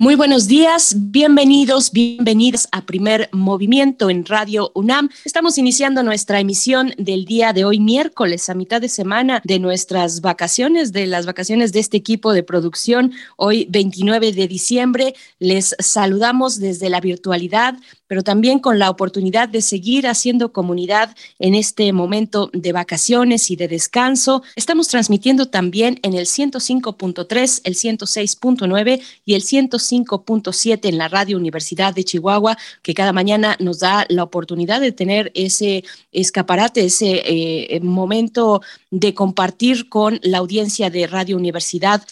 Muy buenos días, bienvenidos, bienvenidas a Primer Movimiento en Radio UNAM. Estamos iniciando nuestra emisión del día de hoy, miércoles, a mitad de semana de nuestras vacaciones, de las vacaciones de este equipo de producción. Hoy, 29 de diciembre, les saludamos desde la virtualidad pero también con la oportunidad de seguir haciendo comunidad en este momento de vacaciones y de descanso. Estamos transmitiendo también en el 105.3, el 106.9 y el 105.7 en la Radio Universidad de Chihuahua, que cada mañana nos da la oportunidad de tener ese escaparate, ese eh, momento de compartir con la audiencia de Radio Universidad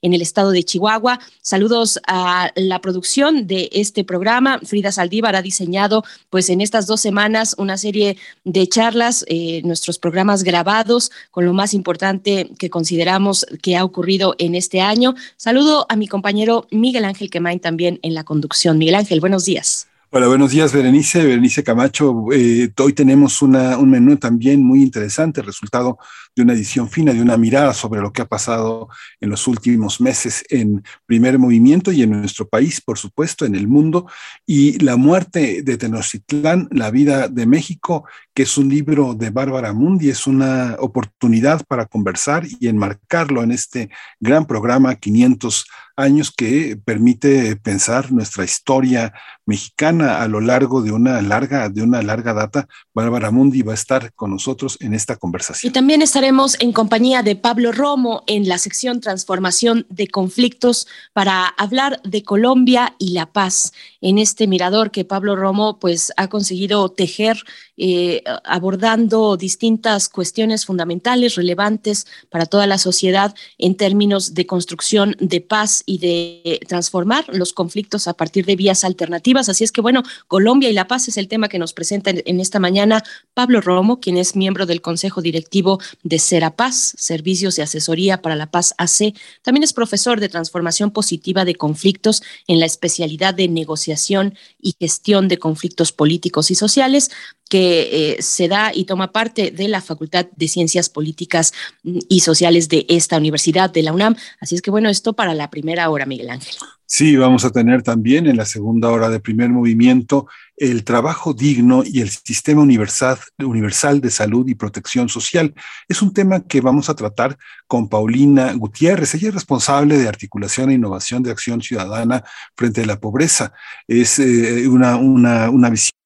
en el estado de Chihuahua. Saludos a la producción de este programa. Frida Saldívar ha diseñado, pues en estas dos semanas, una serie de charlas, eh, nuestros programas grabados con lo más importante que consideramos que ha ocurrido en este año. Saludo a mi compañero Miguel Ángel Quemain también en la conducción. Miguel Ángel, buenos días. Hola, buenos días, Berenice. Berenice Camacho. Eh, hoy tenemos una, un menú también muy interesante, resultado de una edición fina, de una mirada sobre lo que ha pasado en los últimos meses en primer movimiento y en nuestro país, por supuesto, en el mundo. Y la muerte de Tenochtitlán, la vida de México, que es un libro de Bárbara Mundi, es una oportunidad para conversar y enmarcarlo en este gran programa 500 años que permite pensar nuestra historia mexicana a lo largo de una larga, de una larga data. Bárbara Mundi va a estar con nosotros en esta conversación. Y también estaremos en compañía de Pablo Romo en la sección Transformación de Conflictos para hablar de Colombia y la paz en este mirador que Pablo Romo pues ha conseguido tejer eh, abordando distintas cuestiones fundamentales, relevantes para toda la sociedad en términos de construcción de paz y de transformar los conflictos a partir de vías alternativas. Así es que, bueno, Colombia y la paz es el tema que nos presenta en, esta mañana Pablo Romo, quien es miembro del Consejo Directivo de Serapaz, Servicios de Asesoría para la Paz AC. También es profesor de transformación positiva de conflictos en la especialidad de negociación y gestión de conflictos políticos y sociales que eh, se da y toma parte de la Facultad de Ciencias Políticas y Sociales de esta universidad, de la UNAM. Así es que bueno, esto para la primera hora, Miguel Ángel. Sí, vamos a tener también en la segunda hora de primer movimiento el trabajo digno y el sistema universal, de salud y protección social. Es un tema que vamos a tratar con Paulina Gutiérrez. Ella es responsable de articulación e innovación de acción ciudadana frente a la pobreza. Es eh, una, una, una visión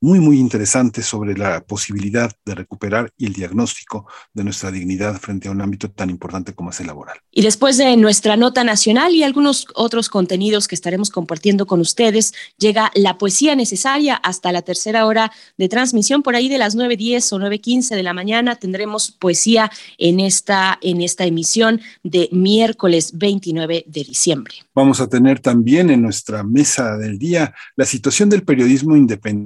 muy, muy interesante sobre la posibilidad de recuperar y el diagnóstico de nuestra dignidad frente a un ámbito tan importante como es el laboral. Y después de nuestra nota nacional y algunos otros contenidos que estaremos compartiendo con ustedes, llega la poesía necesaria hasta la tercera hora de transmisión. Por ahí de las 9.10 o 9.15 de la mañana tendremos poesía en esta, en esta emisión de miércoles 29 de diciembre. Vamos a tener también en nuestra mesa del día la situación del periodismo independiente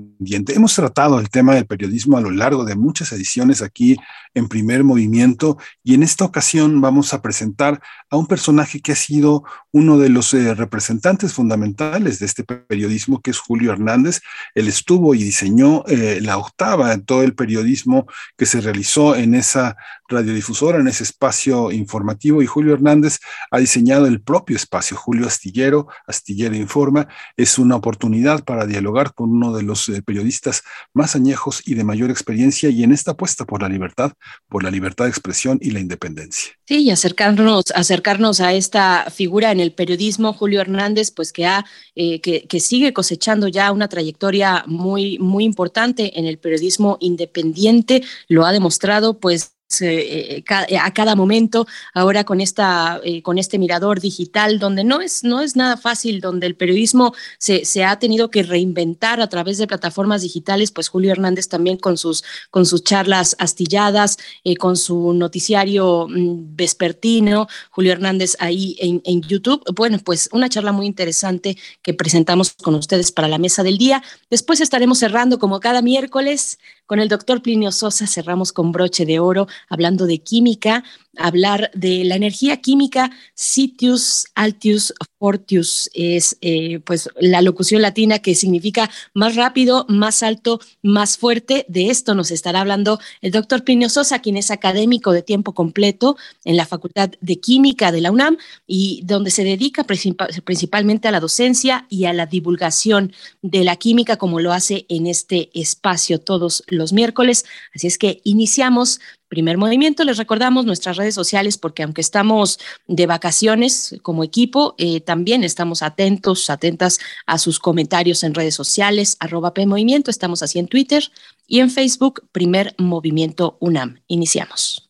Hemos tratado el tema del periodismo a lo largo de muchas ediciones aquí en primer movimiento y en esta ocasión vamos a presentar a un personaje que ha sido uno de los eh, representantes fundamentales de este periodismo, que es Julio Hernández. Él estuvo y diseñó eh, la octava de todo el periodismo que se realizó en esa radiodifusora, en ese espacio informativo y Julio Hernández ha diseñado el propio espacio. Julio Astillero, Astillero Informa, es una oportunidad para dialogar con uno de los eh, periodistas más añejos y de mayor experiencia y en esta apuesta por la libertad, por la libertad de expresión y la independencia. Sí, y acercarnos, acercarnos a esta figura en el periodismo, Julio Hernández, pues que ha, eh, que, que sigue cosechando ya una trayectoria muy, muy importante en el periodismo independiente, lo ha demostrado, pues eh, eh, a cada momento, ahora con, esta, eh, con este mirador digital, donde no es, no es nada fácil, donde el periodismo se, se, ha tenido que reinventar a través de plataformas digitales, pues Julio Hernández también con sus, con sus charlas astilladas, con su noticiario mm, vespertino, Julio Hernández ahí en, en YouTube. Bueno, pues una charla muy interesante que presentamos con ustedes para la mesa del día. Después estaremos cerrando como cada miércoles con el doctor Plinio Sosa, cerramos con broche de oro hablando de química, hablar de la energía química, Sitius Altius Fortius, es eh, pues la locución latina que significa más rápido, más alto, más fuerte. De esto nos estará hablando el doctor Plinio Sosa, quien es académico de tiempo completo en la Facultad de Química de la UNAM y donde se dedica principalmente a la docencia y a la divulgación de la química, como lo hace en este espacio todos los miércoles. Así es que iniciamos Primer movimiento, les recordamos nuestras redes sociales porque aunque estamos de vacaciones como equipo, eh, también estamos atentos, atentas a sus comentarios en redes sociales, arroba PMovimiento, estamos así en Twitter y en Facebook, Primer Movimiento UNAM. Iniciamos.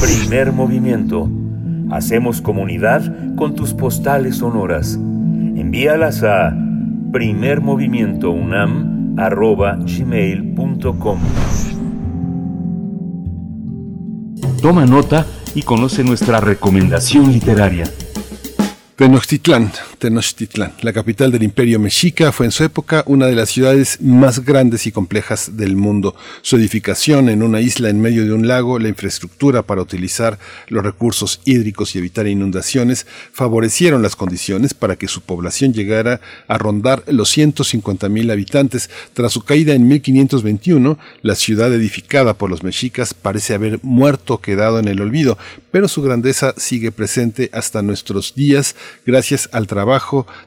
Primer Movimiento. Hacemos comunidad con tus postales sonoras. Envíalas a primermovimientounam.gmail.com Toma nota y conoce nuestra recomendación literaria. Tenochtitlán, Tenochtitlán, la capital del imperio mexica, fue en su época una de las ciudades más grandes y complejas del mundo. Su edificación en una isla en medio de un lago, la infraestructura para utilizar los recursos hídricos y evitar inundaciones, favorecieron las condiciones para que su población llegara a rondar los 150 mil habitantes. Tras su caída en 1521, la ciudad edificada por los mexicas parece haber muerto quedado en el olvido, pero su grandeza sigue presente hasta nuestros días gracias al trabajo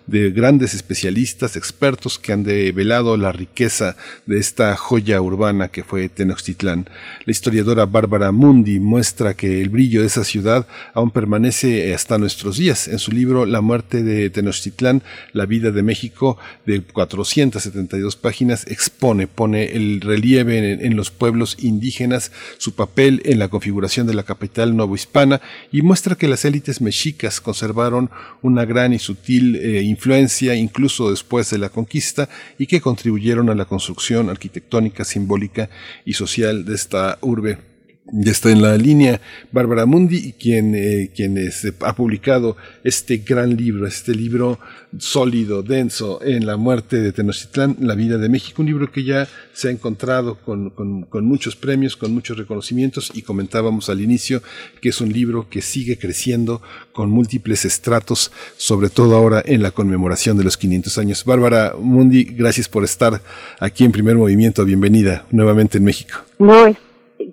de grandes especialistas, expertos que han develado la riqueza de esta joya urbana que fue Tenochtitlán. La historiadora Bárbara Mundi muestra que el brillo de esa ciudad aún permanece hasta nuestros días. En su libro La muerte de Tenochtitlán, la vida de México, de 472 páginas, expone, pone el relieve en, los pueblos indígenas, su papel en la configuración de la capital novohispana y muestra que las élites mexicas conservaron una gran y sutil eh, influencia incluso después de la conquista y que contribuyeron a la construcción arquitectónica, simbólica y social de esta urbe ya está en la línea Bárbara Mundi, quien, eh, quien ha publicado este gran libro, este libro sólido, denso, en la muerte de Tenochtitlán, la vida de México, un libro que ya se ha encontrado con, con, muchos premios, con muchos reconocimientos y comentábamos al inicio que es un libro que sigue creciendo con múltiples estratos, sobre todo ahora en la conmemoración de los 500 años. Bárbara Mundi, gracias por estar aquí en Primer Movimiento, bienvenida nuevamente en México. Muy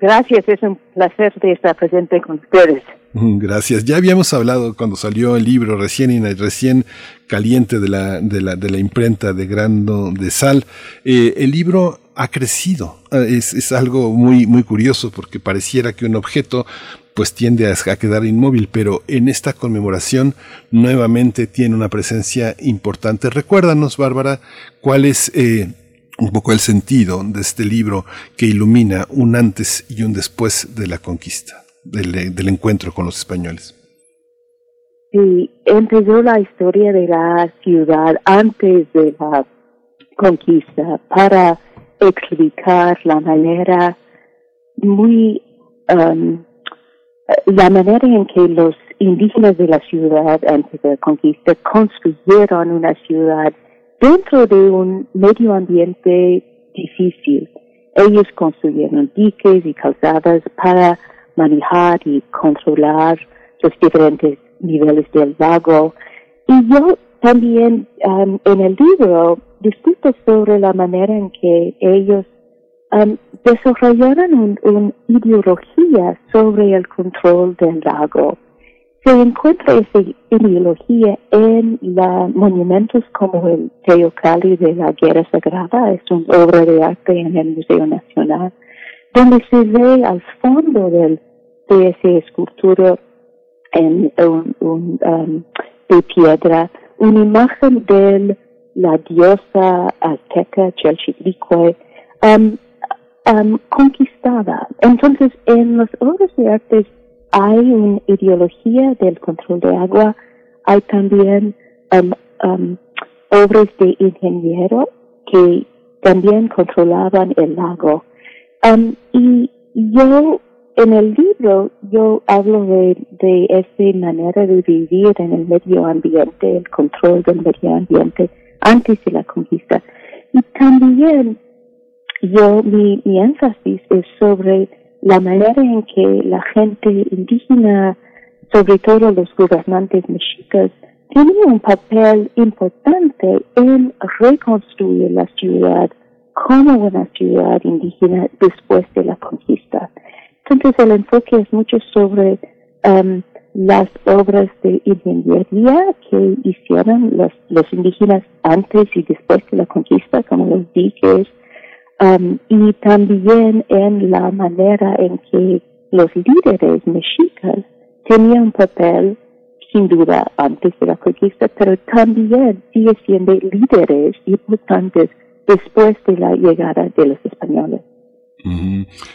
Gracias, es un placer estar presente con ustedes. Mm, gracias. Ya habíamos hablado cuando salió el libro recién recién caliente de la, de la, de la imprenta de Grando de Sal. Eh, el libro ha crecido. Ah, es, es, algo muy, muy curioso porque pareciera que un objeto pues tiende a, quedar inmóvil, pero en esta conmemoración nuevamente tiene una presencia importante. Recuérdanos, Bárbara, cuál es eh, un poco el sentido de este libro que ilumina un antes y un después de la conquista, del, encuentro con los españoles. Sí, empezó la historia de la ciudad antes de la conquista para explicar la manera muy, um, la manera en que los indígenas de la ciudad antes de la conquista construyeron una ciudad dentro de un medio ambiente difícil. Ellos construyeron diques y calzadas para manejar y controlar los diferentes niveles del lago. Y yo también um, en el libro discuto sobre la manera en que ellos um, desarrollaron una ideología sobre el control del lago se encuentra esa ideología en los monumentos como el Teocalli de la Guerra Sagrada, es una obra de arte en el Museo Nacional, donde se ve al fondo del, de esa escultura en un, um, de piedra una imagen de la diosa azteca Chalchitlicue, um, conquistada. Entonces, en las obras de arte hay una ideología del control de agua, hay también obras de ingeniero que también controlaban el lago. y yo, en el libro, yo hablo de, de esa manera de vivir en el medio ambiente, el control del medio ambiente antes de la conquista. Y también yo, mi, mi énfasis es sobre la manera en que la gente indígena, sobre todo los gobernantes mexicas, tenía un papel importante en reconstruir la ciudad como una ciudad indígena después de la conquista. Entonces el enfoque es mucho sobre um, las obras de ingeniería que hicieron los, los indígenas antes y después de la conquista, como los diques, um, y también en la manera en que los líderes mexicas tenían un papel sin duda antes de la conquista, pero también sigue siendo líderes importantes después de la llegada de los españoles.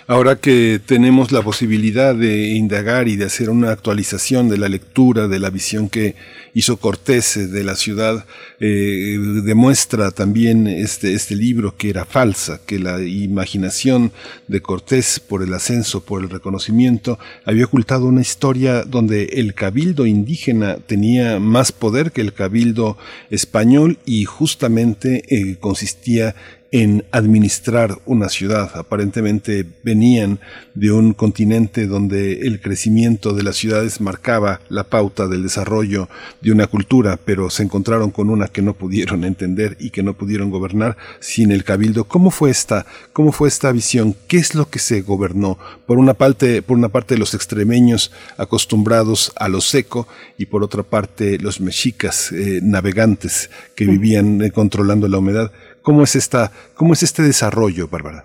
Ahora que tenemos la posibilidad de indagar y de hacer una actualización de la lectura, de la visión que hizo Cortés eh, de la ciudad, eh, demuestra también este, este libro que era falsa, que la imaginación de Cortés por el ascenso, por el reconocimiento, había ocultado una historia donde el cabildo indígena tenía más poder que el cabildo español y justamente eh, consistía en administrar una ciudad. Aparentemente venían de un continente donde el crecimiento de las ciudades marcaba la pauta del desarrollo de una cultura, pero se encontraron con una que no pudieron entender y que no pudieron gobernar sin el cabildo. ¿Cómo fue esta, cómo fue esta visión? ¿Qué es lo que se gobernó? Por una parte, por una parte los extremeños acostumbrados a lo seco y por otra parte los mexicas eh, navegantes que vivían eh, controlando la humedad. ¿Cómo es, esta, cómo es este desarrollo, Bárbara?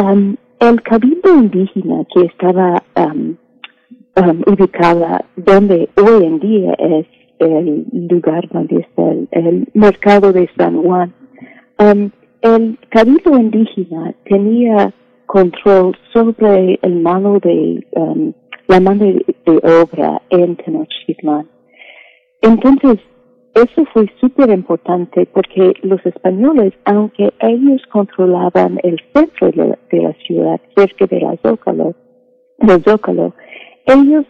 Um, el cabildo indígena que estaba um, um, ubicada donde hoy en día es el lugar donde está el, mercado de San Juan, el cabildo indígena tenía control sobre el mano de la mano de, obra en Tenochtitlan. Entonces, eso fue súper importante porque los españoles, aunque ellos controlaban el centro de la, ciudad, cerca de la Zócalo, del Zócalo, ellos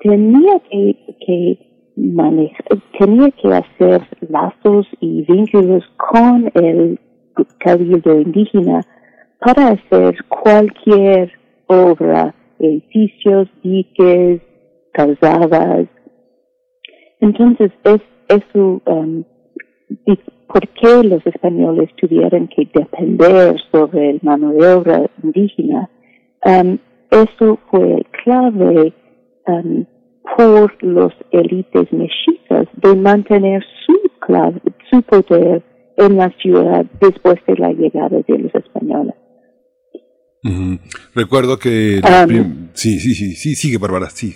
tenían que, que manejar, tenían que hacer lazos y vínculos con el cabildo indígena para hacer cualquier obra, edificios, diques, calzadas. Entonces, es eso, um, y por qué los españoles tuvieron que depender sobre el mano de obra indígena, um, eso fue clave um, por los élites mexicas de mantener su, clave, su poder en la ciudad después de la llegada de los españoles. Recuerdo que... sí, sí, sí, sí, sigue Bárbara, sí.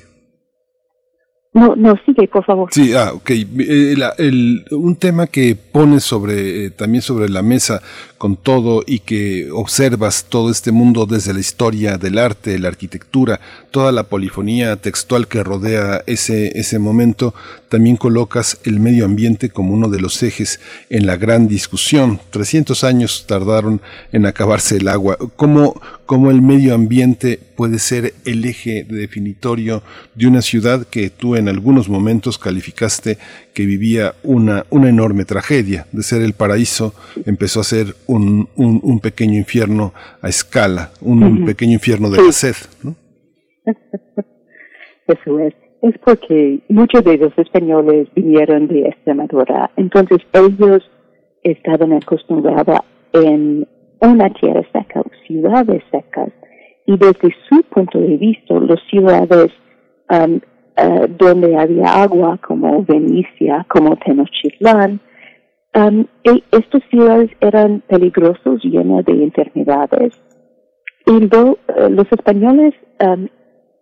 No, no, sigue, por favor. Sí, ah, ok. Eh, el, un tema que pones sobre, eh, también sobre la mesa con todo y que observas todo este mundo desde la historia del arte, la arquitectura, toda la polifonía textual que rodea ese, ese momento, también colocas el medio ambiente como uno de los ejes en la gran discusión. 300 años tardaron en acabarse el agua. ¿Cómo, cómo el medio ambiente puede ser el eje definitorio de una ciudad que tú en algunos momentos calificaste que vivía una, una enorme tragedia. De ser el paraíso empezó a ser un, un, pequeño infierno a escala, un pequeño infierno de la sed. ¿no? Eso es. Es porque muchos de los españoles vinieron de Extremadura, entonces ellos estaban acostumbrados en una tierra seca, ciudades secas, y desde su punto de vista, las ciudades um, uh, donde había agua, como Venecia, como Tenochtitlan, um, estas ciudades eran peligrosos, llenas de enfermedades. Y uh, los españoles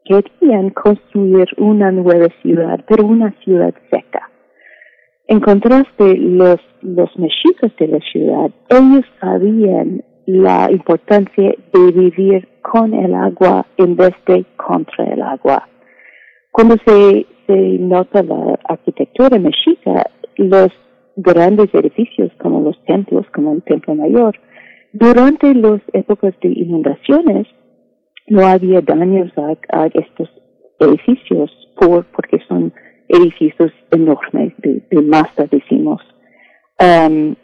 querían construir una nueva ciudad, pero una ciudad seca. En contraste, los, los mexicas de la ciudad, ellos sabían la importancia de vivir con el agua en vez de contra el agua. Cuando se, se nota la arquitectura mexica, los grandes edificios como los templos, como el Templo Mayor, durante las épocas de inundaciones no había daños a, estos edificios por, porque son edificios enormes de, de masa, decimos. Um,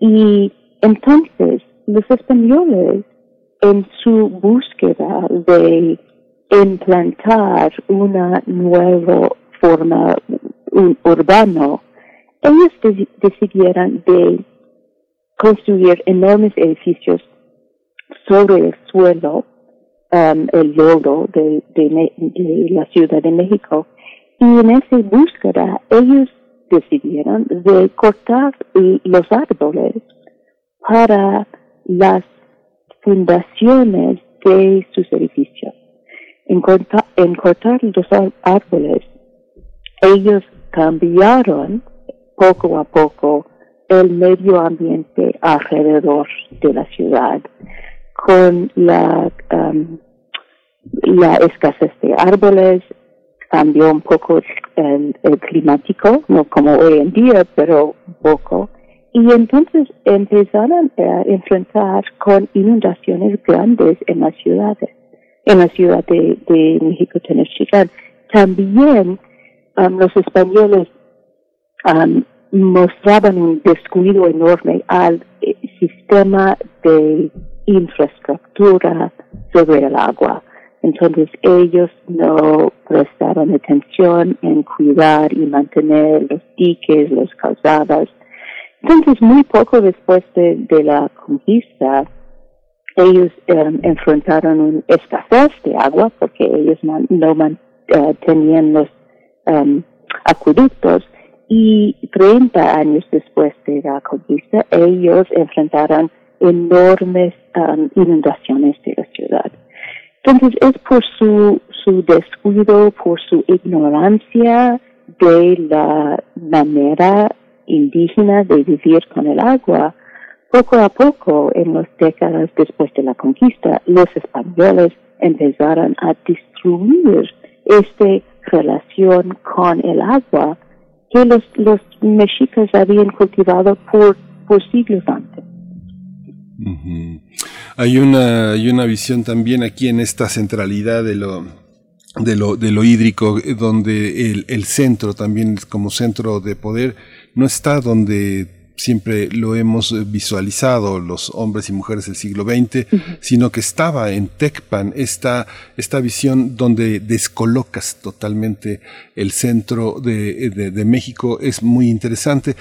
y entonces los españoles en su búsqueda de implantar una nueva forma urbana, ellos decidieron de construir enormes edificios sobre el suelo, um, el lodo de, la Ciudad de México, y en esa búsqueda ellos decidieron de cortar los árboles para las fundaciones de sus edificios. En, cortar los árboles, ellos cambiaron poco a poco el medio ambiente alrededor de la ciudad con la, escasez de árboles, cambió un poco el, climático, no como hoy en día, pero poco. Y entonces empezaron a enfrentar con inundaciones grandes en las ciudades, en la ciudad de, México Tenochtitlan. También um, los españoles um, mostraban un descuido enorme al eh, sistema de infraestructura sobre el agua. Entonces ellos no prestaron atención en cuidar y mantener los diques, las calzadas. Entonces muy poco después de, la conquista, ellos em, enfrentaron una escasez de agua porque ellos no, eh, tenían los um, acueductos y 30 años después de la conquista, ellos enfrentaron enormes um, inundaciones de la ciudad. Entonces es por su, su descuido, por su ignorancia de la manera indígena de vivir con el agua, poco a poco, en las décadas después de la conquista, los españoles empezaron a destruir esta relación con el agua que los, los mexicas habían cultivado por, por siglos antes. Hay una, hay una visión también aquí en esta centralidad de lo, de lo, de lo hídrico, eh, donde el, el centro también como centro de poder no está donde siempre lo hemos visualizado los hombres y mujeres del siglo XX, sino que estaba en Tecpan esta, esta visión donde descolocas totalmente el centro de, de, México es muy interesante.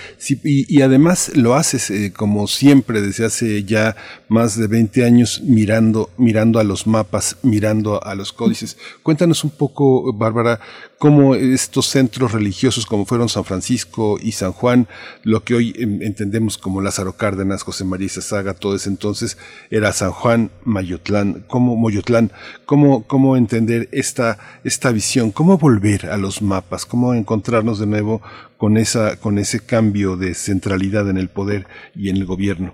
Y, además lo haces eh, como siempre desde hace ya más de 20 años mirando, mirando a los mapas, mirando a los códices. Cuéntanos un poco, Bárbara, cómo estos centros religiosos como fueron San Francisco y San Juan, lo que hoy entendemos como Lázaro Cárdenas, José María Saga, todo ese entonces era San Juan, Mayotlán, cómo Moyotlán, cómo, cómo entender esta, esta visión, cómo volver a los mapas, cómo encontrarnos de nuevo con esa, con ese cambio de centralidad en el poder y en el gobierno.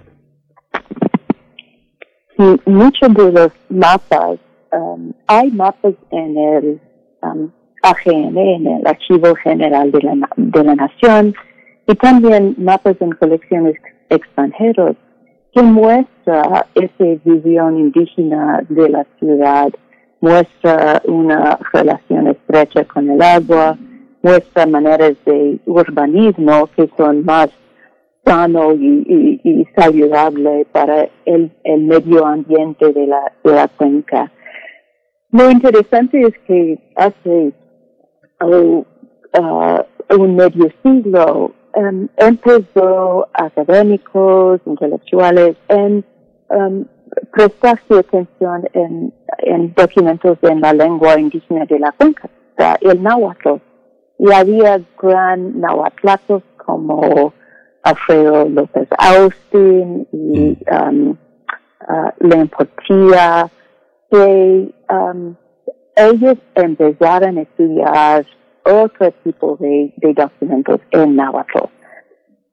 Sí, muchos de los mapas, um, hay mapas en el um, AGN, el Archivo General de la, de la Nación, y también mapas en colecciones extranjeros que muestra esa visión indígena de la ciudad, muestra una relación estrecha con el agua, muestra maneras de urbanismo que son más sano y, y, saludable para el, el, medio ambiente de la, de la cuenca. Lo interesante es que hace uh, un medio siglo um, empezó académicos, intelectuales en um, prestar su atención en, en, documentos en la lengua indígena de la cuenca, el náhuatl. Y había gran náhuatlatos como Alfredo López Austin y mm. um, uh, Portilla, que um, ellos empezaron a estudiar otro tipo de, documentos en náhuatl.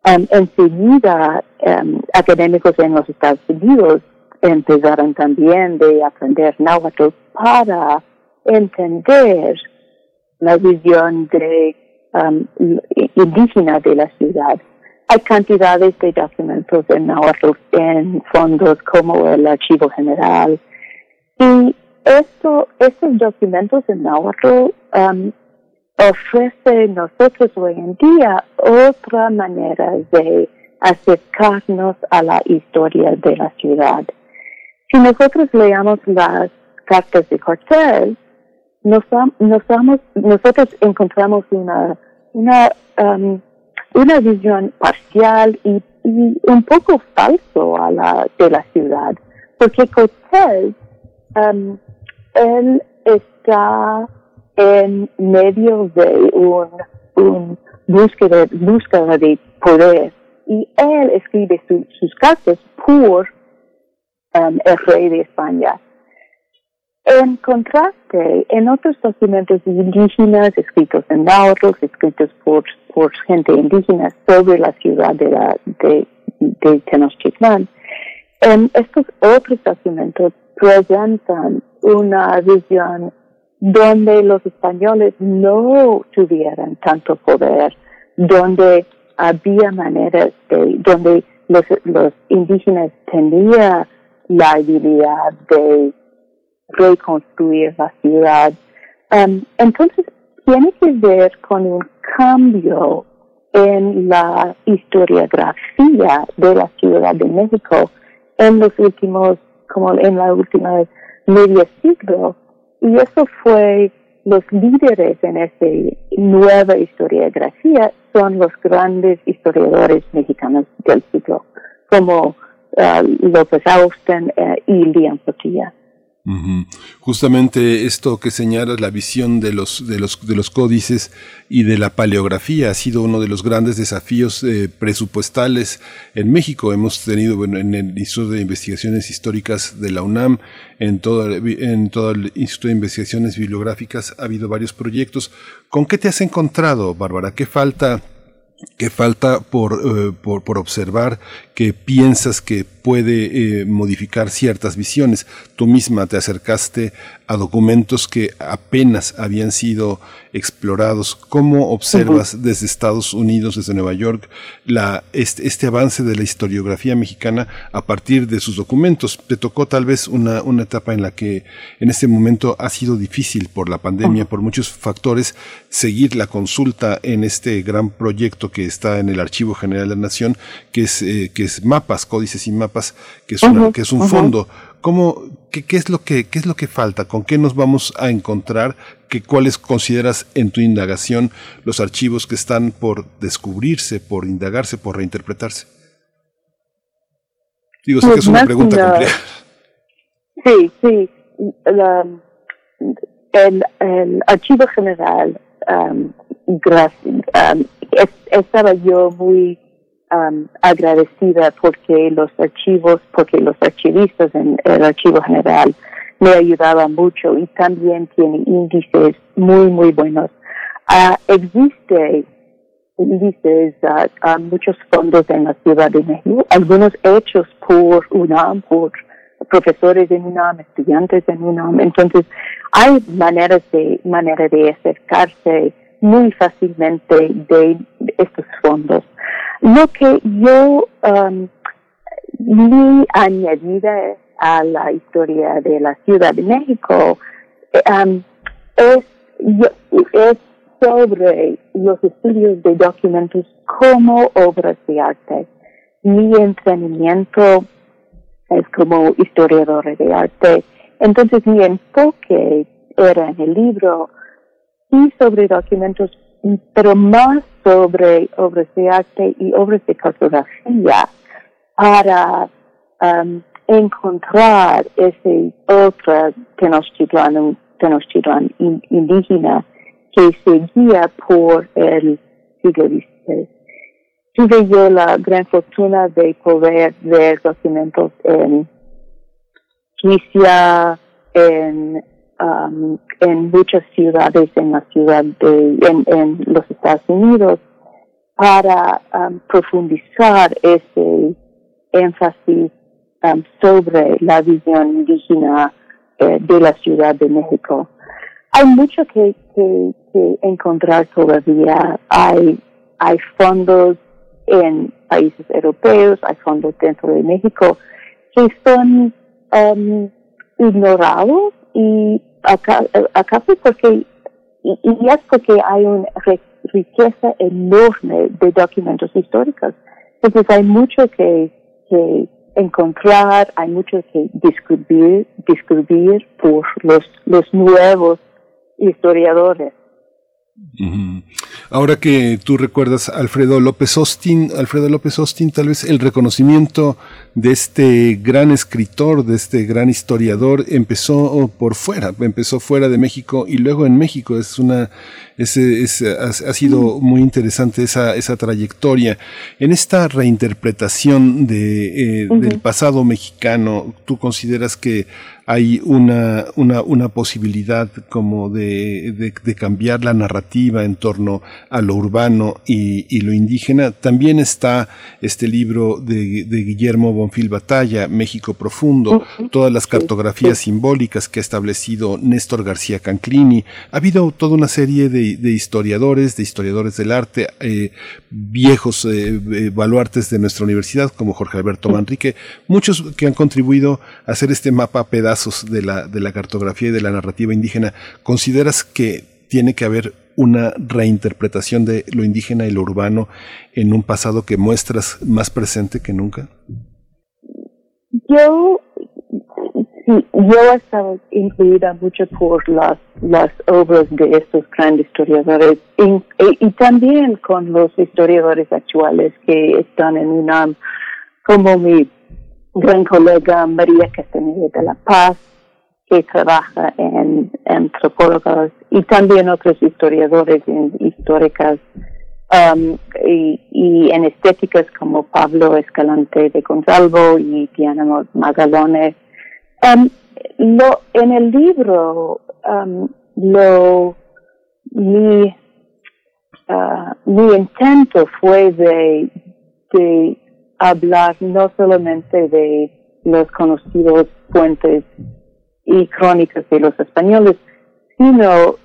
Um, enseguida, um, académicos en los Estados Unidos empezaron también de aprender náhuatl para entender la visión de um, indígena de la ciudad. Hay cantidades de documentos en náhuatl en fondos como el Archivo General. Y esto, estos documentos en náhuatl um, ofrece nosotros hoy en día otra manera de acercarnos a la historia de la ciudad. Si nosotros leamos las cartas de Cortés, nos, nosotros encontramos una, una, um, una visión parcial y, un poco falso a la, de la ciudad, porque Cortés, um, él está en medio de un, un búsqueda, de poder. Y él escribe sus cartas por um, el rey de España. En contraste, en otros documentos indígenas escritos en náhuatl, escritos por, por gente indígena sobre la ciudad de, la, de, de Tenochtitlan, en estos otros documentos presentan una visión donde los españoles no tuvieran tanto poder, donde había maneras de, donde los, los indígenas tenían la habilidad de reconstruir la ciudad. Um, entonces, tiene que ver con un cambio en la historiografía de la Ciudad de México en los últimos, como en la última media siglo, y eso fue los líderes en esta nueva historiografía son los grandes historiadores mexicanos del siglo, como uh, López Austin uh, y Liam Portilla. Justamente esto que señalas, la visión de los, de, los, de los códices y de la paleografía ha sido uno de los grandes desafíos eh, presupuestales en México. Hemos tenido, bueno, en el Instituto de Investigaciones Históricas de la UNAM, en todo, en todo el Instituto de Investigaciones Bibliográficas ha habido varios proyectos. ¿Con qué te has encontrado, Bárbara? ¿Qué falta? ¿Qué falta por, eh, por, por observar que piensas que puede eh, modificar ciertas visiones. Tú misma te acercaste a documentos que apenas habían sido explorados. ¿Cómo observas desde Estados Unidos, desde Nueva York, la, este, este, avance de la historiografía mexicana a partir de sus documentos? Te tocó tal vez una, una etapa en la que en este momento ha sido difícil por la pandemia, por muchos factores, seguir la consulta en este gran proyecto que está en el Archivo General de la Nación, que es, eh, que es mapas, códices y mapas, que es, que es un fondo. ¿Cómo, qué, qué, es lo que, ¿Qué es lo que falta? ¿Con qué nos vamos a encontrar? ¿Qué, ¿Cuáles consideras en tu indagación los archivos que están por descubrirse, por indagarse, por reinterpretarse? Digo, sé que es una pregunta compleja. Sí, sí. el, el, Archivo General, um, um estaba yo muy um, agradecida porque los archivos, porque los archivistas en el Archivo General me ayudaban mucho y también tiene índices muy, muy buenos. Uh, existe índices a muchos fondos en la Ciudad de México, algunos hechos por UNAM, por profesores en UNAM, estudiantes en UNAM. Entonces, hay maneras de, manera de acercarse muy fácilmente de estos fondos. Lo que yo um, mi añadida a la historia de la Ciudad de México um, es, es sobre los estudios de documentos como obras de arte. Mi entrenamiento es como historiadora de arte. Entonces mi enfoque era en el libro y sobre documentos, pero más sobre obras de arte y obras de cartografía para um, encontrar ese otro Tenochtitlan indígena que seguía por el siglo XVI. Tuve yo la gran fortuna de poder ver documentos en Suiza, en Um, en muchas ciudades en la ciudad de, en, los Estados Unidos, para um, profundizar ese énfasis um, sobre la visión indígena eh, de la Ciudad de México. Hay mucho que, que, que encontrar todavía. Hay, hay fondos en países europeos, hay fondos dentro de México que son um, ignorados y acá, acá porque y, y es porque hay una riqueza enorme de documentos históricos. Entonces hay mucho que, que encontrar, hay mucho que descubrir, descubrir por los, los nuevos historiadores. Ahora que tú recuerdas a Alfredo López Austin, Alfredo López Austin, tal vez el reconocimiento de este gran escritor, de este gran historiador, empezó por fuera, empezó fuera de México y luego en México. Es una, es, ha, sido muy interesante esa, esa trayectoria. En esta reinterpretación de, eh, del pasado mexicano, ¿tú consideras que hay una, una, una posibilidad como de, de, de, cambiar la narrativa en torno a lo urbano y, y lo indígena. También está este libro de, de, Guillermo Bonfil Batalla, México Profundo, todas las cartografías simbólicas que ha establecido Néstor García Canclini. Ha habido toda una serie de, de historiadores, de historiadores del arte, eh, viejos eh, eh, baluartes de nuestra universidad, como Jorge Alberto Manrique, muchos que han contribuido a hacer este mapa pedazo de la, de la cartografía y de la narrativa indígena, ¿consideras que tiene que haber una reinterpretación de lo indígena y lo urbano en un pasado que muestras más presente que nunca? Yo, sí, yo he estado incluida mucho por las, las obras de estos grandes historiadores y, y, también con los historiadores actuales que están en UNAM, como mi gran colega María Castaneda de la Paz, que trabaja en, antropólogos y también otros historiadores y históricas um, y, en estéticas como Pablo Escalante de Gonzalvo y Diana Magalone. Um, lo, en el libro, um, lo, mi, uh, mi intento fue de, de hablar no solamente de los conocidos fuentes y crónicas de los españoles, sino,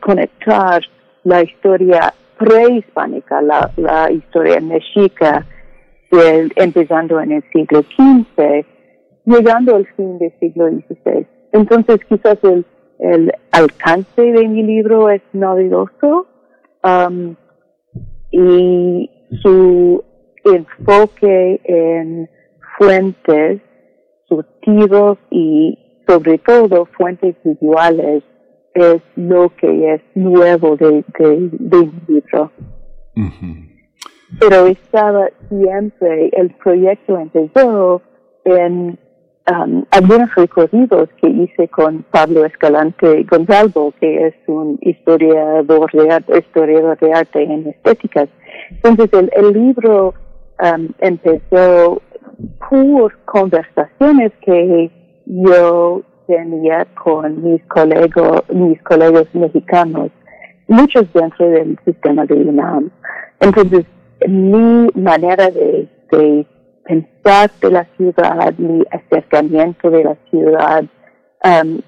conectar la historia prehispánica, la, historia mexica, empezando en el siglo XV, llegando al fin del siglo XVI. Entonces, quizás el, el alcance de mi libro es novedoso um, y su enfoque en fuentes, surtidos y sobre todo fuentes visuales es lo que es nuevo de, de, mi libro. Pero estaba siempre, el proyecto empezó en um, algunos recorridos que hice con Pablo Escalante Gonzalvo, que es un historiador de arte, historiador de arte en estéticas. Entonces el, el libro um, empezó por conversaciones que yo tenía con mis colegos, mis colegas mexicanos, muchos dentro del sistema de UNAM. Entonces, mi manera de, de pensar de la ciudad, mi acercamiento de la ciudad, um,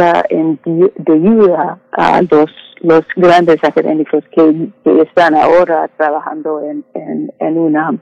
está en ayuda a los los grandes académicos que, están ahora trabajando en, en, en UNAM.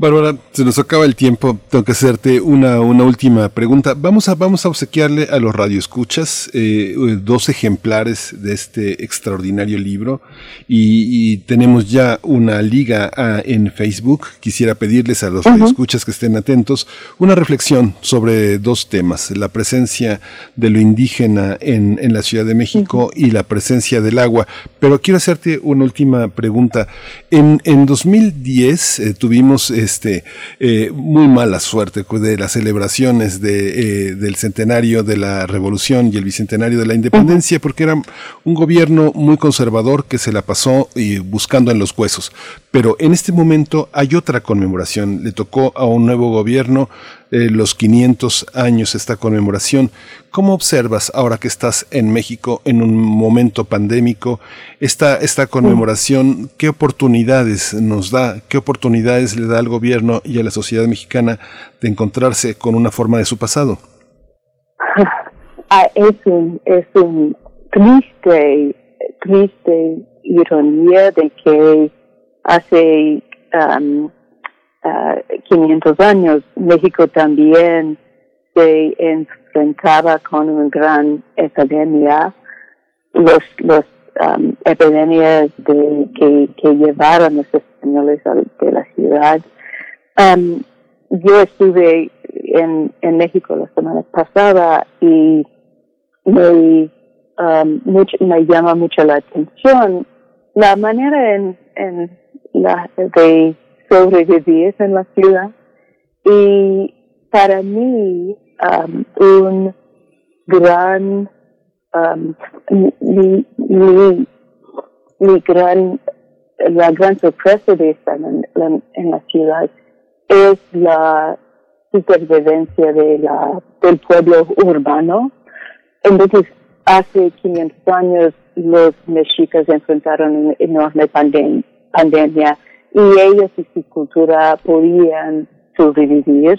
Bárbara, se nos acaba el tiempo. Tengo que hacerte una, una última pregunta. Vamos a, vamos a obsequiarle a los radioescuchas eh, dos ejemplares de este extraordinario libro y, tenemos ya una liga ah, en Facebook. Quisiera pedirles a los radioescuchas que estén atentos una reflexión sobre dos temas. La presencia de lo indígena en, en la Ciudad de México y la presencia del agua. Pero quiero hacerte una última pregunta. En, en 2010 eh, tuvimos este, eh, muy mala suerte de las celebraciones de, eh, del centenario de la revolución y el bicentenario de la independencia, porque era un gobierno muy conservador que se la pasó y buscando en los huesos. Pero en este momento hay otra conmemoración. Le tocó a un nuevo gobierno eh, los 500 años, esta conmemoración. ¿Cómo observas ahora que estás en México en un momento pandémico esta, esta conmemoración? ¿Qué oportunidades nos da? ¿Qué oportunidades le da al gobierno y a la sociedad mexicana de encontrarse con una forma de su pasado? Ah, es un, es un triste, triste ironía de que hace um, 500 uh, años, México también se enfrentaba con una gran epidemia. Los, los um, epidemias de, que, que llevaron los españoles de la ciudad. Um, yo estuve en, en México la semana pasada y me, um, me llama mucho la atención la manera en, en la, de sobrevivir en la ciudad. Y para mí um, un gran um, mi, mi, mi, gran la gran sorpresa de estar en, en, la ciudad es la supervivencia de la del pueblo urbano. Entonces hace 500 años los mexicas enfrentaron una enorme pandemia y ellos y su cultura podían sobrevivir.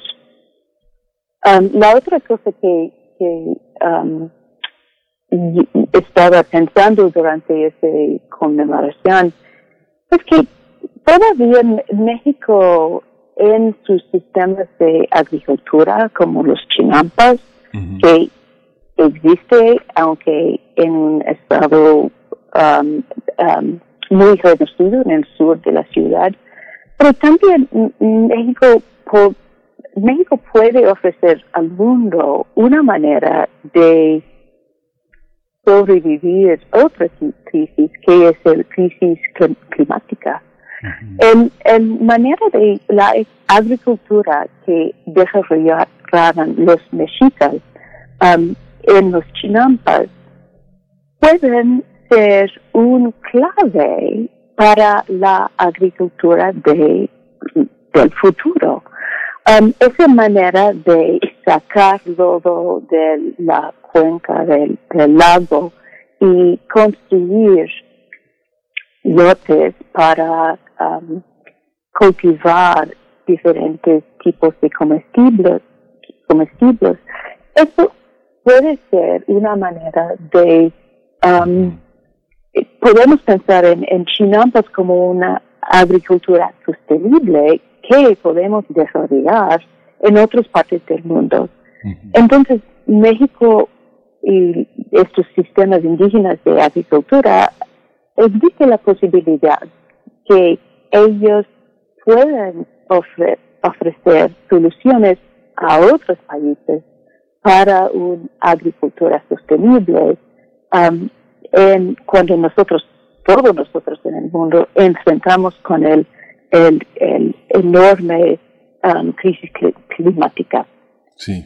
Um, la otra cosa que, que um, estaba pensando durante esa conmemoración es que todavía México en sus sistemas de agricultura como los chinampas que existe aunque en un estado um, muy reducido en el sur de la ciudad, pero también México, México puede ofrecer al mundo una manera de sobrevivir otra crisis que es la crisis climática. en, en, manera de la agricultura que desarrollaron los mexicas um, en los chinampas pueden ser un clave para la agricultura de, del futuro. Um, esa manera de sacar lodo de la cuenca del, lago y construir lotes para um, cultivar diferentes tipos de comestibles, comestibles. Eso puede ser una manera de um, podemos pensar en, en chinampas como una agricultura sostenible que podemos desarrollar en otras partes del mundo. Entonces, México y estos sistemas indígenas de agricultura existe la posibilidad que ellos puedan ofrecer soluciones a otros países para una agricultura sostenible um, en, cuando nosotros, todos nosotros en el mundo, enfrentamos con el, el, el enorme um, crisis climática. Sí.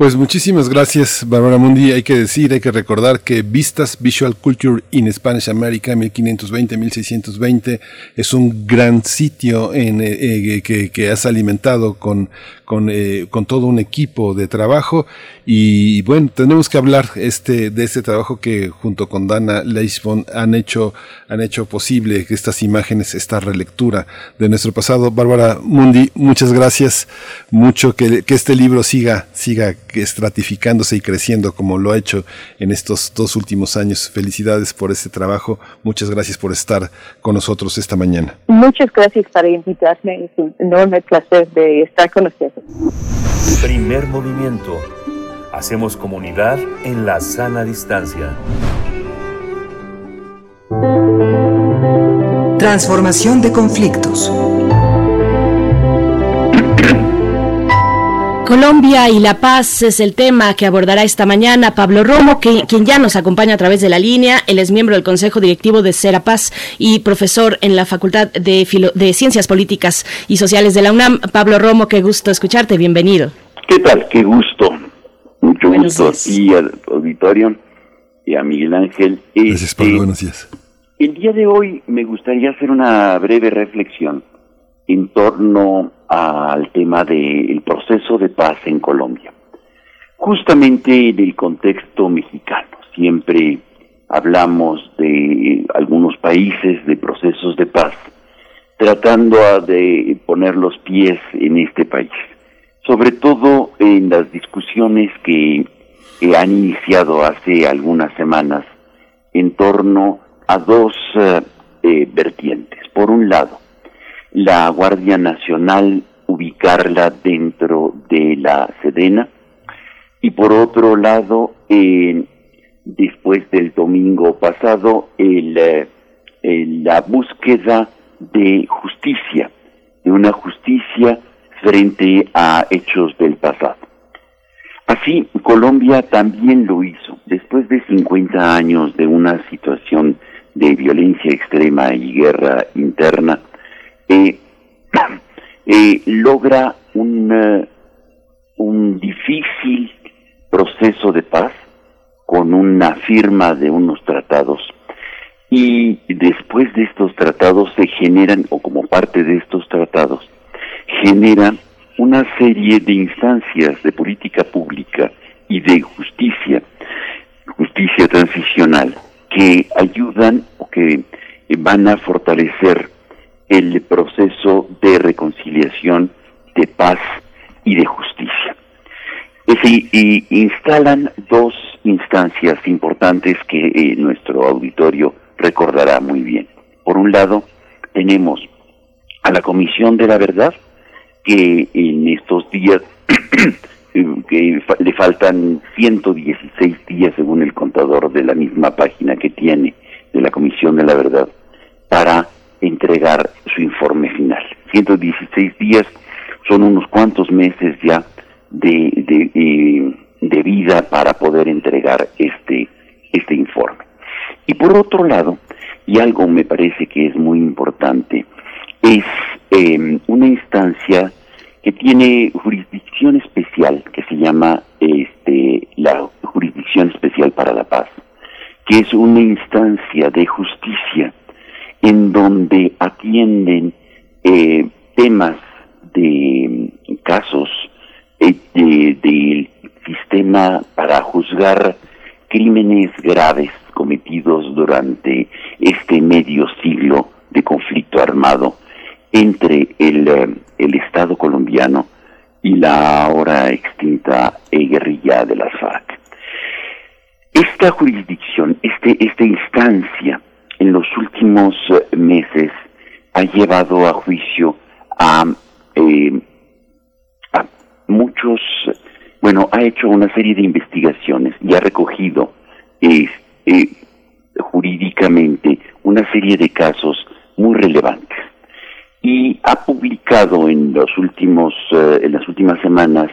Pues muchísimas gracias, Bárbara Mundi. Hay que decir, hay que recordar que Vistas Visual Culture in Spanish America 1520-1620 es un gran sitio en, eh, eh, que, que, has alimentado con, con, eh, con, todo un equipo de trabajo. Y bueno, tenemos que hablar este, de este trabajo que junto con Dana Leisbon han hecho, han hecho posible que estas imágenes, esta relectura de nuestro pasado. Bárbara Mundi, muchas gracias. Mucho que, que este libro siga, siga estratificándose y creciendo como lo ha hecho en estos dos últimos años. Felicidades por este trabajo. Muchas gracias por estar con nosotros esta mañana. Muchas gracias por invitarme. Es un enorme placer de estar con ustedes. Primer movimiento. Hacemos comunidad en la sana distancia. Transformación de conflictos. Colombia y la paz es el tema que abordará esta mañana Pablo Romo, que, quien ya nos acompaña a través de la línea. Él es miembro del Consejo Directivo de Serapaz y profesor en la Facultad de, de Ciencias Políticas y Sociales de la UNAM. Pablo Romo, qué gusto escucharte, bienvenido. ¿Qué tal? Qué gusto. Mucho gusto a ti, al auditorio y a Miguel Ángel. Gracias, Pablo. Buenos días. El día de hoy me gustaría hacer una breve reflexión en torno al tema del proceso de paz en Colombia. Justamente en el contexto mexicano, siempre hablamos de algunos países, de procesos de paz, tratando de poner los pies en este país, sobre todo en las discusiones que, han iniciado hace algunas semanas en torno a dos eh, vertientes. Por un lado, la Guardia Nacional ubicarla dentro de la Sedena y por otro lado, después del domingo pasado, el, la búsqueda de justicia, de una justicia frente a hechos del pasado. Así, Colombia también lo hizo. Después de 50 años de una situación de violencia extrema y guerra interna, logra un, eh, un difícil proceso de paz con una firma de unos tratados. Y después de estos tratados se generan, o como parte de estos tratados, generan una serie de instancias de política pública y de justicia, justicia transicional, que ayudan o que van a fortalecer el proceso de reconciliación, de paz y de justicia. y instalan dos instancias importantes que eh, nuestro auditorio recordará muy bien. Por un lado, tenemos a la Comisión de la Verdad, que en estos días, que le faltan 116 días según el contador de la misma página que tiene de la Comisión de la Verdad, para entregar su informe final. 116 días son unos cuantos meses ya de, eh, de vida para poder entregar este, este informe. Y por otro lado, y algo me parece que es muy importante, es em, una instancia que tiene jurisdicción especial, que se llama este, la Jurisdicción Especial para la Paz, que es una instancia de justicia en donde atienden eh, temas de casos eh, del sistema para juzgar crímenes graves cometidos durante este medio siglo de conflicto armado entre el, eh, el Estado colombiano y la ahora extinta guerrilla de las FARC. Esta jurisdicción, este, esta instancia, en los últimos eh, meses ha llevado a juicio a, a muchos, bueno, ha hecho una serie de investigaciones y ha recogido eh, jurídicamente una serie de casos muy relevantes. Y ha publicado en los últimos eh, en las últimas semanas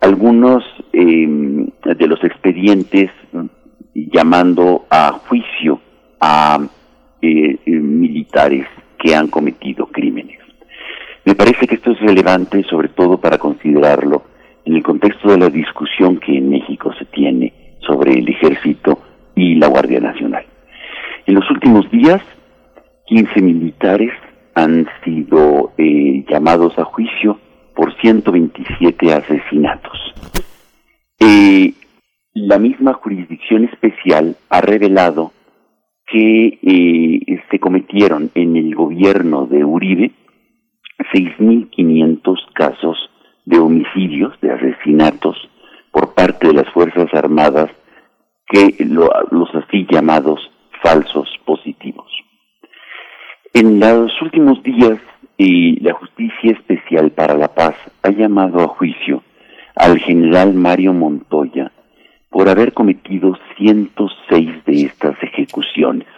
algunos em, de los expedientes llamando a juicio a eh, militares que han cometido crímenes. Me parece que esto es relevante sobre todo para considerarlo en el contexto de la discusión que en México se tiene sobre el ejército y la Guardia Nacional. En los últimos días, 15 militares han sido eh, llamados a juicio por 127 asesinatos. Eh, la misma jurisdicción especial ha revelado que eh, se cometieron en el gobierno de Uribe 6.500 casos de homicidios, de asesinatos por parte de las Fuerzas Armadas, que los así llamados falsos positivos. En los últimos días, la Justicia Especial para la Paz ha llamado a juicio al general Mario Montoya por haber cometido 106 de estas ejecuciones.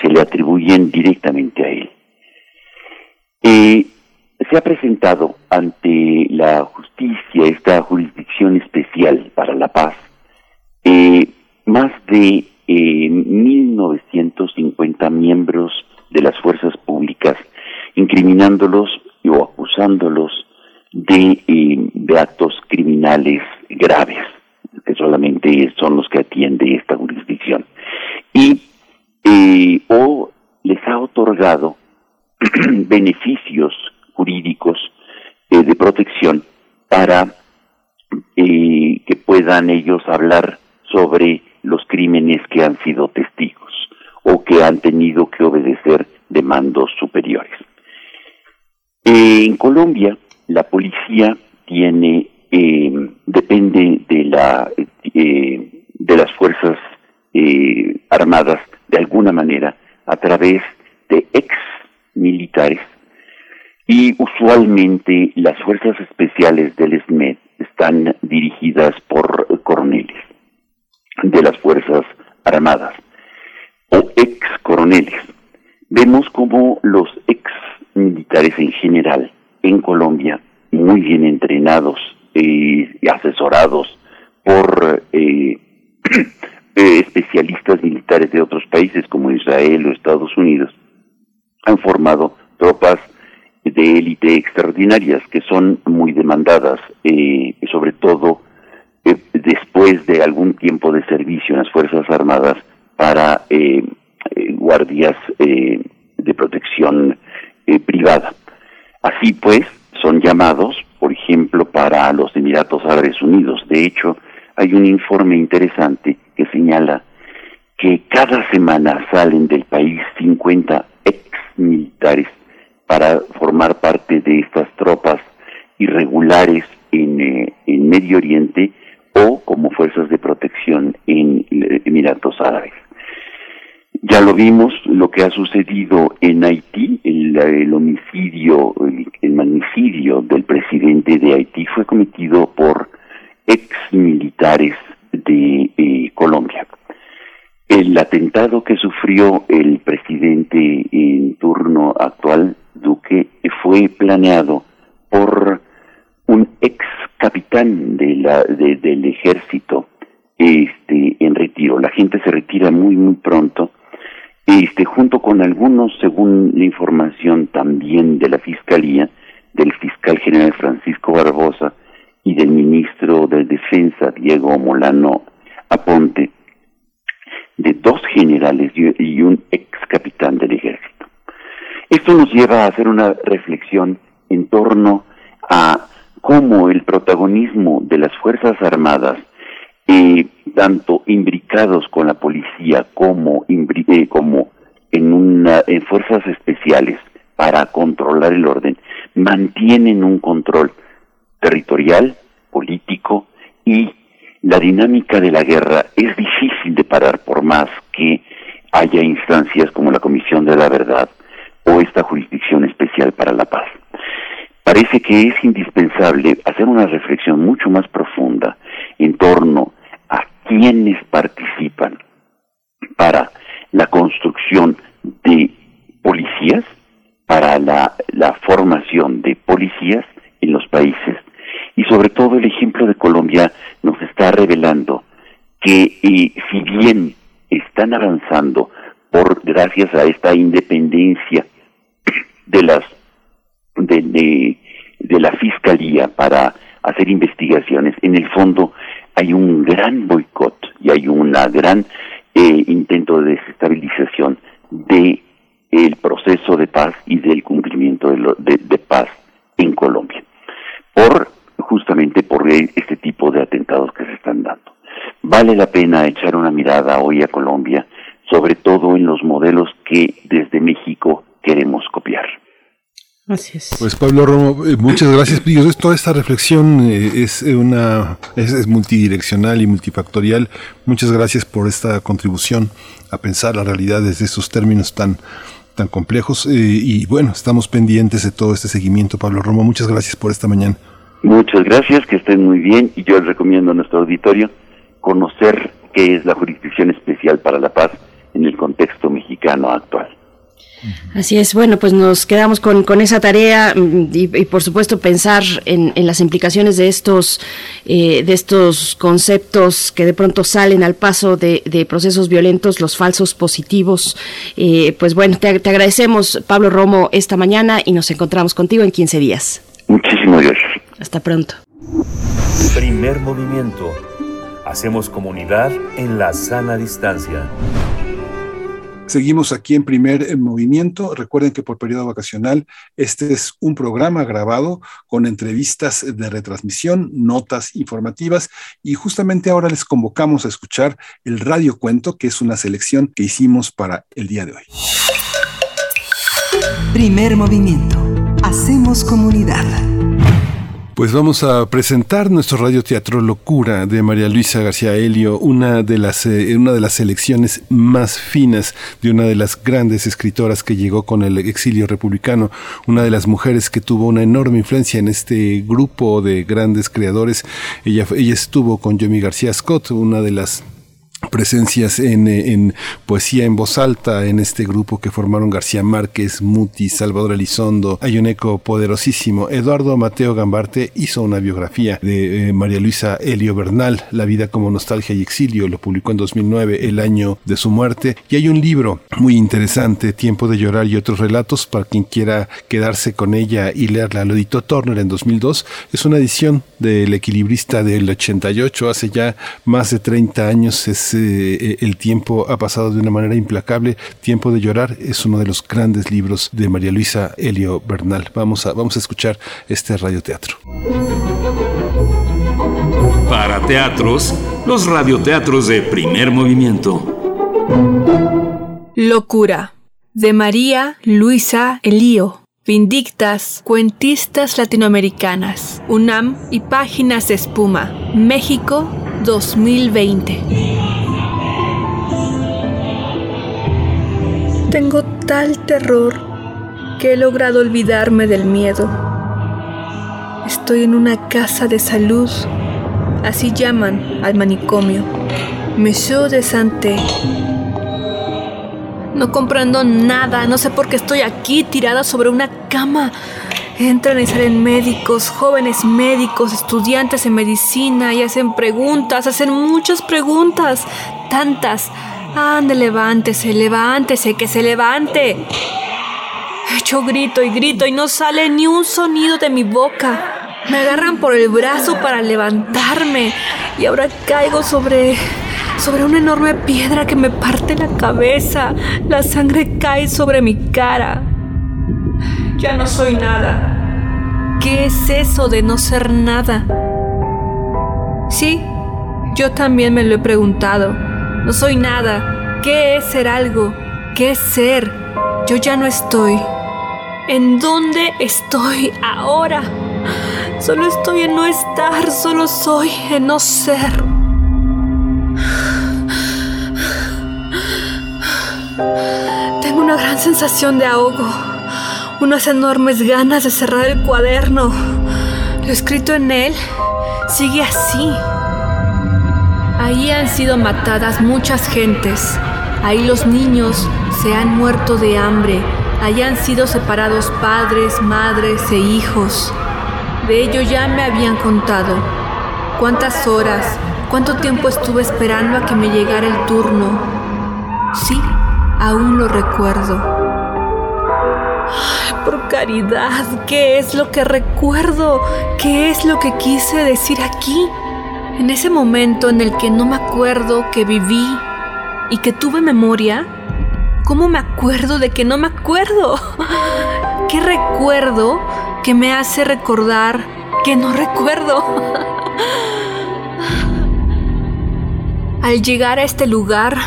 Se le atribuyen directamente a él. Eh, se ha presentado ante la justicia esta jurisdicción especial para la paz eh, más de eh, 1.950 miembros de las fuerzas públicas, incriminándolos o acusándolos de, eh, de actos criminales graves, que solamente son los que atiende esta jurisdicción. Y eh, o les ha otorgado beneficios jurídicos de protección para que puedan ellos hablar sobre los crímenes que han sido testigos o que han tenido que obedecer de mandos superiores. en Colombia, la policía tiene, eh, depende de la eh, de las fuerzas eh, armadas de alguna manera a través de ex militares y usualmente las fuerzas especiales del SMED están dirigidas por coroneles de las Fuerzas Armadas o ex coroneles. Vemos como los ex militares en general en Colombia, muy bien entrenados y asesorados por eh, eh, especialistas militares de otros países como Israel o Estados Unidos, han formado tropas de élite extraordinarias que son muy demandadas, eh, sobre todo eh, después de algún tiempo de servicio en las Fuerzas Armadas para eh, eh guardias eh, de protección privada. Así pues, son llamados, por ejemplo, para los Emiratos Árabes Unidos. De hecho, hay un informe interesante que señala que cada semana salen del país 50 ex militares para formar parte de estas tropas irregulares en, eh, en Medio Oriente o como fuerzas de protección en Emiratos Árabes. Ya lo vimos, lo que ha sucedido en Haití, el, homicidio, el, magnicidio del presidente de Haití fue cometido por ex militares de eh, Colombia. El atentado que sufrió el presidente en turno actual, Duque, fue planeado por un ex capitán de la, del ejército este, en retiro. La gente se retira muy, muy pronto este, junto con algunos, según la información también de la Fiscalía, del fiscal general Francisco Barbosa y del ministro de Defensa, Diego Molano Aponte, de dos generales y un ex capitán del ejército. Esto nos lleva a hacer una reflexión en torno a cómo el protagonismo de las Fuerzas Armadas eh, tanto imbricados con la policía como, eh, en, una, en fuerzas especiales para controlar el orden, mantienen un control territorial, político y la dinámica de la guerra es difícil de parar por más que haya instancias como la Comisión de la Verdad o esta jurisdicción especial para la paz. Parece que es indispensable hacer una reflexión mucho más profunda en torno quienes participan para la construcción de policías, para la, formación de policías en los países. Y sobre todo el ejemplo de Colombia nos está revelando que eh, si bien están avanzando por gracias a esta independencia de las de, de la fiscalía para hacer investigaciones en el fondo hay un gran boicot y hay un gran eh, intento de desestabilización de proceso de paz y del cumplimiento de, de, paz en Colombia por justamente por este tipo de atentados que se están dando. Vale la pena echar una mirada hoy a Colombia, sobre todo en los modelos que desde México queremos copiar. Pues Pablo Romo, eh, muchas gracias. Toda esta reflexión eh, es una es, multidireccional y multifactorial. Muchas gracias por esta contribución a pensar la realidad desde estos términos tan tan complejos. Eh, y bueno, estamos pendientes de todo este seguimiento, Pablo Romo. Muchas gracias por esta mañana. Muchas gracias, que estén muy bien. Y yo les recomiendo a nuestro auditorio conocer qué es la Jurisdicción Especial para la Paz en el contexto mexicano actual. Así es, bueno, pues nos quedamos con, con esa tarea mm, y, por supuesto pensar en, en, las implicaciones de estos, eh, de estos conceptos que de pronto salen al paso de, de procesos violentos, los falsos positivos. Eh, pues bueno, te, agradecemos, Pablo Romo, esta mañana y nos encontramos contigo en 15 días. Muchísimas gracias. Hasta pronto. Primer movimiento. Hacemos comunidad en la sana distancia. Seguimos aquí en primer movimiento. Recuerden que por periodo vacacional este es un programa grabado con entrevistas de retransmisión, notas informativas y justamente ahora les convocamos a escuchar el Radio Cuento, que es una selección que hicimos para el día de hoy. Primer movimiento. Hacemos comunidad. Pues vamos a presentar nuestro radioteatro Locura de María Luisa García Helio, una de las eh, una de las selecciones más finas de una de las grandes escritoras que llegó con el exilio republicano, una de las mujeres que tuvo una enorme influencia en este grupo de grandes creadores. Ella ella estuvo con Yomi García Scott, una de las presencias en, en, poesía en voz alta en este grupo que formaron García Márquez, Muti, Salvador Elizondo. Hay un eco poderosísimo. Eduardo Mateo Gambarte hizo una biografía de eh, María Luisa Helio Bernal, La vida como nostalgia y exilio. Lo publicó en 2009, el año de su muerte. Y hay un libro muy interesante, Tiempo de llorar y otros relatos, para quien quiera quedarse con ella y leerla. Lo editó Turner en 2002. Es una edición del equilibrista del 88, hace ya más de 30 años. Eh, el tiempo ha pasado de una manera implacable. Tiempo de llorar es uno de los grandes libros de María Luisa Helio Bernal. Vamos a, vamos a escuchar este radioteatro. Para teatros, los radioteatros de primer movimiento. Locura, de María Luisa Elío. Vindictas, cuentistas latinoamericanas, UNAM y Páginas de Espuma, México 2020. Tengo tal terror que he logrado olvidarme del miedo. Estoy en una casa de salud, así llaman al manicomio, Monsieur de Santé. No comprendo nada, no sé por qué estoy aquí tirada sobre una cama. Entran y salen médicos, jóvenes médicos, estudiantes en medicina y hacen preguntas, hacen muchas preguntas, tantas Ande, levántese, levántese, que se levante. Yo grito y grito y no sale ni un sonido de mi boca. Me agarran por el brazo para levantarme y ahora caigo sobre sobre una enorme piedra que me parte la cabeza. La sangre cae sobre mi cara. Ya no soy nada. ¿Qué es eso de no ser nada? Sí, yo también me lo he preguntado. No soy nada. ¿Qué es ser algo? ¿Qué es ser? Yo ya no estoy. ¿En dónde estoy ahora? Solo estoy en no estar, solo soy en no ser. Tengo una gran sensación de ahogo, unas enormes ganas de cerrar el cuaderno. Lo escrito en él sigue así. Ahí han sido matadas muchas gentes. Ahí los niños se han muerto de hambre. Ahí han sido separados padres, madres e hijos. De ello ya me habían contado. ¿Cuántas horas, cuánto tiempo estuve esperando a que me llegara el turno? Sí, aún lo recuerdo. por caridad, ¿qué es lo que recuerdo? ¿Qué es lo que quise decir aquí? En ese momento en el que no me acuerdo que viví y que tuve memoria, ¿cómo me acuerdo de que no me acuerdo? ¿Qué recuerdo que me hace recordar que no recuerdo? Al llegar a este lugar,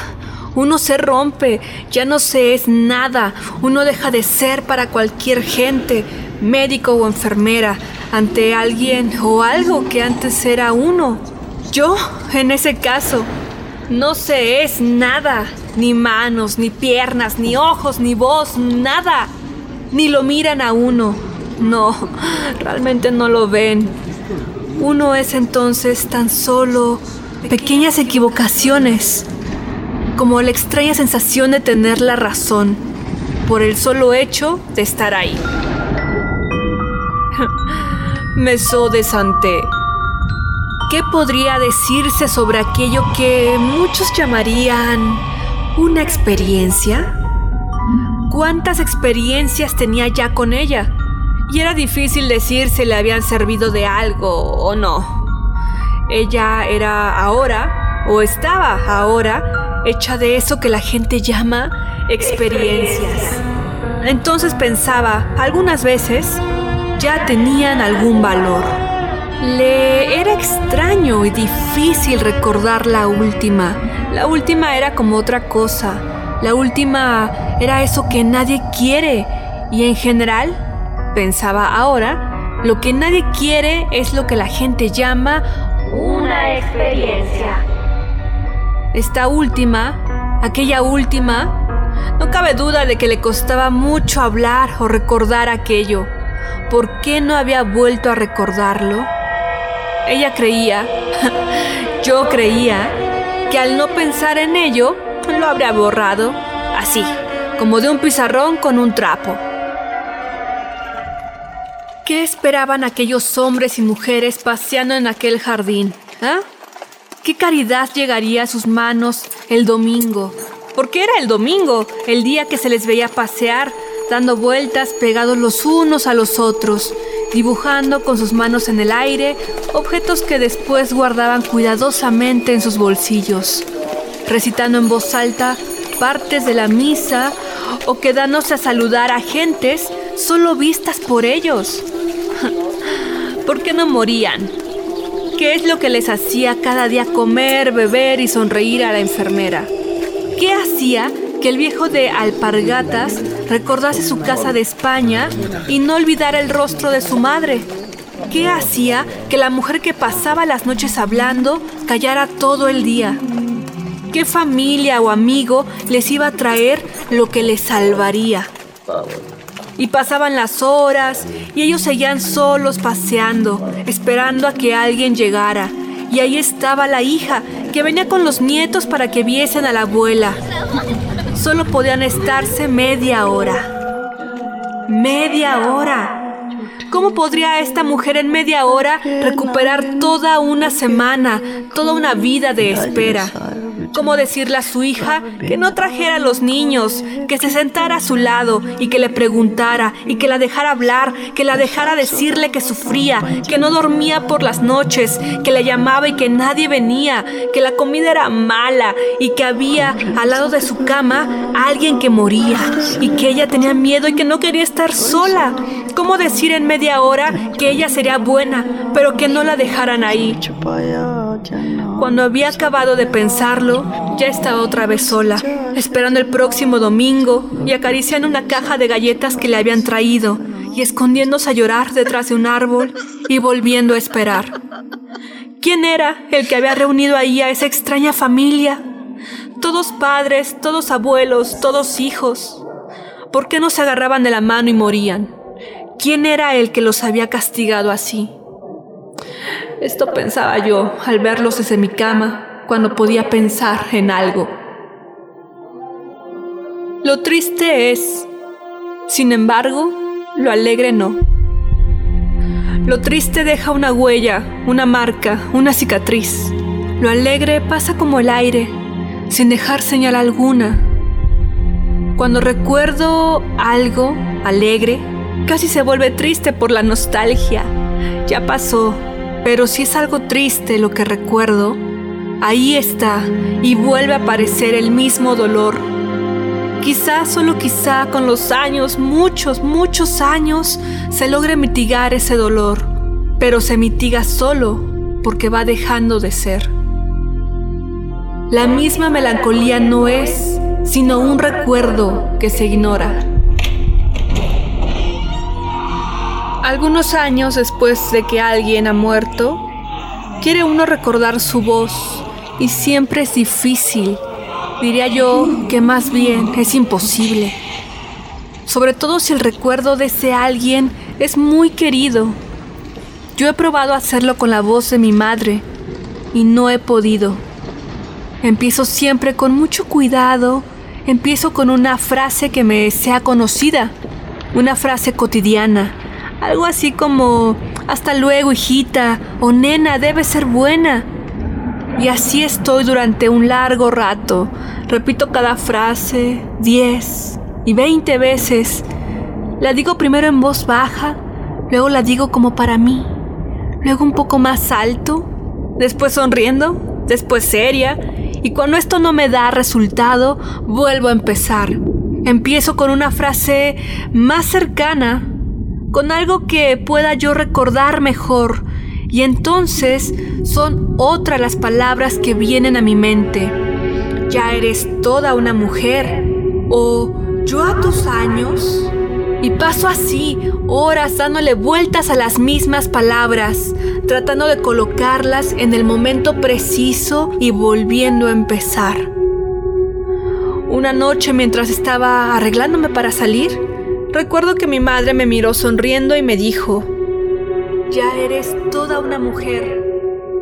uno se rompe, ya no se es nada, uno deja de ser para cualquier gente, médico o enfermera, ante alguien o algo que antes era uno. Yo, en ese caso, no se es nada, ni manos, ni piernas, ni ojos, ni voz, nada. Ni lo miran a uno. No, realmente no lo ven. Uno es entonces tan solo pequeñas equivocaciones, como la extraña sensación de tener la razón por el solo hecho de estar ahí. Meso de Santé. ¿Qué podría decirse sobre aquello que muchos llamarían una experiencia? ¿Cuántas experiencias tenía ya con ella? Y era difícil decir si le habían servido de algo o no. Ella era ahora, o estaba ahora, hecha de eso que la gente llama experiencias. Entonces pensaba, algunas veces ya tenían algún valor. Le era extraño y difícil recordar la última. La última era como otra cosa. La última era eso que nadie quiere. Y en general, pensaba ahora, lo que nadie quiere es lo que la gente llama una experiencia. Esta última, aquella última, no cabe duda de que le costaba mucho hablar o recordar aquello. ¿Por qué no había vuelto a recordarlo? Ella creía, yo creía, que al no pensar en ello, lo habría borrado, así, como de un pizarrón con un trapo. ¿Qué esperaban aquellos hombres y mujeres paseando en aquel jardín? ¿Ah? ¿Qué caridad llegaría a sus manos el domingo? Porque era el domingo, el día que se les veía pasear, dando vueltas pegados los unos a los otros, dibujando con sus manos en el aire objetos que después guardaban cuidadosamente en sus bolsillos, recitando en voz alta partes de la misa o quedándose a saludar a gentes solo vistas por ellos. ¿Por qué no morían? ¿Qué es lo que les hacía cada día comer, beber y sonreír a la enfermera? ¿Qué hacía que el viejo de Alpargatas recordase su casa de España y no olvidara el rostro de su madre? ¿Qué hacía que la mujer que pasaba las noches hablando callara todo el día? ¿Qué familia o amigo les iba a traer lo que les salvaría? Y pasaban las horas y ellos seguían solos paseando, esperando a que alguien llegara. Y ahí estaba la hija, que venía con los nietos para que viesen a la abuela. Solo podían estarse media hora. Media hora. ¿Cómo podría esta mujer en media hora recuperar toda una semana, toda una vida de espera? ¿Cómo decirle a su hija que no trajera a los niños, que se sentara a su lado y que le preguntara y que la dejara hablar, que la dejara decirle que sufría, que no dormía por las noches, que la llamaba y que nadie venía, que la comida era mala y que había al lado de su cama alguien que moría y que ella tenía miedo y que no quería estar sola? ¿Cómo decir en media hora que ella sería buena, pero que no la dejaran ahí? Cuando había acabado de pensarlo, ya estaba otra vez sola, esperando el próximo domingo y acariciando una caja de galletas que le habían traído y escondiéndose a llorar detrás de un árbol y volviendo a esperar. ¿Quién era el que había reunido ahí a esa extraña familia? Todos padres, todos abuelos, todos hijos. ¿Por qué no se agarraban de la mano y morían? ¿Quién era el que los había castigado así? Esto pensaba yo al verlos desde mi cama cuando podía pensar en algo. Lo triste es, sin embargo, lo alegre no. Lo triste deja una huella, una marca, una cicatriz. Lo alegre pasa como el aire, sin dejar señal alguna. Cuando recuerdo algo alegre, casi se vuelve triste por la nostalgia. Ya pasó, pero si es algo triste lo que recuerdo, ahí está y vuelve a aparecer el mismo dolor. Quizá, solo quizá, con los años, muchos, muchos años, se logre mitigar ese dolor, pero se mitiga solo porque va dejando de ser. La misma melancolía no es, sino un recuerdo que se ignora. Algunos años después de que alguien ha muerto, quiere uno recordar su voz y siempre es difícil. Diría yo que más bien es imposible. Sobre todo si el recuerdo de ese alguien es muy querido. Yo he probado hacerlo con la voz de mi madre y no he podido. Empiezo siempre con mucho cuidado, empiezo con una frase que me sea conocida, una frase cotidiana algo así como, hasta luego hijita, o nena, debe ser buena. Y así estoy durante un largo rato. Repito cada frase diez y veinte veces. La digo primero en voz baja, luego la digo como para mí, luego un poco más alto, después sonriendo, después seria, y cuando esto no me da resultado, vuelvo a empezar. Empiezo con una frase más cercana, con algo que pueda yo recordar mejor, y entonces son otras las palabras que vienen a mi mente. Ya eres toda una mujer, o yo a tus años. Y paso así, horas dándole vueltas a las mismas palabras, tratando de colocarlas en el momento preciso y volviendo a empezar. Una noche mientras estaba arreglándome para salir, recuerdo que mi madre me miró sonriendo y me dijo, ya eres toda una mujer,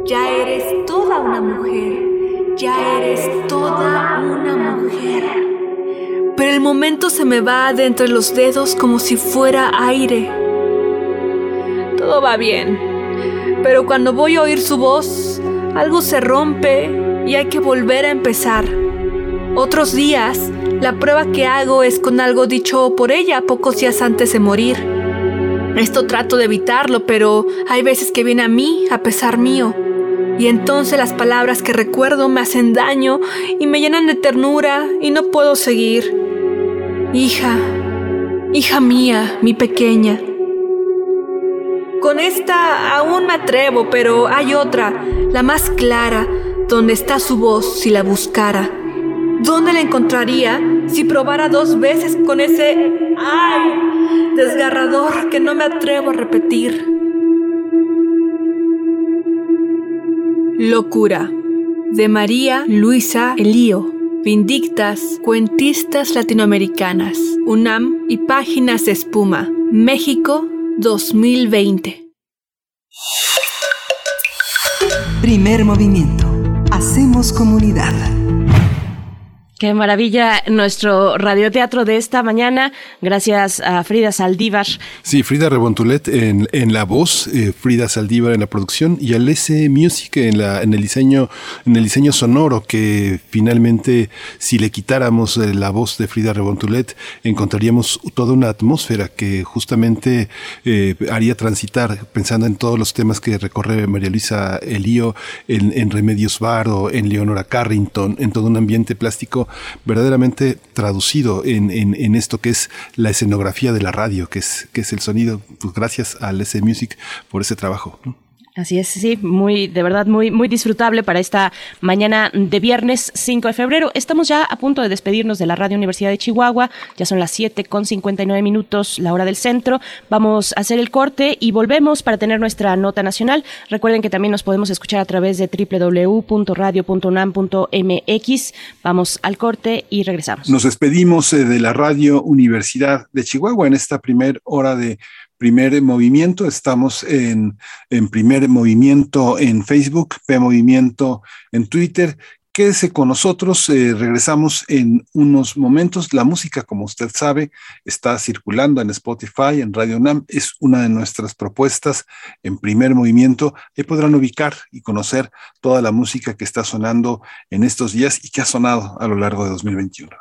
ya eres toda una mujer, ya eres toda una mujer pero el momento se me va de entre los dedos como si fuera aire. Todo va bien, pero cuando voy a oír su voz, algo se rompe y hay que volver a empezar. Otros días, la prueba que hago es con algo dicho por ella pocos días antes de morir. Esto trato de evitarlo, pero hay veces que viene a mí a pesar mío. Y entonces las palabras que recuerdo me hacen daño y me llenan de ternura y no puedo seguir. Hija, hija mía, mi pequeña. Con esta aún me atrevo, pero hay otra, la más clara, donde está su voz si la buscara. ¿Dónde la encontraría si probara dos veces con ese ay desgarrador que no me atrevo a repetir? Locura de María Luisa Elío. Vindictas, Cuentistas Latinoamericanas, UNAM y Páginas de Espuma, México 2020. Primer movimiento. Hacemos comunidad. Qué maravilla nuestro radioteatro de esta mañana. Gracias a Frida Saldívar. Sí, Frida Rebontulet en, en la voz, eh, Frida Saldívar en la producción y al S Music en, la, en, el diseño, en el diseño sonoro que finalmente si le quitáramos eh, la voz de Frida Rebontulet encontraríamos toda una atmósfera que justamente eh, haría transitar pensando en todos los temas que recorre María Luisa Elío en, en Remedios Bar o en Leonora Carrington, en todo un ambiente plástico verdaderamente traducido en, esto que es la escenografía de la radio, que es, el sonido. Pues gracias al S Music por ese trabajo. Así es, sí, muy, de verdad, muy, muy disfrutable para esta mañana de viernes 5 de febrero. Estamos ya a punto de despedirnos de la Radio Universidad de Chihuahua. Ya son las 7 con 59 minutos, la hora del centro. Vamos a hacer el corte y volvemos para tener nuestra nota nacional. Recuerden que también nos podemos escuchar a través de www.radio.unam.mx. Vamos al corte y regresamos. Nos despedimos eh, de la Radio Universidad de Chihuahua en esta primera hora de primer movimiento. Estamos en, en primer movimiento en Facebook, P Movimiento en Twitter. Quédese con nosotros, eh, regresamos en unos momentos. La música, como usted sabe, está circulando en Spotify, en Radio NAM, es una de nuestras propuestas en primer movimiento. Ahí podrán ubicar y conocer toda la música que está sonando en estos días y que ha sonado a lo largo de 2021.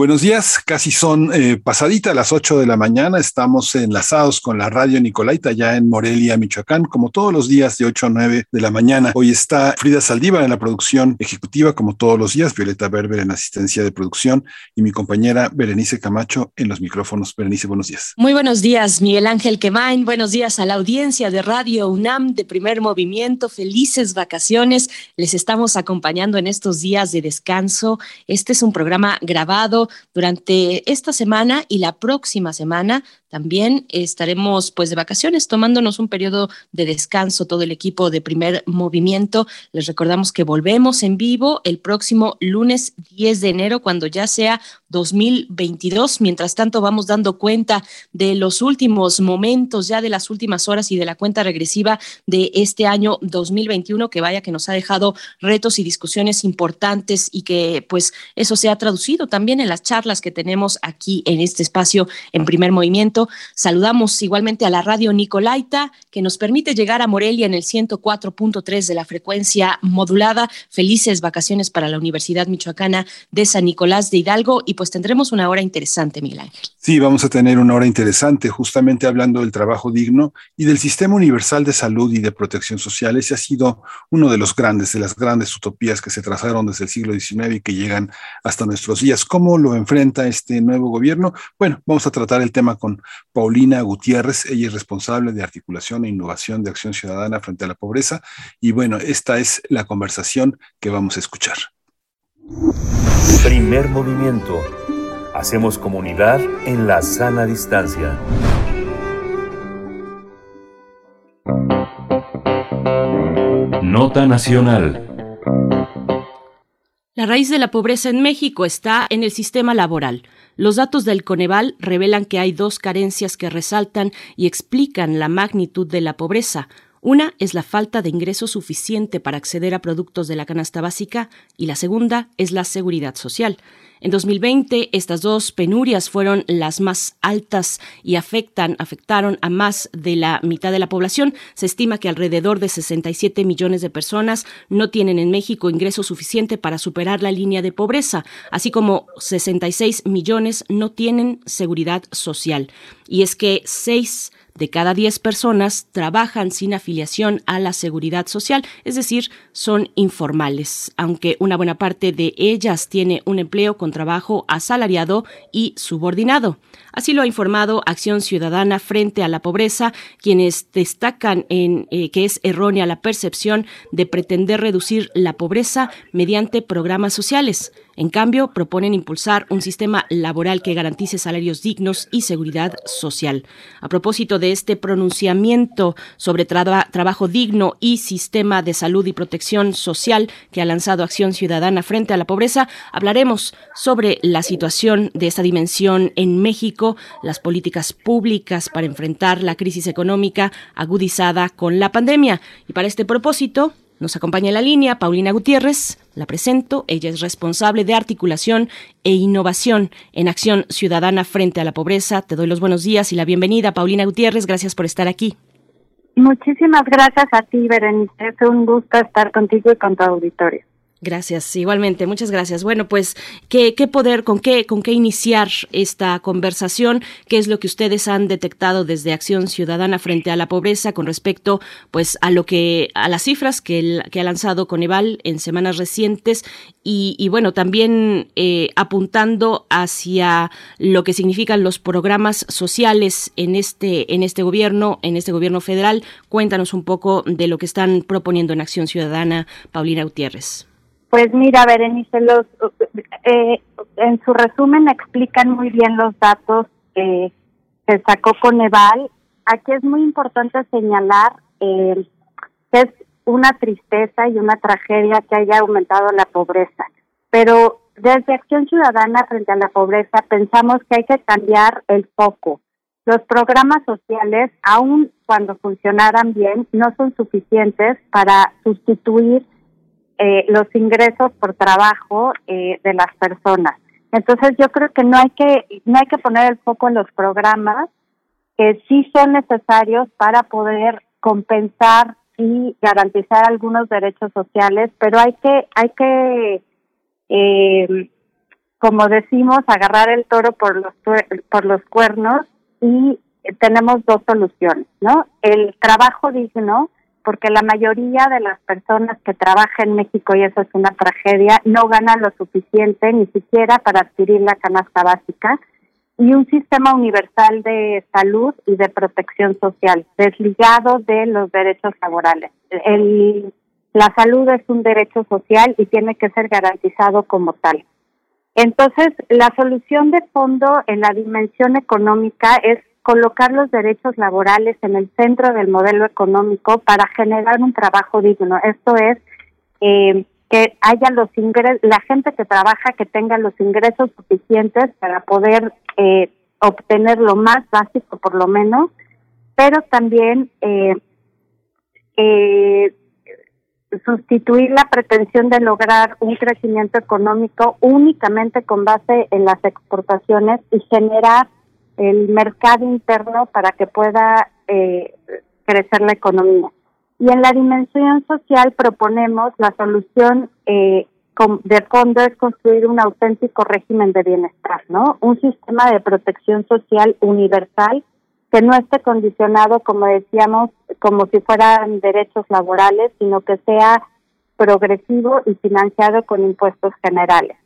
Buenos días, casi son eh, pasaditas las 8 de la mañana. Estamos enlazados con la radio Nicolaita ya en Morelia, Michoacán, como todos los días de 8 a 9 de la mañana. Hoy está Frida Saldívar en la producción ejecutiva, como todos los días, Violeta Berber en asistencia de producción y mi compañera Berenice Camacho en los micrófonos. Berenice, buenos días. Muy buenos días, Miguel Ángel Quemain. Buenos días a la audiencia de Radio UNAM de Primer Movimiento. Felices vacaciones. Les estamos acompañando en estos días de descanso. Este es un programa grabado durante esta semana y la próxima semana también estaremos pues de vacaciones tomándonos un periodo de descanso todo el equipo de primer movimiento. Les recordamos que volvemos en vivo el próximo lunes 10 de enero cuando ya sea 2022. Mientras tanto, vamos dando cuenta de los últimos momentos, ya de las últimas horas y de la cuenta regresiva de este año 2021, que vaya que nos ha dejado retos y discusiones importantes y que pues eso se ha traducido también en las charlas que tenemos aquí en este espacio en primer movimiento. Saludamos igualmente a la radio Nicolaita, que nos permite llegar a Morelia en el 104.3 de la frecuencia modulada. Felices vacaciones para la Universidad Michoacana de San Nicolás de Hidalgo y pues tendremos una hora interesante, Miguel Ángel. Sí, vamos a tener una hora interesante justamente hablando del trabajo digno y del sistema universal de salud y de protección social. Ese ha sido uno de los grandes, de las grandes utopías que se trazaron desde el siglo XIX y que llegan hasta nuestros días. ¿Cómo lo enfrenta este nuevo gobierno? Bueno, vamos a tratar el tema con Paulina Gutiérrez. Ella es responsable de articulación e innovación de acción ciudadana frente a la pobreza. Y bueno, esta es la conversación que vamos a escuchar. Primer movimiento. Hacemos comunidad en la sana distancia. Nota Nacional. La raíz de la pobreza en México está en el sistema laboral. Los datos del Coneval revelan que hay dos carencias que resaltan y explican la magnitud de la pobreza. Una es la falta de ingreso suficiente para acceder a productos de la canasta básica y la segunda es la seguridad social. En 2020, estas dos penurias fueron las más altas y afectan, afectaron a más de la mitad de la población. Se estima que alrededor de 67 millones de personas no tienen en México ingreso suficiente para superar la línea de pobreza, así como 66 millones no tienen seguridad social. Y es que seis de cada 10 personas trabajan sin afiliación a la seguridad social, es decir, son informales, aunque una buena parte de ellas tiene un empleo con trabajo asalariado y subordinado. Así lo ha informado Acción Ciudadana frente a la pobreza, quienes destacan en eh, que es errónea la percepción de pretender reducir la pobreza mediante programas sociales. En cambio, proponen impulsar un sistema laboral que garantice salarios dignos y seguridad social. A propósito de este pronunciamiento sobre trabajo digno y sistema de salud y protección social que ha lanzado Acción Ciudadana frente a la pobreza, hablaremos sobre la situación de esta dimensión en México, las políticas públicas para enfrentar la crisis económica agudizada con la pandemia. Y para este propósito, nos acompaña en la línea Paulina Gutiérrez, la presento, ella es responsable de articulación e innovación en acción ciudadana frente a la pobreza. Te doy los buenos días y la bienvenida, Paulina Gutiérrez, gracias por estar aquí. Muchísimas gracias a ti, Berenice, es un gusto estar contigo y con tu auditorio. Gracias, igualmente, muchas gracias. Bueno, pues, ¿qué, ¿qué, poder, con qué, con qué iniciar esta conversación? ¿Qué es lo que ustedes han detectado desde Acción Ciudadana frente a la pobreza con respecto, pues, a lo que, a las cifras que, ha lanzado Coneval en semanas recientes y, y bueno, también eh, apuntando hacia lo que significan los programas sociales en este, en este gobierno, en este gobierno federal? Cuéntanos un poco de lo que están proponiendo en Acción Ciudadana, Paulina Gutiérrez. Pues mira, Berenice, los, eh, en su resumen explican muy bien los datos que sacó con Eval. Aquí es muy importante señalar eh, que es una tristeza y una tragedia que haya aumentado la pobreza, pero desde Acción Ciudadana frente a la pobreza pensamos que hay que cambiar el foco. Los programas sociales, aun cuando funcionaran bien, no son suficientes para sustituir eh, los ingresos por trabajo eh, de las personas. Entonces yo creo que no hay que no hay que poner el foco en los programas que sí son necesarios para poder compensar y garantizar algunos derechos sociales, pero hay que hay que eh, como decimos agarrar el toro por los por los cuernos y tenemos dos soluciones, ¿no? El trabajo digno porque la mayoría de las personas que trabajan en México, y eso es una tragedia, no ganan lo suficiente ni siquiera para adquirir la canasta básica, y un sistema universal de salud y de protección social, desligado de los derechos laborales. El, la salud es un derecho social y tiene que ser garantizado como tal. Entonces, la solución de fondo en la dimensión económica es colocar los derechos laborales en el centro del modelo económico para generar un trabajo digno. Esto es eh, que haya los ingresos, la gente que trabaja que tenga los ingresos suficientes para poder eh, obtener lo más básico por lo menos, pero también eh, eh, sustituir la pretensión de lograr un crecimiento económico únicamente con base en las exportaciones y generar el mercado interno para que pueda eh, crecer la economía. Y en la dimensión social proponemos la solución eh, de fondo es construir un auténtico régimen de bienestar, ¿no? Un sistema de protección social universal que no esté condicionado, como decíamos, como si fueran derechos laborales, sino que sea progresivo y financiado con impuestos generales.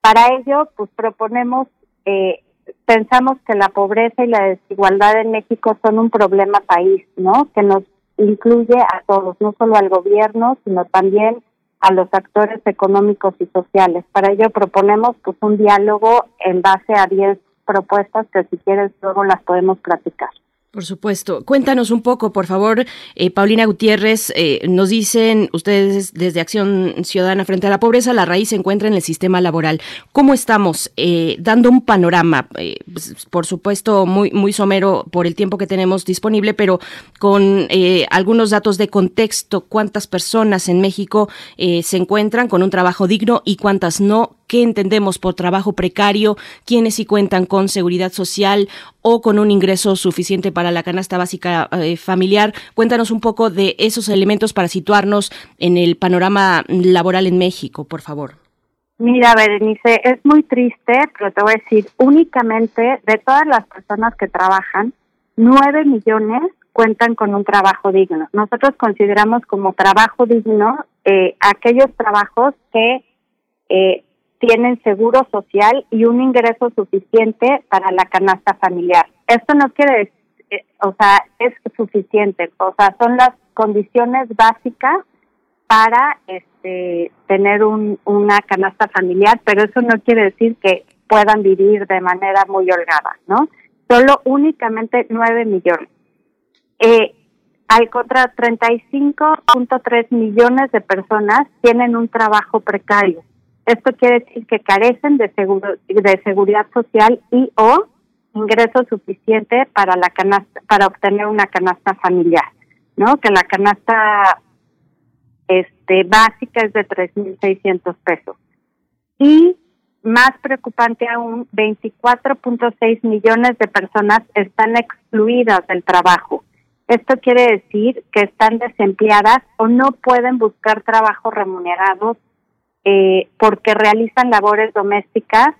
Para ello, pues proponemos, eh, pensamos que la pobreza y la desigualdad en México son un problema país, ¿no? Que nos incluye a todos, no solo al gobierno, sino también a los actores económicos y sociales. Para ello proponemos pues un diálogo en base a 10 propuestas que si quieres luego las podemos platicar. Por supuesto. Cuéntanos un poco, por favor, eh, Paulina Gutiérrez. Eh, nos dicen ustedes desde Acción Ciudadana frente a la pobreza, la raíz se encuentra en el sistema laboral. ¿Cómo estamos? Eh, dando un panorama, pues, por supuesto, muy, muy somero por el tiempo que tenemos disponible, pero con algunos datos de contexto. ¿Cuántas personas en México se encuentran con un trabajo digno y cuántas no? Qué entendemos por trabajo precario, quiénes sí cuentan con seguridad social o con un ingreso suficiente para la canasta básica eh, familiar. Cuéntanos un poco de esos elementos para situarnos en el panorama laboral en México, por favor. Mira, Berenice, es muy triste, pero te voy a decir, únicamente de todas las personas que trabajan, nueve millones cuentan con un trabajo digno. Nosotros consideramos como trabajo digno eh, aquellos trabajos que eh, tienen seguro social y un ingreso suficiente para la canasta familiar. Esto no quiere decir, eh, o sea, es suficiente, o sea, son las condiciones básicas para este tener un, una canasta familiar, pero eso no quiere decir que puedan vivir de manera muy holgada, ¿no? Solo únicamente 9 millones. Eh, al contra 35.3 millones de personas tienen un trabajo precario. Esto quiere decir que carecen de, seguro, de seguridad social y o ingreso suficiente para la canasta, para obtener una canasta familiar, ¿no? Que la canasta este básica es de 3.600 pesos. Y más preocupante aún, 24.6 millones de personas están excluidas del trabajo. Esto quiere decir que están desempleadas o no pueden buscar trabajo remunerado eh, porque realizan labores domésticas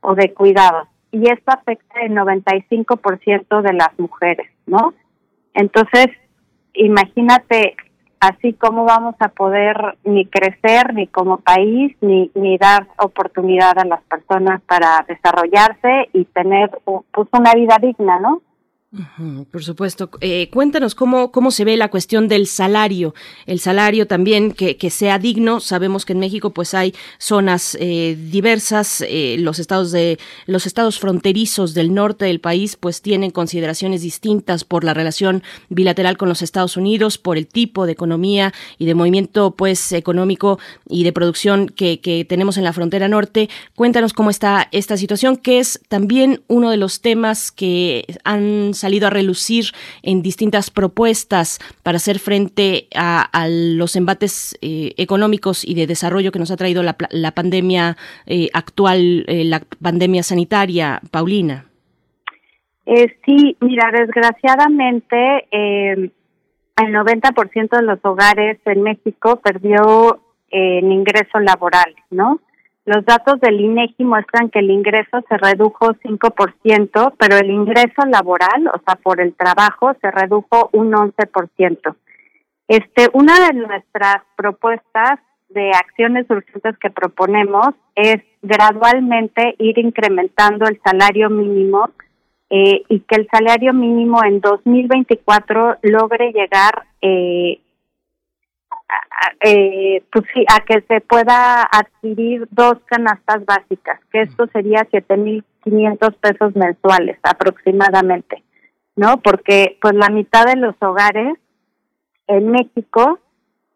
o de cuidado. Y esto afecta el 95% de las mujeres, ¿no? Entonces, imagínate así cómo vamos a poder ni crecer ni como país ni, ni dar oportunidad a las personas para desarrollarse y tener pues una vida digna, ¿no? Por supuesto. Eh, cuéntanos cómo, cómo se ve la cuestión del salario. El salario también que, que sea digno. Sabemos que en México pues hay zonas eh, diversas. Eh, los estados de los estados fronterizos del norte del país pues tienen consideraciones distintas por la relación bilateral con los Estados Unidos, por el tipo de economía y de movimiento pues económico y de producción que, que tenemos en la frontera norte. Cuéntanos cómo está esta situación, que es también uno de los temas que han salido a relucir en distintas propuestas para hacer frente a, los embates eh, económicos y de desarrollo que nos ha traído la, la pandemia eh, actual, eh, la pandemia sanitaria, Paulina. sí, mira, desgraciadamente el 90% de los hogares en México perdió el ingreso laboral, ¿no? Los datos del INEGI muestran que el ingreso se redujo 5%, pero el ingreso laboral, o sea, por el trabajo, se redujo un 11%. Este, una de nuestras propuestas de acciones urgentes que proponemos es gradualmente ir incrementando el salario mínimo eh, y que el salario mínimo en 2024 logre llegar eh, eh, pues sí, a que se pueda adquirir dos canastas básicas, que esto sería 7.500 pesos mensuales aproximadamente, ¿no? Porque pues la mitad de los hogares en México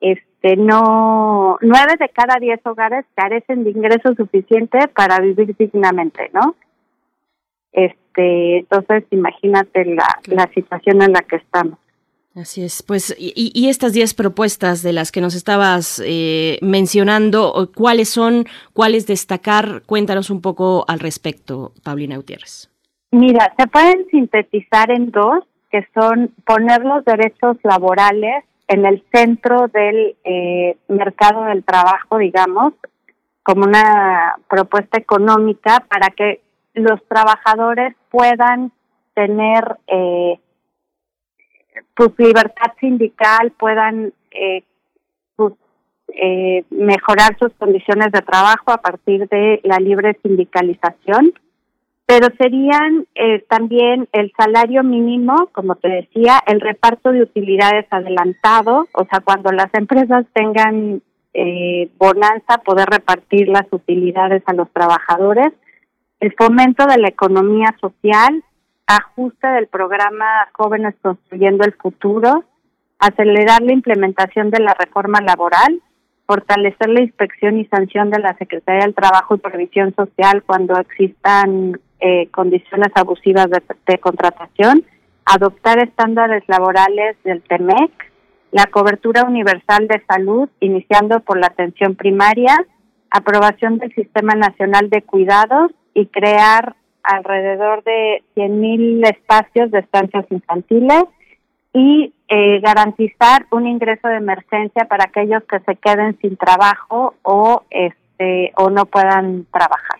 este no nueve de cada diez hogares carecen de ingresos suficientes para vivir dignamente, ¿no? Este, entonces imagínate la, la situación en la que estamos. Así es, pues, y, estas diez propuestas de las que nos estabas eh, mencionando, ¿cuáles son, cuáles destacar? Cuéntanos un poco al respecto, Paulina Gutiérrez. Mira, se pueden sintetizar en dos, que son poner los derechos laborales en el centro del eh, mercado del trabajo, digamos, como una propuesta económica para que los trabajadores puedan tener eh, pues libertad sindical, puedan eh, pues, eh, mejorar sus condiciones de trabajo a partir de la libre sindicalización pero serían eh, también el salario mínimo, como te decía, el reparto de utilidades adelantado, o sea, cuando las empresas tengan eh, bonanza, poder repartir las utilidades a los trabajadores, el fomento de la economía social, ajuste del programa Jóvenes Construyendo el Futuro, acelerar la implementación de la reforma laboral, fortalecer la inspección y sanción de la Secretaría del Trabajo y Previsión Social cuando existan eh, condiciones abusivas de, contratación, adoptar estándares laborales del TEMEC, la cobertura universal de salud, iniciando por la atención primaria, aprobación del Sistema Nacional de Cuidados y crear alrededor de 100.000 espacios de estancias infantiles y eh, garantizar un ingreso de emergencia para aquellos que se queden sin trabajo o este o no puedan trabajar.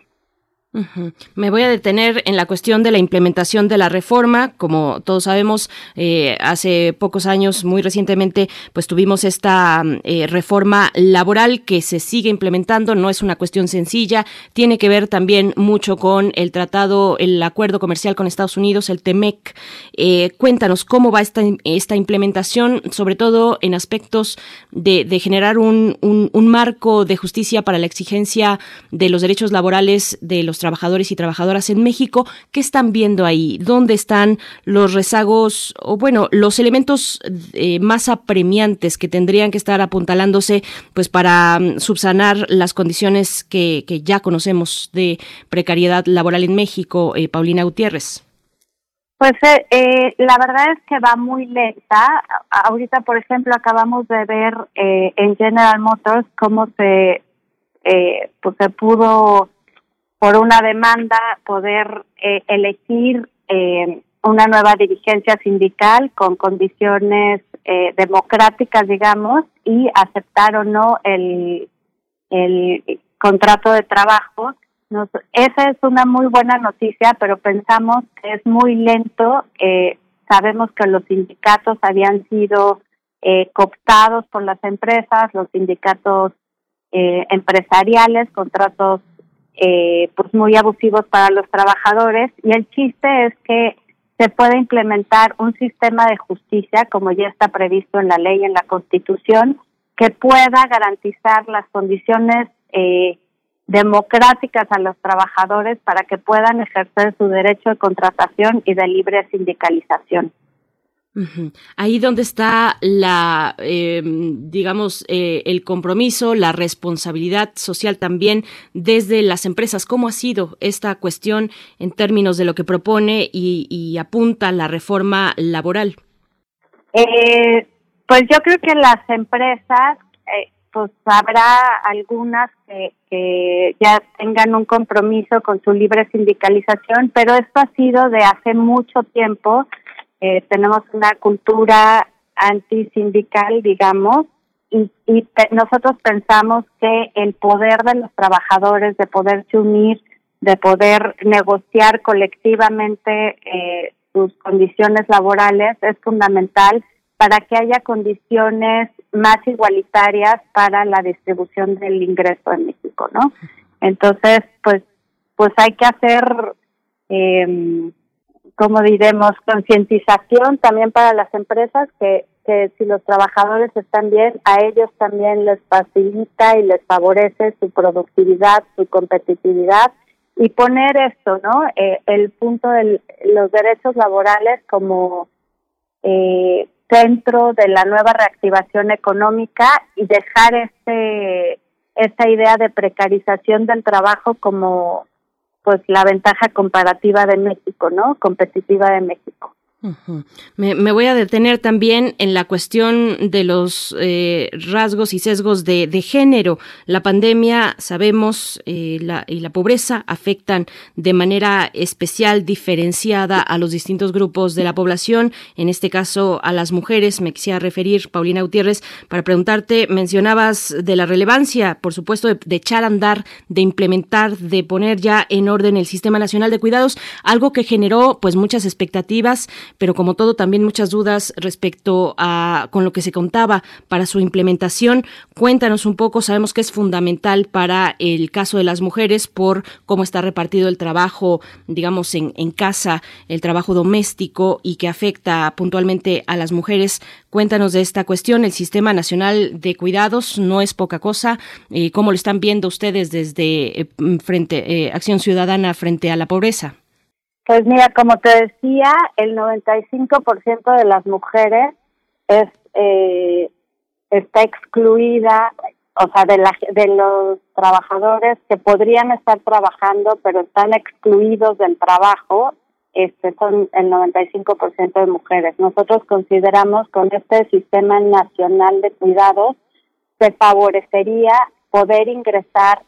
Me voy a detener en la cuestión de la implementación de la reforma. Como todos sabemos, eh, hace pocos años, muy recientemente, pues tuvimos esta eh, reforma laboral que se sigue implementando. No es una cuestión sencilla. Tiene que ver también mucho con el tratado, el acuerdo comercial con Estados Unidos, el TEMEC. Eh, cuéntanos cómo va esta, esta implementación, sobre todo en aspectos de, generar un, un marco de justicia para la exigencia de los derechos laborales de los trabajadores y trabajadoras en México. ¿Qué están viendo ahí? ¿Dónde están los rezagos o, bueno, los elementos eh, más apremiantes que tendrían que estar apuntalándose pues para mm, subsanar las condiciones que, que, ya conocemos de precariedad laboral en México? Eh, Paulina Gutiérrez. Pues eh, eh, la verdad es que va muy lenta. Ahorita, por ejemplo, acabamos de ver eh, en General Motors cómo se eh, pues se pudo por una demanda poder eh, elegir eh, una nueva dirigencia sindical con condiciones eh, democráticas, digamos, y aceptar o no el, el contrato de trabajo. Nos, esa es una muy buena noticia, pero pensamos que es muy lento. Eh, sabemos que los sindicatos habían sido eh, cooptados por las empresas, los sindicatos eh, empresariales, contratos eh, pues muy abusivos para los trabajadores y el chiste es que se puede implementar un sistema de justicia como ya está previsto en la ley en la constitución que pueda garantizar las condiciones eh, democráticas a los trabajadores para que puedan ejercer su derecho de contratación y de libre sindicalización. Ahí donde está la, eh, digamos, eh, el compromiso, la responsabilidad social también desde las empresas. ¿Cómo ha sido esta cuestión en términos de lo que propone y, apunta la reforma laboral? Eh, pues yo creo que las empresas, pues habrá algunas que, que ya tengan un compromiso con su libre sindicalización, pero esto ha sido de hace mucho tiempo eh, tenemos una cultura antisindical, digamos, y, y nosotros pensamos que el poder de los trabajadores de poderse unir, de poder negociar colectivamente eh, sus condiciones laborales es fundamental para que haya condiciones más igualitarias para la distribución del ingreso en México, ¿no? Entonces, pues, pues hay que hacer eh, como diremos, concientización también para las empresas que, que si los trabajadores están bien, a ellos también les facilita y les favorece su productividad, su competitividad y poner esto, ¿no? Eh, el punto de los derechos laborales como eh, centro de la nueva reactivación económica y dejar este esta idea de precarización del trabajo como pues la ventaja comparativa de México, ¿no? Competitiva de México me, voy a detener también en la cuestión de los eh, rasgos y sesgos de, género. La pandemia, sabemos, eh, la, y la pobreza afectan de manera especial, diferenciada a los distintos grupos de la población, en este caso a las mujeres. Me quisiera referir, Paulina Gutiérrez, para preguntarte, mencionabas de la relevancia, por supuesto, de, de echar a andar, de implementar, de poner ya en orden el Sistema Nacional de Cuidados, algo que generó pues muchas expectativas pero como todo también muchas dudas respecto a con lo que se contaba para su implementación. Cuéntanos un poco, sabemos que es fundamental para el caso de las mujeres por cómo está repartido el trabajo, digamos, en, en casa, el trabajo doméstico y que afecta puntualmente a las mujeres. Cuéntanos de esta cuestión. El Sistema Nacional de Cuidados no es poca cosa. Eh, ¿Cómo lo están viendo ustedes desde eh, frente eh, Acción Ciudadana frente a la pobreza? Pues mira, como te decía, el 95% de las mujeres es eh, está excluida, o sea, de, la, de los trabajadores que podrían estar trabajando, pero están excluidos del trabajo, este son el 95% de mujeres. Nosotros consideramos con este sistema nacional de cuidados se favorecería poder ingresar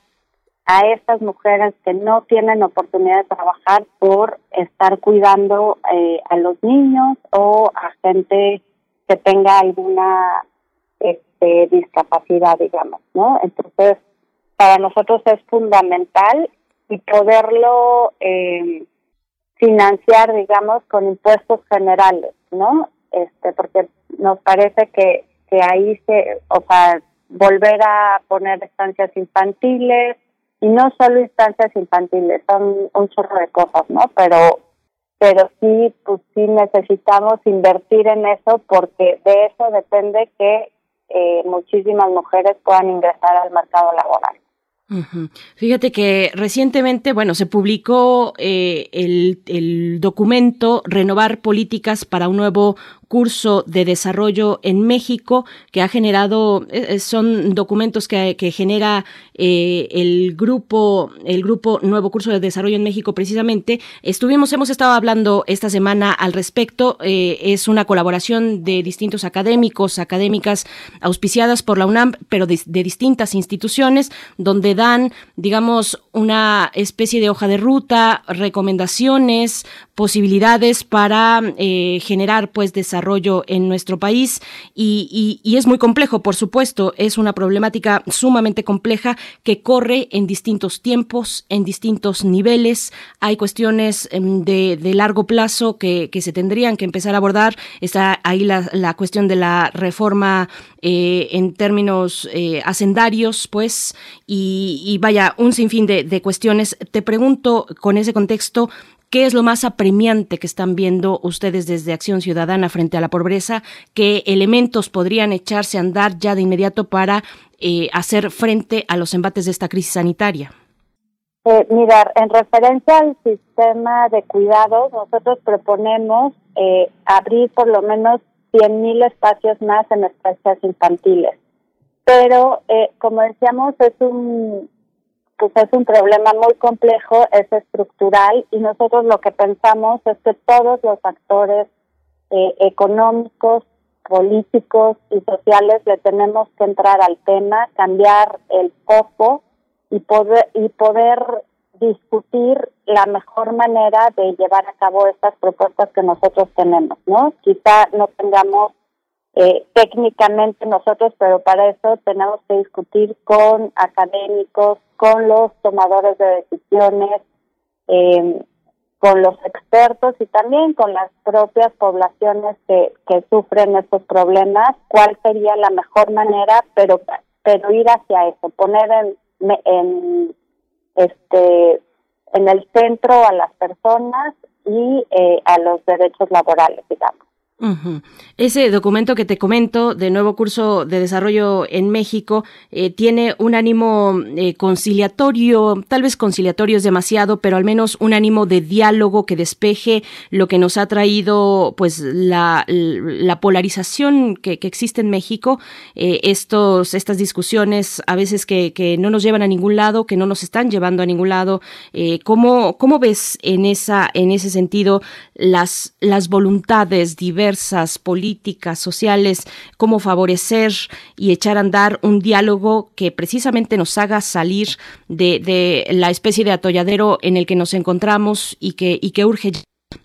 a estas mujeres que no tienen oportunidad de trabajar por estar cuidando eh, a los niños o a gente que tenga alguna este, discapacidad, digamos, ¿no? Entonces, para nosotros es fundamental y poderlo eh, financiar, digamos, con impuestos generales, ¿no? Este, porque nos parece que, que ahí se, o sea, volver a poner estancias infantiles, y no solo instancias infantiles, son un chorro de cosas, ¿no? Pero pero sí, pues sí necesitamos invertir en eso porque de eso depende que eh, muchísimas mujeres puedan ingresar al mercado laboral. Fíjate que recientemente, bueno, se publicó eh, el, el, documento Renovar Políticas para un nuevo curso de desarrollo en México que ha generado, eh, eh, son documentos que, genera eh, el grupo, el grupo Nuevo Curso de Desarrollo en México precisamente. Estuvimos, hemos estado hablando esta semana al respecto. es una colaboración de distintos académicos, académicas auspiciadas por la UNAM, pero de distintas instituciones, donde dan, digamos, una especie de hoja de ruta, recomendaciones, posibilidades para eh, generar pues desarrollo en nuestro país. Y, y, es muy complejo, por supuesto, es una problemática sumamente compleja que corre en distintos tiempos, en distintos niveles, hay cuestiones em, de, largo plazo que, que, se tendrían que empezar a abordar, está ahí la, la cuestión de la reforma eh, en términos eh, hacendarios, pues, y vaya, un sinfín de, de cuestiones. Te pregunto con ese contexto, ¿Qué es lo más apremiante que están viendo ustedes desde Acción Ciudadana frente a la pobreza? ¿Qué elementos podrían echarse a andar ya de inmediato para eh, hacer frente a los embates de esta crisis sanitaria? Eh, mira, en referencia al sistema de cuidados, nosotros proponemos eh, abrir por lo menos 100.000 espacios más en estancias infantiles. Pero, eh, como decíamos, es un pues es un problema muy complejo, es estructural y nosotros lo que pensamos es que todos los actores eh, económicos, políticos y sociales le tenemos que entrar al tema, cambiar el foco y poder y poder discutir la mejor manera de llevar a cabo estas propuestas que nosotros tenemos, ¿no? Quizá no tengamos eh, técnicamente nosotros, pero para eso tenemos que discutir con académicos, con los tomadores de decisiones, eh, con los expertos y también con las propias poblaciones que, que sufren estos problemas, cuál sería la mejor manera, pero pero ir hacia eso, poner en, en este en el centro a las personas y eh, a los derechos laborales, digamos. Ese documento que te comento de nuevo curso de desarrollo en México eh, tiene un ánimo eh, conciliatorio, tal vez conciliatorio es demasiado, pero al menos un ánimo de diálogo que despeje lo que nos ha traído pues la, la polarización que, existe en México, eh, estos, estas discusiones a veces que, que, no nos llevan a ningún lado, que no nos están llevando a ningún lado. ¿cómo, ¿Cómo ves en, esa, en ese sentido las, las voluntades diversas? Políticas, sociales, cómo favorecer y echar a andar un diálogo que precisamente nos haga salir de, la especie de atolladero en el que nos encontramos y que, y que urge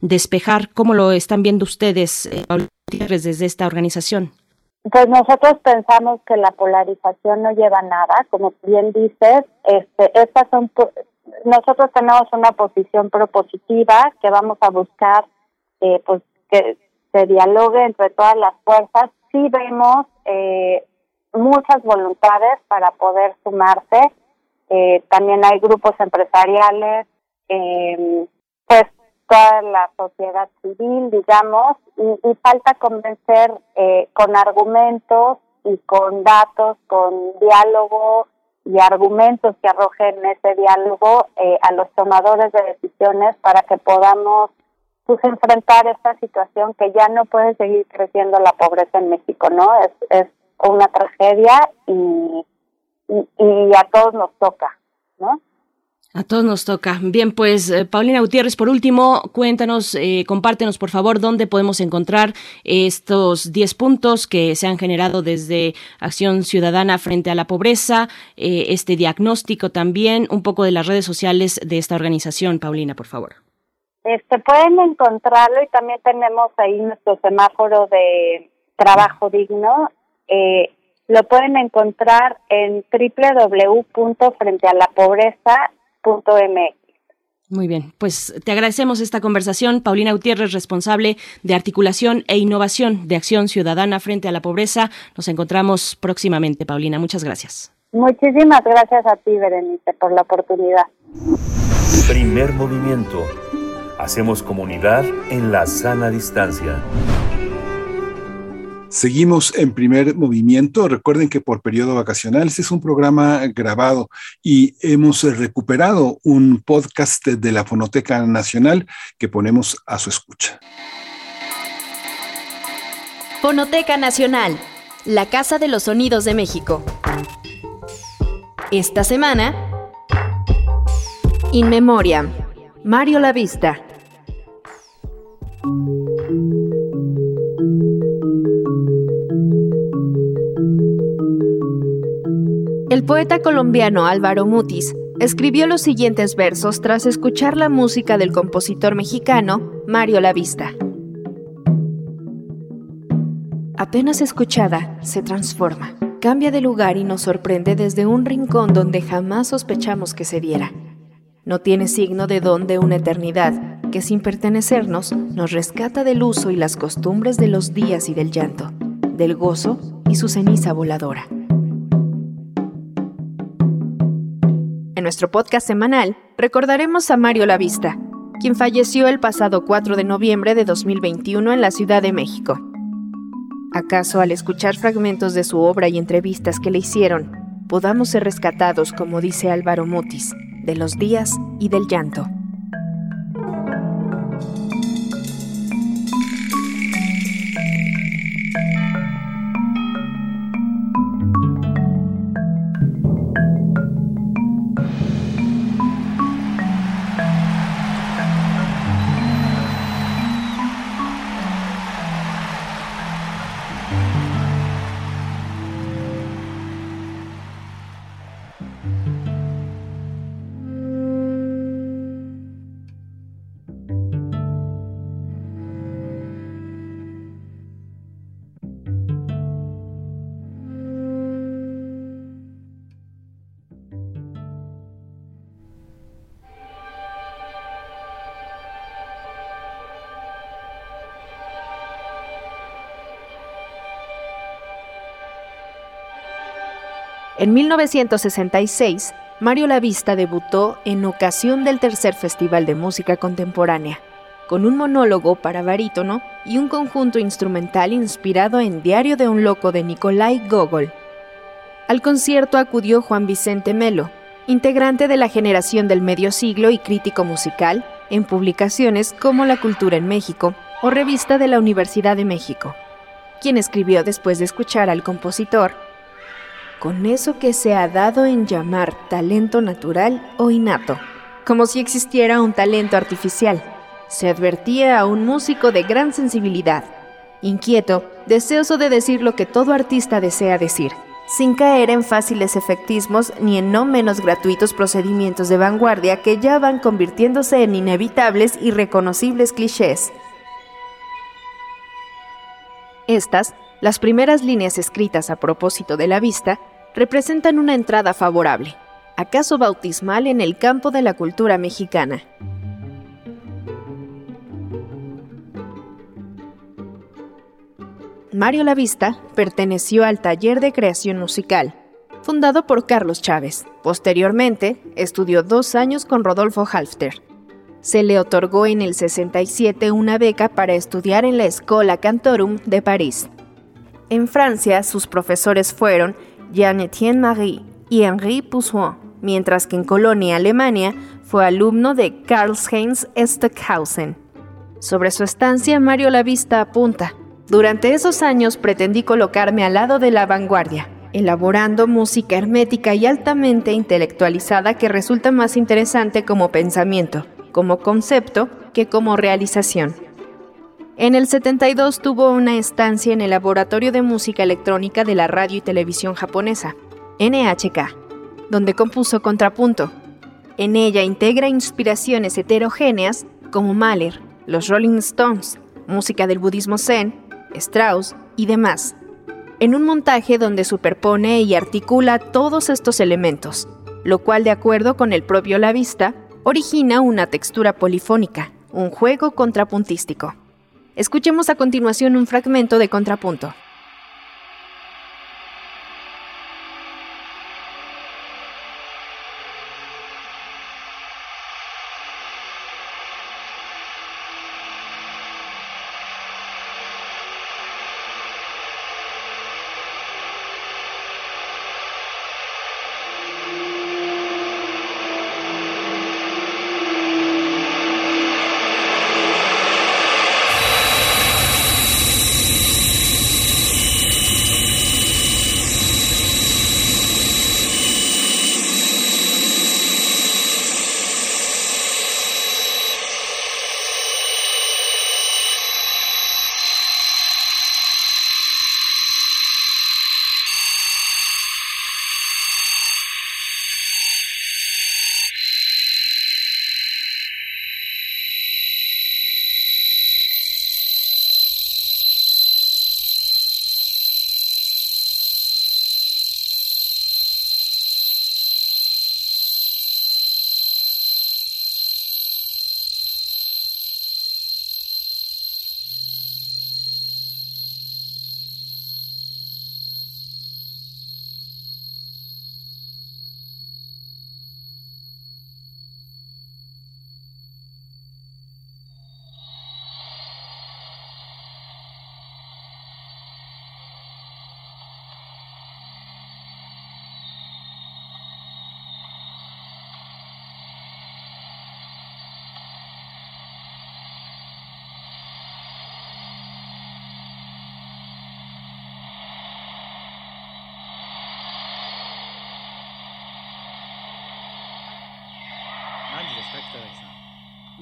despejar. ¿Cómo lo están viendo ustedes, eh, desde esta organización? Pues nosotros pensamos que la polarización no lleva nada, como bien dices, este, estas son, nosotros tenemos una posición propositiva que vamos a buscar, eh, pues que se dialogue entre todas las fuerzas. Sí vemos eh, muchas voluntades para poder sumarse. Eh, también hay grupos empresariales, eh, pues toda la sociedad civil, digamos, y, falta convencer eh, con argumentos y con datos, con diálogo y argumentos que arrojen ese diálogo eh, a los tomadores de decisiones para que podamos pues enfrentar esta situación que ya no puede seguir creciendo la pobreza en México, ¿no? Es, es una tragedia y, y, a todos nos toca, ¿no? A todos nos toca. Bien, pues eh, Paulina Gutiérrez, por último, cuéntanos, eh, compártenos por favor dónde podemos encontrar estos 10 puntos que se han generado desde Acción Ciudadana frente a la pobreza, eh, este diagnóstico también, un poco de las redes sociales de esta organización, Paulina, por favor. Este, pueden encontrarlo y también tenemos ahí nuestro semáforo de trabajo digno. Eh, lo pueden encontrar en www.frentealapobreza.mx. Muy bien, pues te agradecemos esta conversación. Paulina Gutiérrez, responsable de articulación e innovación de Acción Ciudadana frente a la pobreza. Nos encontramos próximamente, Paulina. Muchas gracias. Muchísimas gracias a ti, Berenice, por la oportunidad. Primer movimiento Hacemos comunidad en la sana distancia. Seguimos en primer movimiento. Recuerden que por periodo vacacional este es un programa grabado y hemos recuperado un podcast de la Fonoteca Nacional que ponemos a su escucha. Fonoteca Nacional, la Casa de los Sonidos de México. Esta semana, In Memoriam, Mario Lavista. El poeta colombiano Álvaro Mutis escribió los siguientes versos tras escuchar la música del compositor mexicano Mario Lavista. Apenas escuchada, se transforma, cambia de lugar y nos sorprende desde un rincón donde jamás sospechamos que se diera. No tiene signo de don de una eternidad, que sin pertenecernos nos rescata del uso y las costumbres de los días y del llanto, del gozo y su ceniza voladora. En nuestro podcast semanal recordaremos a Mario Lavista, quien falleció el pasado 4 de noviembre de 2021 en la Ciudad de México. ¿Acaso al escuchar fragmentos de su obra y entrevistas que le hicieron, podamos ser rescatados, como dice Álvaro Mutis, de los días y del llanto? En 1966, Mario Lavista debutó en ocasión del tercer Festival de Música Contemporánea, con un monólogo para barítono y un conjunto instrumental inspirado en Diario de un Loco de Nikolai Gogol. Al concierto acudió Juan Vicente Melo, integrante de la generación del medio siglo y crítico musical en publicaciones como La Cultura en México o Revista de la Universidad de México, quien escribió después de escuchar al compositor, con eso que se ha dado en llamar talento natural o innato, como si existiera un talento artificial se advertía a un músico de gran sensibilidad, inquieto, deseoso de decir lo que todo artista desea decir, sin caer en fáciles efectismos ni en no menos gratuitos procedimientos de vanguardia que ya van convirtiéndose en inevitables y reconocibles clichés. Estas, las primeras líneas escritas a propósito de la vista, representan una entrada favorable, acaso bautismal en el campo de la cultura mexicana. Mario Lavista perteneció al taller de creación musical, fundado por Carlos Chávez. Posteriormente, estudió dos años con Rodolfo Halfter. Se le otorgó en el 67 una beca para estudiar en la Escola Cantorum de París. En Francia, sus profesores fueron Jean-Étienne Marie y Henri Poussin, mientras que en Colonia, Alemania, fue alumno de Karl-Heinz Stockhausen. Sobre su estancia, Mario Lavista apunta, durante esos años pretendí colocarme al lado de la vanguardia, elaborando música hermética y altamente intelectualizada que resulta más interesante como pensamiento, como concepto, que como realización. En el 72 tuvo una estancia en el Laboratorio de Música Electrónica de la Radio y Televisión Japonesa, NHK, donde compuso Contrapunto. En ella integra inspiraciones heterogéneas como Mahler, los Rolling Stones, música del budismo zen, Strauss y demás, en un montaje donde superpone y articula todos estos elementos, lo cual de acuerdo con el propio La Vista, origina una textura polifónica, un juego contrapuntístico. Escuchemos a continuación un fragmento de contrapunto.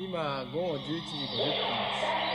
今午後11時50分です。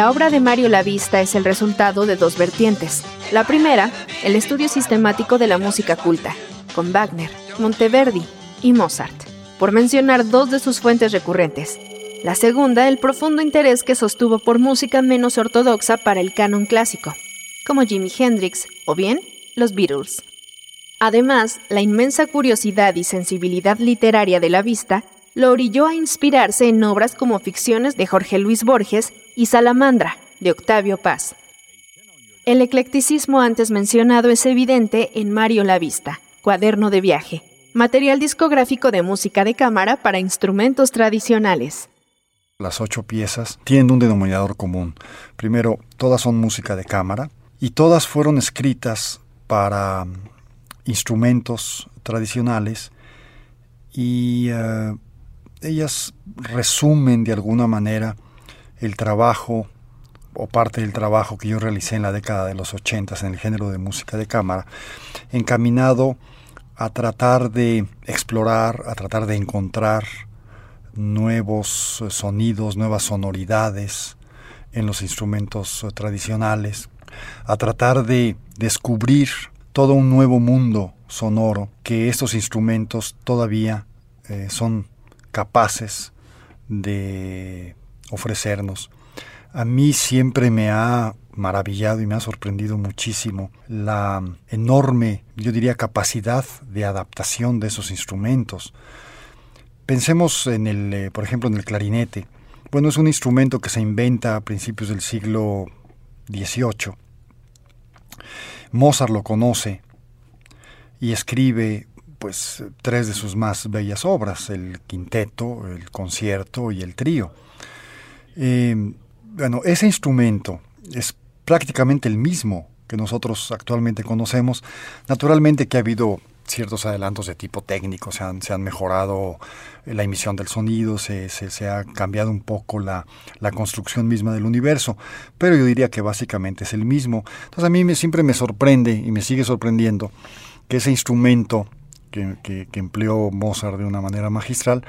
La obra de Mario Lavista es el resultado de dos vertientes. La primera, el estudio sistemático de la música culta, con Wagner, Monteverdi y Mozart, por mencionar dos de sus fuentes recurrentes. La segunda, el profundo interés que sostuvo por música menos ortodoxa para el canon clásico, como Jimi Hendrix o bien los Beatles. Además, la inmensa curiosidad y sensibilidad literaria de la vista lo orilló a inspirarse en obras como ficciones de Jorge Luis Borges y Salamandra, de Octavio Paz. El eclecticismo antes mencionado es evidente en Mario La Vista, cuaderno de viaje, material discográfico de música de cámara para instrumentos tradicionales. Las ocho piezas tienen un denominador común. Primero, todas son música de cámara y todas fueron escritas para instrumentos tradicionales y eh, ellas resumen de alguna manera el trabajo o parte del trabajo que yo realicé en la década de los 80 en el género de música de cámara, encaminado a tratar de explorar, a tratar de encontrar nuevos sonidos, nuevas sonoridades en los instrumentos tradicionales, a tratar de descubrir todo un nuevo mundo sonoro que estos instrumentos todavía eh, son capaces de ofrecernos. A mí siempre me ha maravillado y me ha sorprendido muchísimo la enorme, yo diría, capacidad de adaptación de esos instrumentos. Pensemos en el, eh, por ejemplo, en el clarinete. Bueno, es un instrumento que se inventa a principios del siglo XVIII. Mozart lo conoce y escribe pues tres de sus más bellas obras, el quinteto, el concierto y el trío. Eh, bueno, ese instrumento es prácticamente el mismo que nosotros actualmente conocemos. Naturalmente que ha habido ciertos adelantos de tipo técnico, se han, se mejorado la emisión del sonido, se, se, ha cambiado un poco la, la, construcción misma del universo, pero yo diría que básicamente es el mismo. Entonces a mí me, siempre me sorprende y me sigue sorprendiendo que ese instrumento que, empleó Mozart de una manera magistral,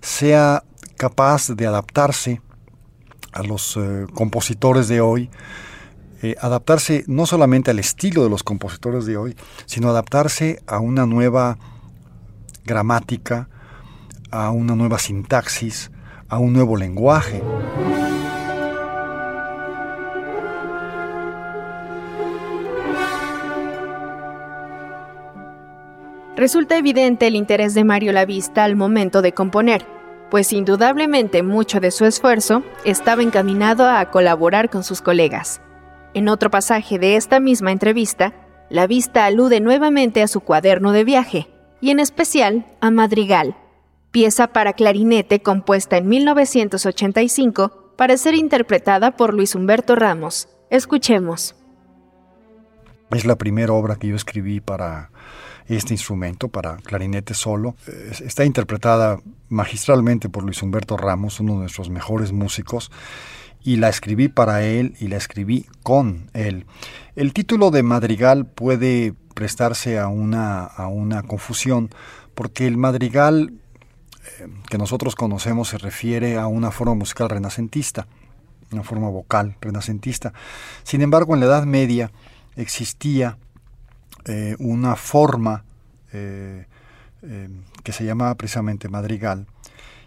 sea capaz de adaptarse a los eh, compositores de hoy, eh, adaptarse no solamente al estilo de los compositores de hoy, sino adaptarse a una nueva gramática, a una nueva sintaxis, a un nuevo lenguaje. Resulta evidente el interés de Mario Lavista al momento de componer, pues indudablemente mucho de su esfuerzo estaba encaminado a colaborar con sus colegas. En otro pasaje de esta misma entrevista, la vista alude nuevamente a su cuaderno de viaje, y en especial a Madrigal, pieza para clarinete compuesta en 1985 para ser interpretada por Luis Humberto Ramos. Escuchemos. Es la primera obra que yo escribí para este instrumento para clarinete solo. Está interpretada magistralmente por Luis Humberto Ramos, uno de nuestros mejores músicos, y la escribí para él y la escribí con él. El título de madrigal puede prestarse a una, a una confusión, porque el madrigal eh, que nosotros conocemos se refiere a una forma musical renacentista, una forma vocal renacentista. Sin embargo, en la Edad Media existía eh, una forma eh, eh, que se llamaba precisamente madrigal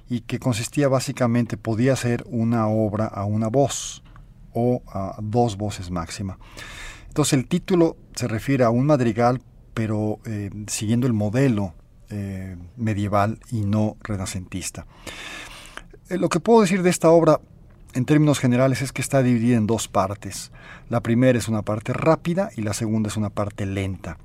y que consistía básicamente, podía ser una obra a una voz o a dos voces máxima. Entonces el título se refiere a un madrigal, pero siguiendo el modelo medieval y no renacentista. lo que puedo decir de esta obra en términos generales es que está dividida en dos partes. La primera es una parte rápida y la segunda es una parte lenta.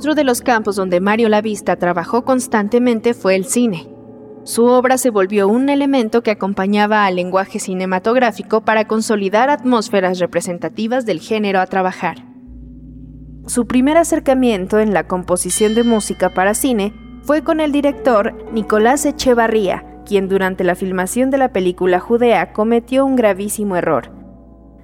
Otro de los campos donde Mario Lavista trabajó constantemente fue el cine. Su obra se volvió un elemento que acompañaba al lenguaje cinematográfico para consolidar atmósferas representativas del género a trabajar. Su primer acercamiento en la composición de música para cine fue con el director Nicolás Echevarría, quien durante la filmación de la película Judea cometió un gravísimo error.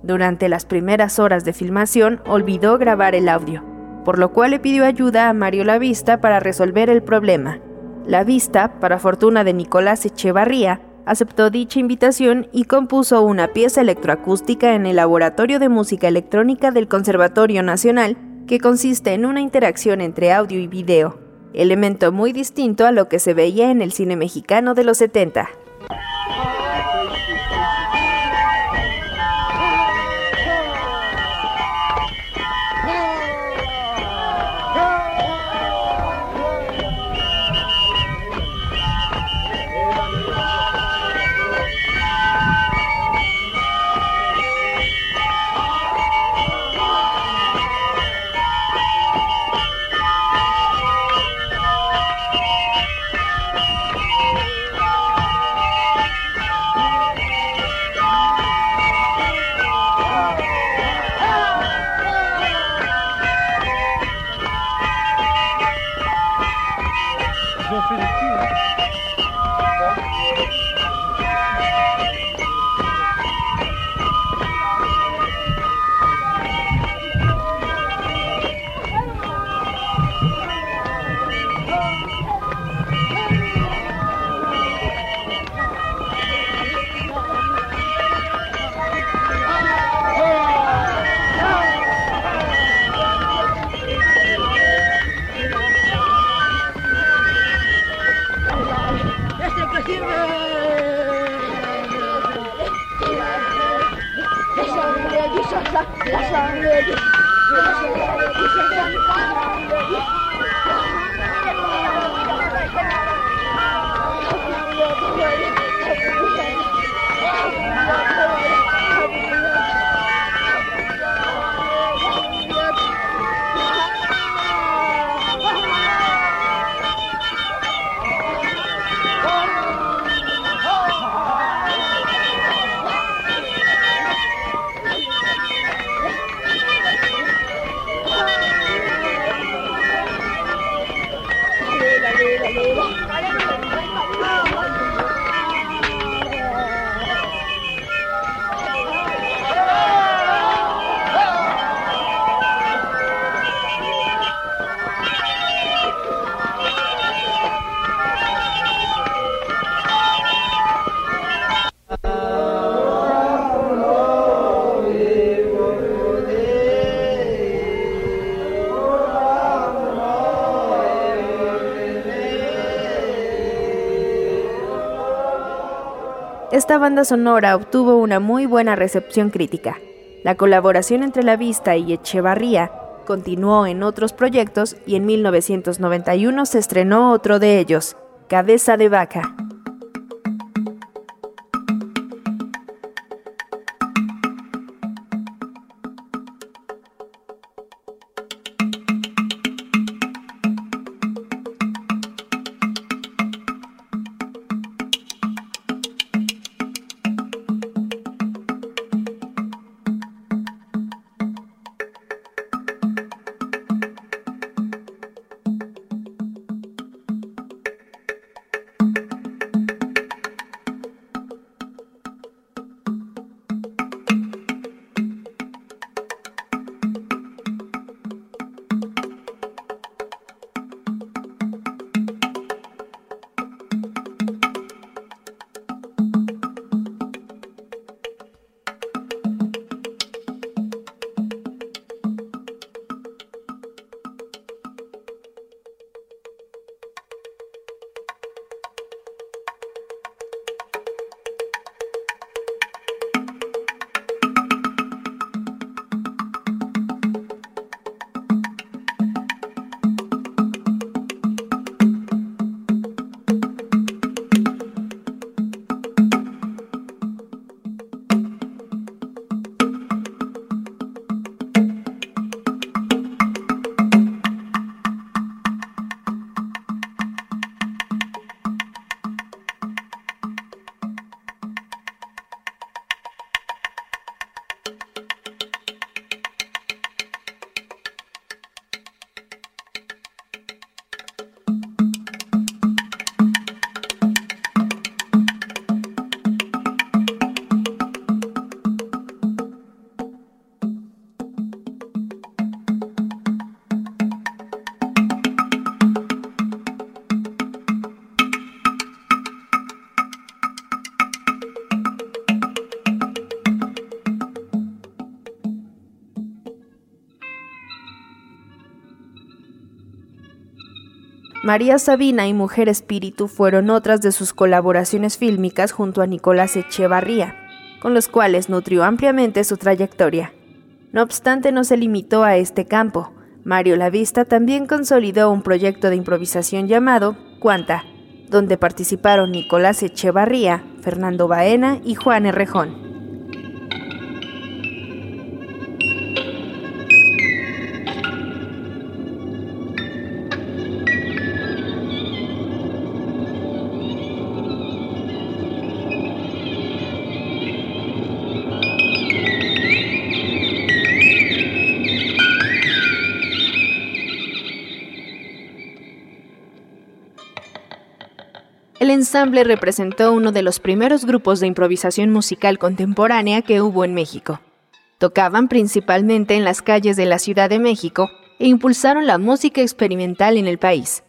Durante las primeras horas de filmación olvidó grabar el audio, por lo cual le pidió ayuda a Mario Lavista para resolver el problema. La Vista, para fortuna de Nicolás Echevarría, aceptó dicha invitación y compuso una pieza electroacústica en el Laboratorio de Música Electrónica del Conservatorio Nacional, que consiste en una interacción entre audio y video, elemento muy distinto a lo que se veía en el cine mexicano de los 70. Esta banda sonora obtuvo una muy buena recepción crítica. La colaboración entre La Vista y Echevarría continuó en otros proyectos y en 1991 se estrenó otro de ellos, Cabeza de Vaca. María Sabina y Mujer Espíritu fueron otras de sus colaboraciones fílmicas junto a Nicolás Echevarría, con los cuales nutrió ampliamente su trayectoria. No obstante, no se limitó a este campo. Mario Lavista también consolidó un proyecto de improvisación llamado Cuanta, donde participaron Nicolás Echevarría, Fernando Baena y Juan Errejón. Ensamble representó uno de los primeros grupos de improvisación musical contemporánea que hubo en México. Tocaban principalmente en las calles de la Ciudad de México e impulsaron la música experimental en el país.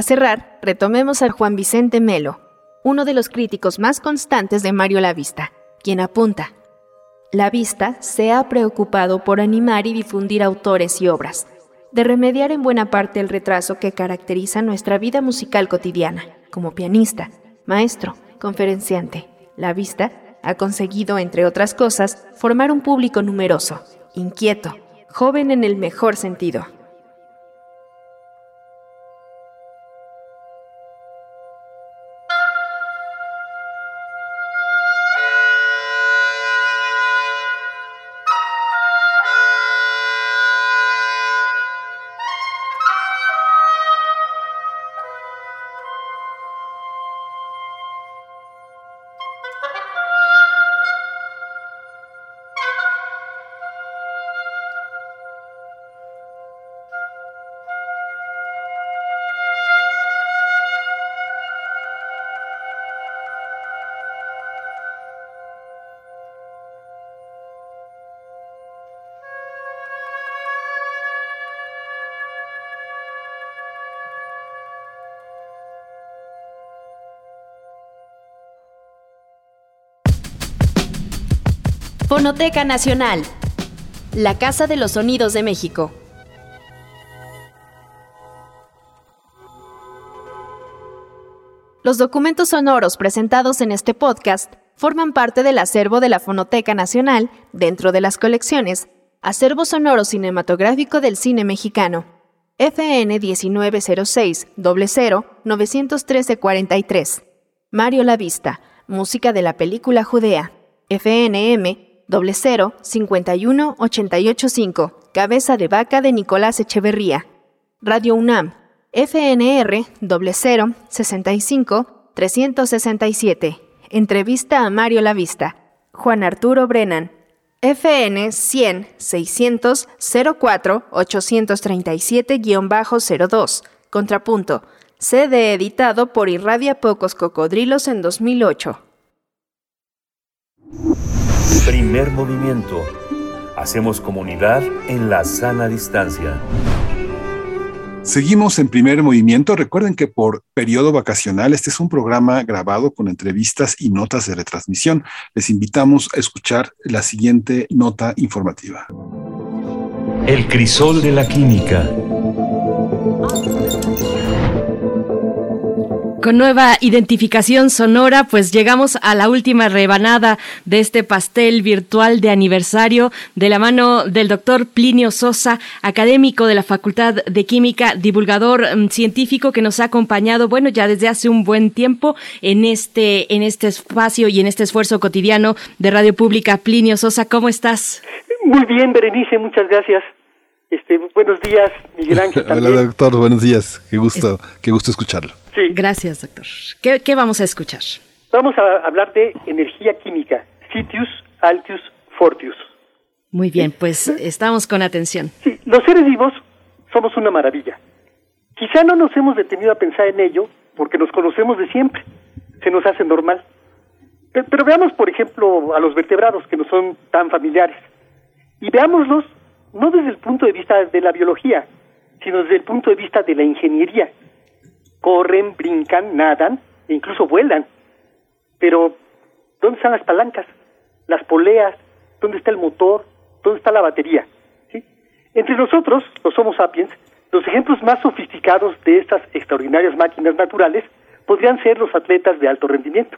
Para cerrar, retomemos a Juan Vicente Melo, uno de los críticos más constantes de Mario Lavista, quien apunta, La Vista se ha preocupado por animar y difundir autores y obras, de remediar en buena parte el retraso que caracteriza nuestra vida musical cotidiana, como pianista, maestro, conferenciante. La Vista ha conseguido, entre otras cosas, formar un público numeroso, inquieto, joven en el mejor sentido. Fonoteca Nacional, la Casa de los Sonidos de México. Los documentos sonoros presentados en este podcast forman parte del acervo de la Fonoteca Nacional dentro de las colecciones Acervo Sonoro Cinematográfico del Cine Mexicano, FN 1906 00 913 43. Mario La Vista, música de la película Judea, FNM 00 51 885, cabeza de vaca de Nicolás Echeverría. Radio UNAM, FNR 00 65 367. Entrevista a Mario La Vista. Juan Arturo Brennan. FN 100 600 04 837-02. Contrapunto. CD editado por Irradia Pocos Cocodrilos en 2008. Primer movimiento. Hacemos comunidad en la sana distancia. Seguimos en primer movimiento. Recuerden que por periodo vacacional este es un programa grabado con entrevistas y notas de retransmisión. Les invitamos a escuchar la siguiente nota informativa. El crisol de la química. Con nueva identificación sonora, pues llegamos a la última rebanada de este pastel virtual de aniversario de la mano del doctor Plinio Sosa, académico de la Facultad de Química, divulgador mm, científico que nos ha acompañado, bueno, ya desde hace un buen tiempo en este, en este espacio y en este esfuerzo cotidiano de Radio Pública. Plinio Sosa, ¿cómo estás? Muy bien, Berenice, muchas gracias. Este, buenos días, Miguel Ángel. Hola, doctor, buenos días. Qué gusto, qué gusto escucharlo. Sí. Gracias, doctor. ¿Qué, ¿Qué, vamos a escuchar? Vamos a hablar de energía química, Sitius, Altius, Fortius. Muy bien, pues estamos con atención. Sí, los seres vivos somos una maravilla. Quizá no nos hemos detenido a pensar en ello porque nos conocemos de siempre, se nos hace normal. Pero, pero veamos, por ejemplo, a los vertebrados que no son tan familiares y veámoslos no desde el punto de vista de la biología, sino desde el punto de vista de la ingeniería. Corren, brincan, nadan e incluso vuelan. Pero, ¿dónde están las palancas? Las poleas, ¿dónde está el motor? ¿Dónde está la batería? Entre nosotros, los Homo sapiens, los ejemplos más sofisticados de estas extraordinarias máquinas naturales podrían ser los atletas de alto rendimiento.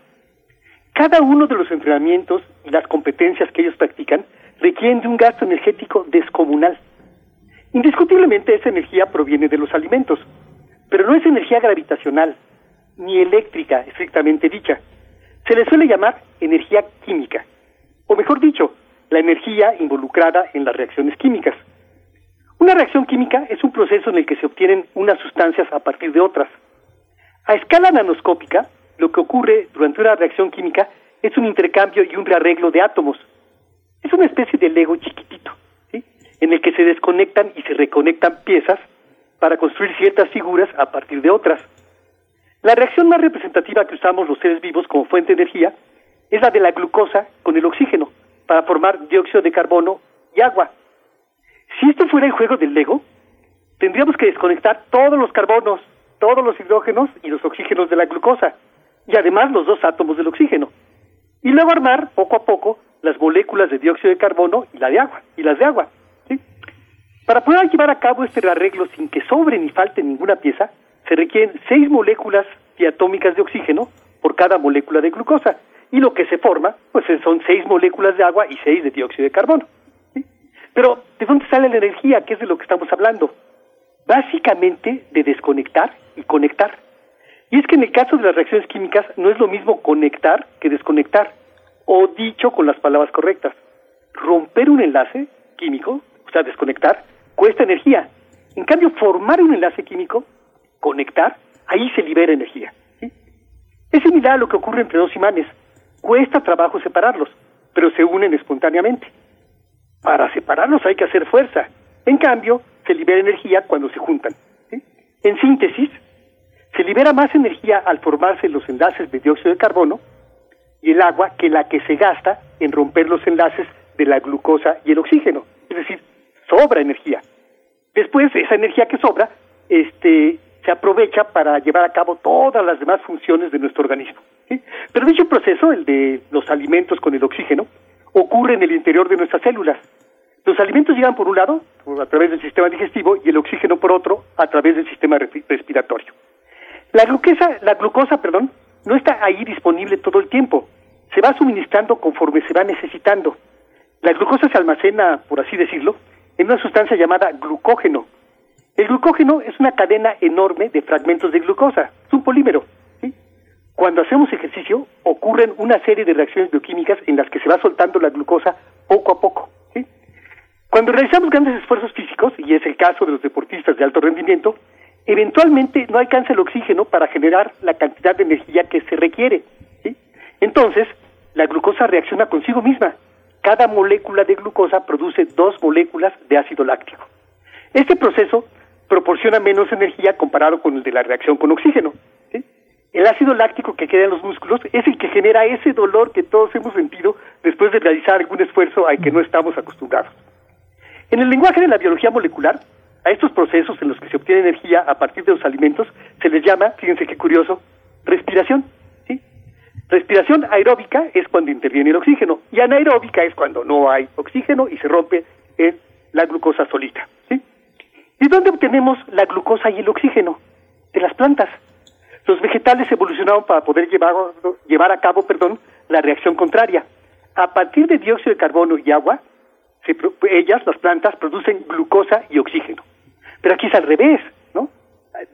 Cada uno de los entrenamientos y las competencias que ellos practican requieren de un gasto energético descomunal. Indiscutiblemente esa energía proviene de los alimentos, pero no es energía gravitacional, ni eléctrica estrictamente dicha. Se le suele llamar energía química, o mejor dicho, la energía involucrada en las reacciones químicas. Una reacción química es un proceso en el que se obtienen unas sustancias a partir de otras. A escala nanoscópica, lo que ocurre durante una reacción química es un intercambio y un rearreglo de átomos. Es una especie de Lego chiquitito, ¿sí? en el que se desconectan y se reconectan piezas para construir ciertas figuras a partir de otras. La reacción más representativa que usamos los seres vivos como fuente de energía es la de la glucosa con el oxígeno para formar dióxido de carbono y agua. Si esto fuera el juego del Lego, tendríamos que desconectar todos los carbonos, todos los hidrógenos y los oxígenos de la glucosa, y además los dos átomos del oxígeno. Y luego armar poco a poco las moléculas de dióxido de carbono y la de agua, y las de agua. Para poder llevar a cabo este arreglo sin que sobre ni falte ninguna pieza, se requieren seis moléculas diatómicas de oxígeno por cada molécula de glucosa. Y lo que se forma, pues son seis moléculas de agua y seis de dióxido de carbono. Pero, ¿de dónde sale la energía? ¿Qué es de lo que estamos hablando? Básicamente de desconectar y conectar. Y es que en el caso de las reacciones químicas no es lo mismo conectar que desconectar, o dicho con las palabras correctas. Romper un enlace químico, o sea, desconectar, cuesta energía. En cambio, formar un enlace químico, conectar, ahí se libera energía. Es similar a lo que ocurre entre dos imanes. Cuesta trabajo separarlos, pero se unen espontáneamente. Para separarlos hay que hacer fuerza. En cambio, se libera energía cuando se juntan. En síntesis, se libera más energía al formarse los enlaces de dióxido de carbono y el agua que la que se gasta en romper los enlaces de la glucosa y el oxígeno. Es decir, sobra energía. Después, esa energía que sobra este, se aprovecha para llevar a cabo todas las demás funciones de nuestro organismo. ¿sí? Pero dicho proceso, el de los alimentos con el oxígeno, ocurre en el interior de nuestras células. Los alimentos llegan por un lado, a través del sistema digestivo, y el oxígeno por otro, a través del sistema respiratorio. La glucosa, la glucosa, perdón, no está ahí disponible todo el tiempo. Se va suministrando conforme se va necesitando. La glucosa se almacena, por así decirlo, en una sustancia llamada glucógeno. El glucógeno es una cadena enorme de fragmentos de glucosa, es un polímero. Cuando hacemos ejercicio, ocurren una serie de reacciones bioquímicas en las que se va soltando la glucosa poco a poco. Cuando realizamos grandes esfuerzos físicos, y es el caso de los deportistas de alto rendimiento, eventualmente no alcanza el oxígeno para generar la cantidad de energía que se requiere. Entonces, la glucosa reacciona consigo misma. Cada molécula de glucosa produce dos moléculas de ácido láctico. Este proceso proporciona menos energía comparado con el de la reacción con oxígeno. El ácido láctico que queda en los músculos es el que genera ese dolor que todos hemos sentido después de realizar algún esfuerzo al que no estamos acostumbrados. En el lenguaje de la biología molecular, a estos procesos en los que se obtiene energía a partir de los alimentos se les llama, fíjense qué curioso, respiración. Respiración aeróbica es cuando interviene el oxígeno y anaeróbica es cuando no hay oxígeno y se rompe la glucosa solita. ¿Y dónde obtenemos la glucosa y el oxígeno? De las plantas. Los vegetales evolucionaron para poder llevar, llevar a cabo perdón, la reacción contraria. A partir de dióxido de carbono y agua, ellas, las plantas, producen glucosa y oxígeno. Pero aquí es al revés, ¿no?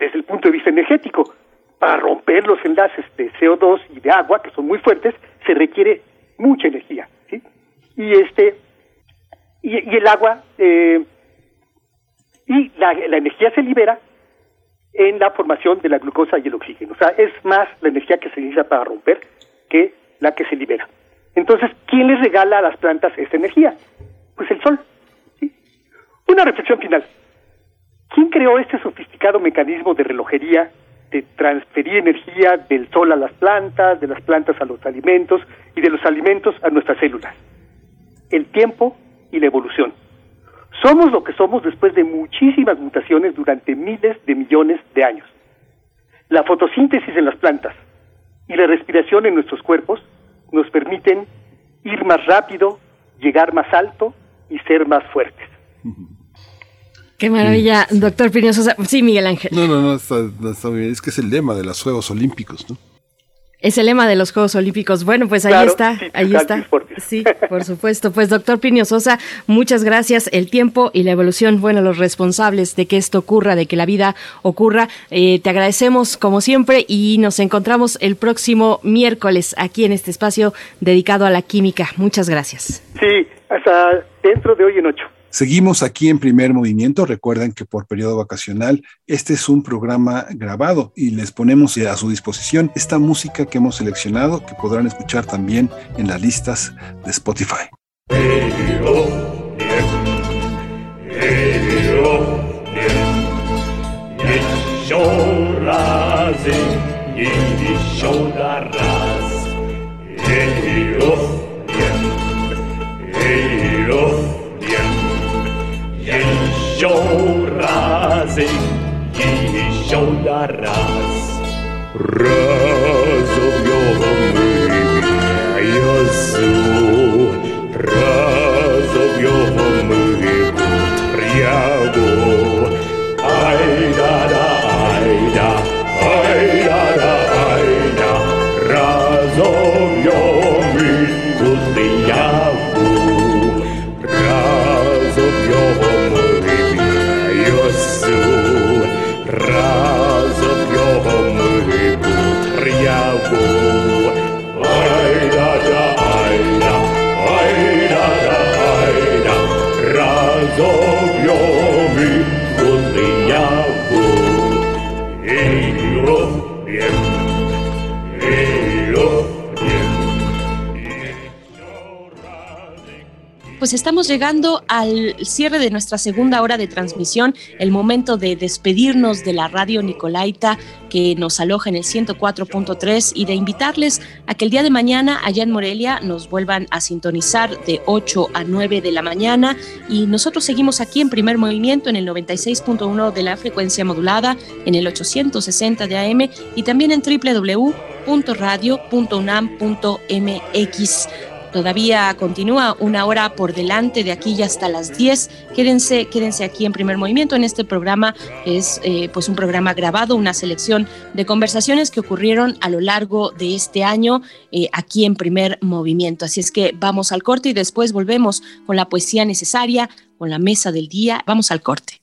Desde el punto de vista energético, para romper los enlaces de CO2 y de agua, que son muy fuertes, se requiere mucha energía. Y este, y, el agua, eh, y la, la energía se libera en la formación de la glucosa y el oxígeno. O sea, es más la energía que se necesita para romper que la que se libera. Entonces, ¿quién les regala a las plantas esta energía? Pues el sol. Una reflexión final. ¿Quién creó este sofisticado mecanismo de relojería de transferir energía del sol a las plantas, de las plantas a los alimentos y de los alimentos a nuestras células? El tiempo y la evolución. Somos lo que somos después de muchísimas mutaciones durante miles de millones de años. La fotosíntesis en las plantas y la respiración en nuestros cuerpos nos permiten ir más rápido, llegar más alto y ser más fuertes. Qué maravilla, doctor Piñoso. Sí, Miguel Ángel. No, no, no, está, bien. Es que es el lema de los Juegos Olímpicos, ¿no? Es el lema de los Juegos Olímpicos. Bueno, pues ahí está, ahí está. Sí, por supuesto. Pues doctor Pinio Sosa, muchas gracias. El tiempo y la evolución, bueno, los responsables de que esto ocurra, de que la vida ocurra. Eh, te agradecemos como siempre y nos encontramos el próximo miércoles aquí en este espacio dedicado a la química. Muchas gracias. Sí, hasta dentro de hoy en ocho. Seguimos aquí en primer movimiento. Recuerden que por periodo vacacional este es un programa grabado y les ponemos a su disposición esta música que hemos seleccionado que podrán escuchar también en las listas de Spotify. еще разы, и еще до раз. Разумненный я зуб, Pues estamos llegando al cierre de nuestra segunda hora de transmisión, el momento de despedirnos de la radio Nicolaita que nos aloja en el 104.3 y de invitarles a que el día de mañana allá en Morelia nos vuelvan a sintonizar de 8 a 9 de la mañana. Y nosotros seguimos aquí en primer movimiento en el 96.1 de la frecuencia modulada, en el 860 de AM y también en www.radio.unam.mx Todavía continúa una hora por delante de aquí y hasta las 10. Quédense, quédense aquí en primer movimiento en este programa, es eh, pues un programa grabado, una selección de conversaciones que ocurrieron a lo largo de este año eh, aquí en primer movimiento. Así es que vamos al corte y después volvemos con la poesía necesaria, con la mesa del día. Vamos al corte.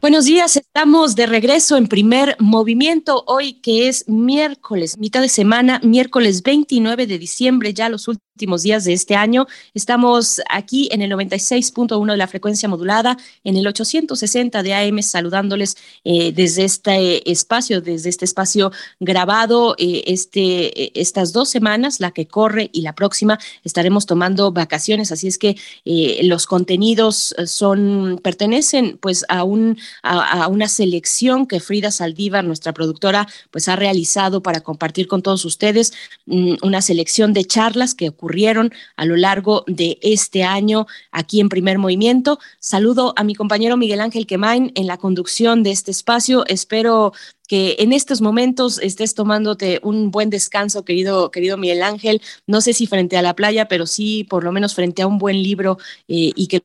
Buenos días, estamos de regreso en primer movimiento hoy que es miércoles, mitad de semana, miércoles 29 de diciembre, ya los últimos días de este año. Estamos aquí en el 96.1 de la frecuencia modulada, en el 860 de AM, saludándoles eh, desde este espacio, desde este espacio grabado, eh, este, eh, estas dos semanas, la que corre y la próxima, estaremos tomando vacaciones, así es que los contenidos son, pertenecen pues a un a, una selección que Frida Saldívar, nuestra productora, pues ha realizado para compartir con todos ustedes mm, una selección de charlas que ocurrieron a lo largo de este año aquí en Primer Movimiento. Saludo a mi compañero Miguel Ángel Quemain en la conducción de este espacio. Espero que en estos momentos estés tomándote un buen descanso, querido, querido Miguel Ángel. No sé si frente a la playa, pero sí por lo menos frente a un buen libro eh, y que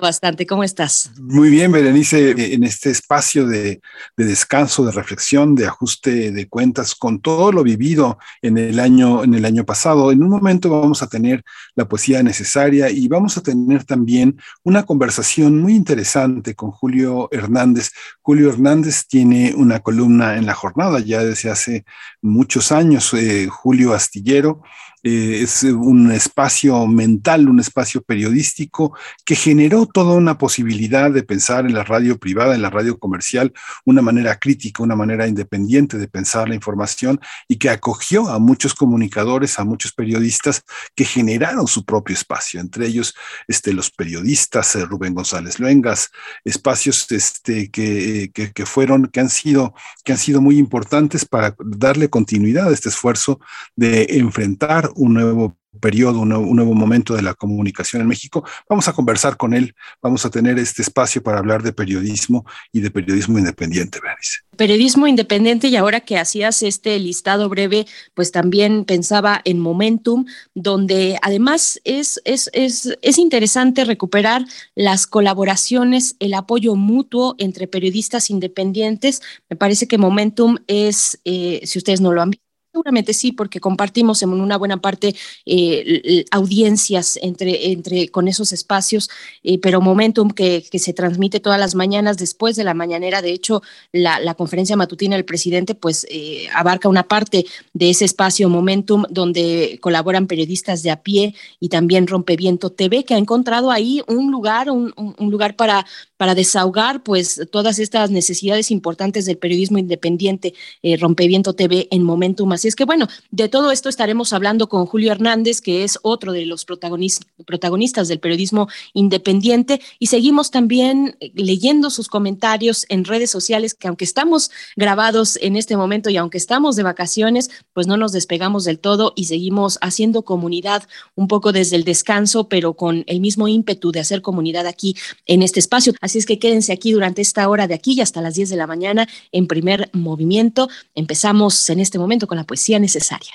bastante. ¿Cómo estás? Muy bien, Berenice, en este espacio de, descanso, de reflexión, de ajuste de cuentas con todo lo vivido en el año, en el año pasado. En un momento vamos a tener la poesía necesaria y vamos a tener también una conversación muy interesante con Julio Hernández. Julio Hernández tiene una columna en la jornada ya desde hace muchos años, eh, Julio Astillero eh, es un espacio mental, un espacio periodístico que generó toda una posibilidad de pensar en la radio privada, en la radio comercial, una manera crítica, una manera independiente de pensar la información y que acogió a muchos comunicadores, a muchos periodistas que generaron su propio espacio, entre ellos este, los periodistas, eh, Rubén González Luengas, espacios este, que, que, fueron, que han, sido, que han sido muy importantes para darle continuidad a este esfuerzo de enfrentar un nuevo periodo, un nuevo, momento de la comunicación en México. Vamos a conversar con él, vamos a tener este espacio para hablar de periodismo y de periodismo independiente, Berenice. Periodismo independiente y ahora que hacías este listado breve, pues también pensaba en Momentum, donde además es, es, es, es interesante recuperar las colaboraciones, el apoyo mutuo entre periodistas independientes. Me parece que Momentum es, eh, si ustedes no lo han visto, Seguramente sí, porque compartimos en una buena parte eh, audiencias entre, entre, con esos espacios, eh, pero Momentum que, que, se transmite todas las mañanas después de la mañanera, de hecho, la, la conferencia matutina del presidente pues eh, abarca una parte de ese espacio Momentum donde colaboran periodistas de a pie y también Rompeviento TV, que ha encontrado ahí un lugar, un, un lugar para, para desahogar pues todas estas necesidades importantes del periodismo independiente, Rompeviento TV en Momentum. Así es que bueno, de todo esto estaremos hablando con Julio Hernández, que es otro de los protagonistas del periodismo independiente, y seguimos también eh, leyendo sus comentarios en redes sociales, que aunque estamos grabados en este momento y aunque estamos de vacaciones, pues no nos despegamos del todo y seguimos haciendo comunidad un poco desde el descanso, pero con el mismo ímpetu de hacer comunidad aquí en este espacio. Así es que quédense aquí durante esta hora de aquí y hasta las 10 de la mañana en primer movimiento. Empezamos en este momento con la poesía necesaria.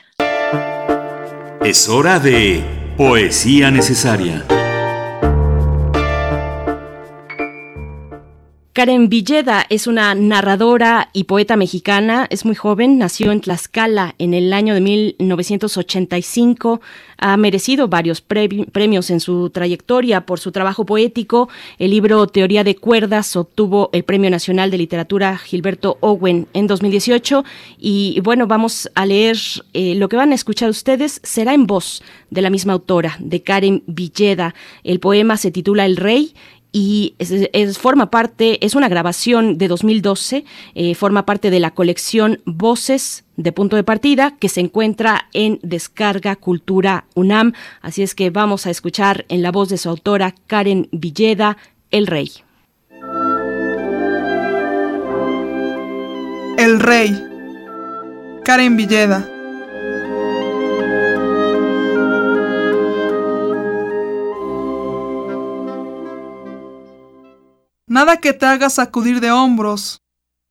Es hora de poesía necesaria. Karen Villeda es una narradora y poeta mexicana, es muy joven, nació en Tlaxcala en el año de 1985, ha merecido varios premios en su trayectoria por su trabajo poético. El libro Teoría de Cuerdas obtuvo el Premio Nacional de Literatura Gilberto Owen en 2018 y bueno, vamos a leer eh, lo que van a escuchar ustedes, será en voz de la misma autora, de Karen Villeda. El poema se titula El Rey y es, forma parte, es una grabación de 2012, eh, forma parte de la colección Voces de Punto de Partida que se encuentra en Descarga Cultura UNAM. Así es que vamos a escuchar en la voz de su autora Karen Villeda, El Rey. El Rey. Karen Villeda. Nada que te haga sacudir de hombros,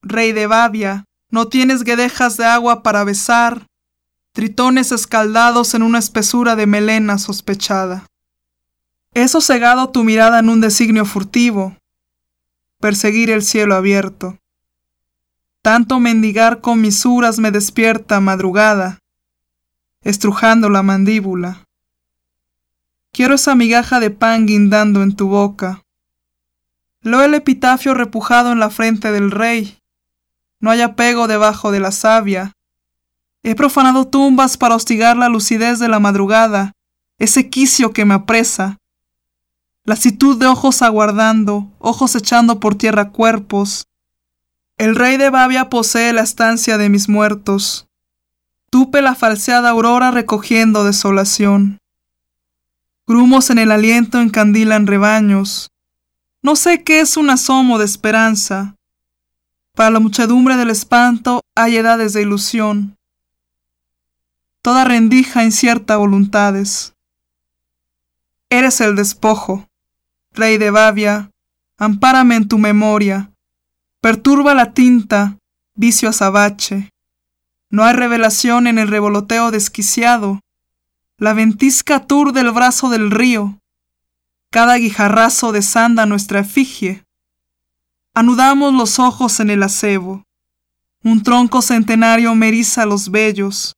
rey de Babia, no tienes guedejas de agua para besar, tritones escaldados en una espesura de melena sospechada. He sosegado tu mirada en un designio furtivo, perseguir el cielo abierto. Tanto mendigar con misuras me despierta madrugada, estrujando la mandíbula. Quiero esa migaja de pan guindando en tu boca, Leo el epitafio repujado en la frente del rey. No hay apego debajo de la savia. He profanado tumbas para hostigar la lucidez de la madrugada, ese quicio que me apresa. Lasitud de ojos aguardando, ojos echando por tierra cuerpos. El rey de Babia posee la estancia de mis muertos. Tupe la falseada aurora recogiendo desolación. Grumos en el aliento encandilan rebaños. No sé qué es un asomo de esperanza. Para la muchedumbre del espanto hay edades de ilusión. Toda rendija incierta voluntades. Eres el despojo, rey de Babia, ampárame en tu memoria. Perturba la tinta, vicio azabache. No hay revelación en el revoloteo desquiciado. La ventisca aturde el brazo del río cada guijarrazo desanda nuestra efigie. Anudamos los ojos en el acebo. Un tronco centenario me eriza los vellos.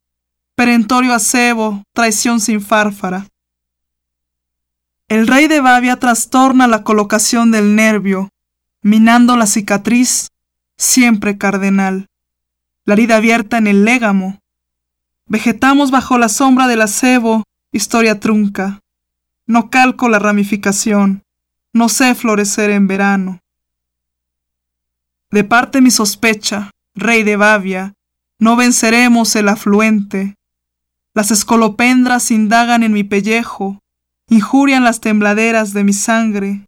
Perentorio acebo, traición sin fárfara. El rey de Babia trastorna la colocación del nervio, minando la cicatriz, siempre cardenal. La herida abierta en el légamo. Vegetamos bajo la sombra del acebo, historia trunca. No calco la ramificación, no sé florecer en verano. De parte mi sospecha, rey de Babia, no venceremos el afluente. Las escolopendras indagan en mi pellejo, injurian las tembladeras de mi sangre.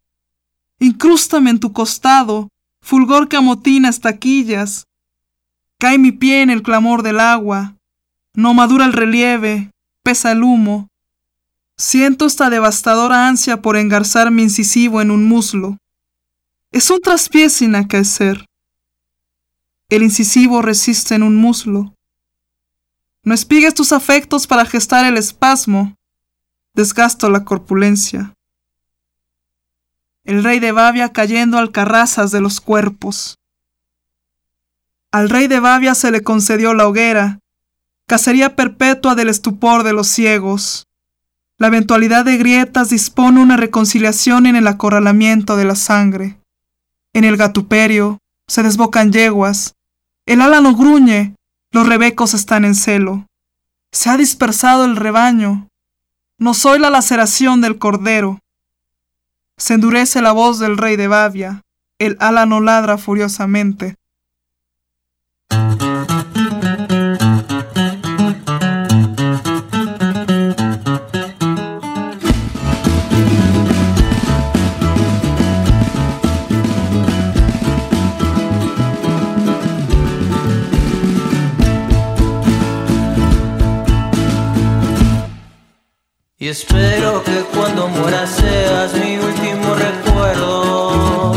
Incrústame en tu costado, fulgor que amotina estaquillas. Cae mi pie en el clamor del agua, no madura el relieve, pesa el humo, Siento esta devastadora ansia por engarzar mi incisivo en un muslo. Es un traspié sin. El incisivo resiste en un muslo. No espigues tus afectos para gestar el espasmo. Desgasto la corpulencia. El rey de Babia cayendo alcarrazas de los cuerpos. Al rey de Babia se le concedió la hoguera, cacería perpetua del estupor de los ciegos. La eventualidad de grietas dispone una reconciliación en el acorralamiento de la sangre. En el gatuperio se desbocan yeguas, el álano gruñe, los rebecos están en celo. Se ha dispersado el rebaño. No soy la laceración del cordero. Se endurece la voz del rey de Babia, el álano ladra furiosamente. Espero que cuando muera seas mi último recuerdo.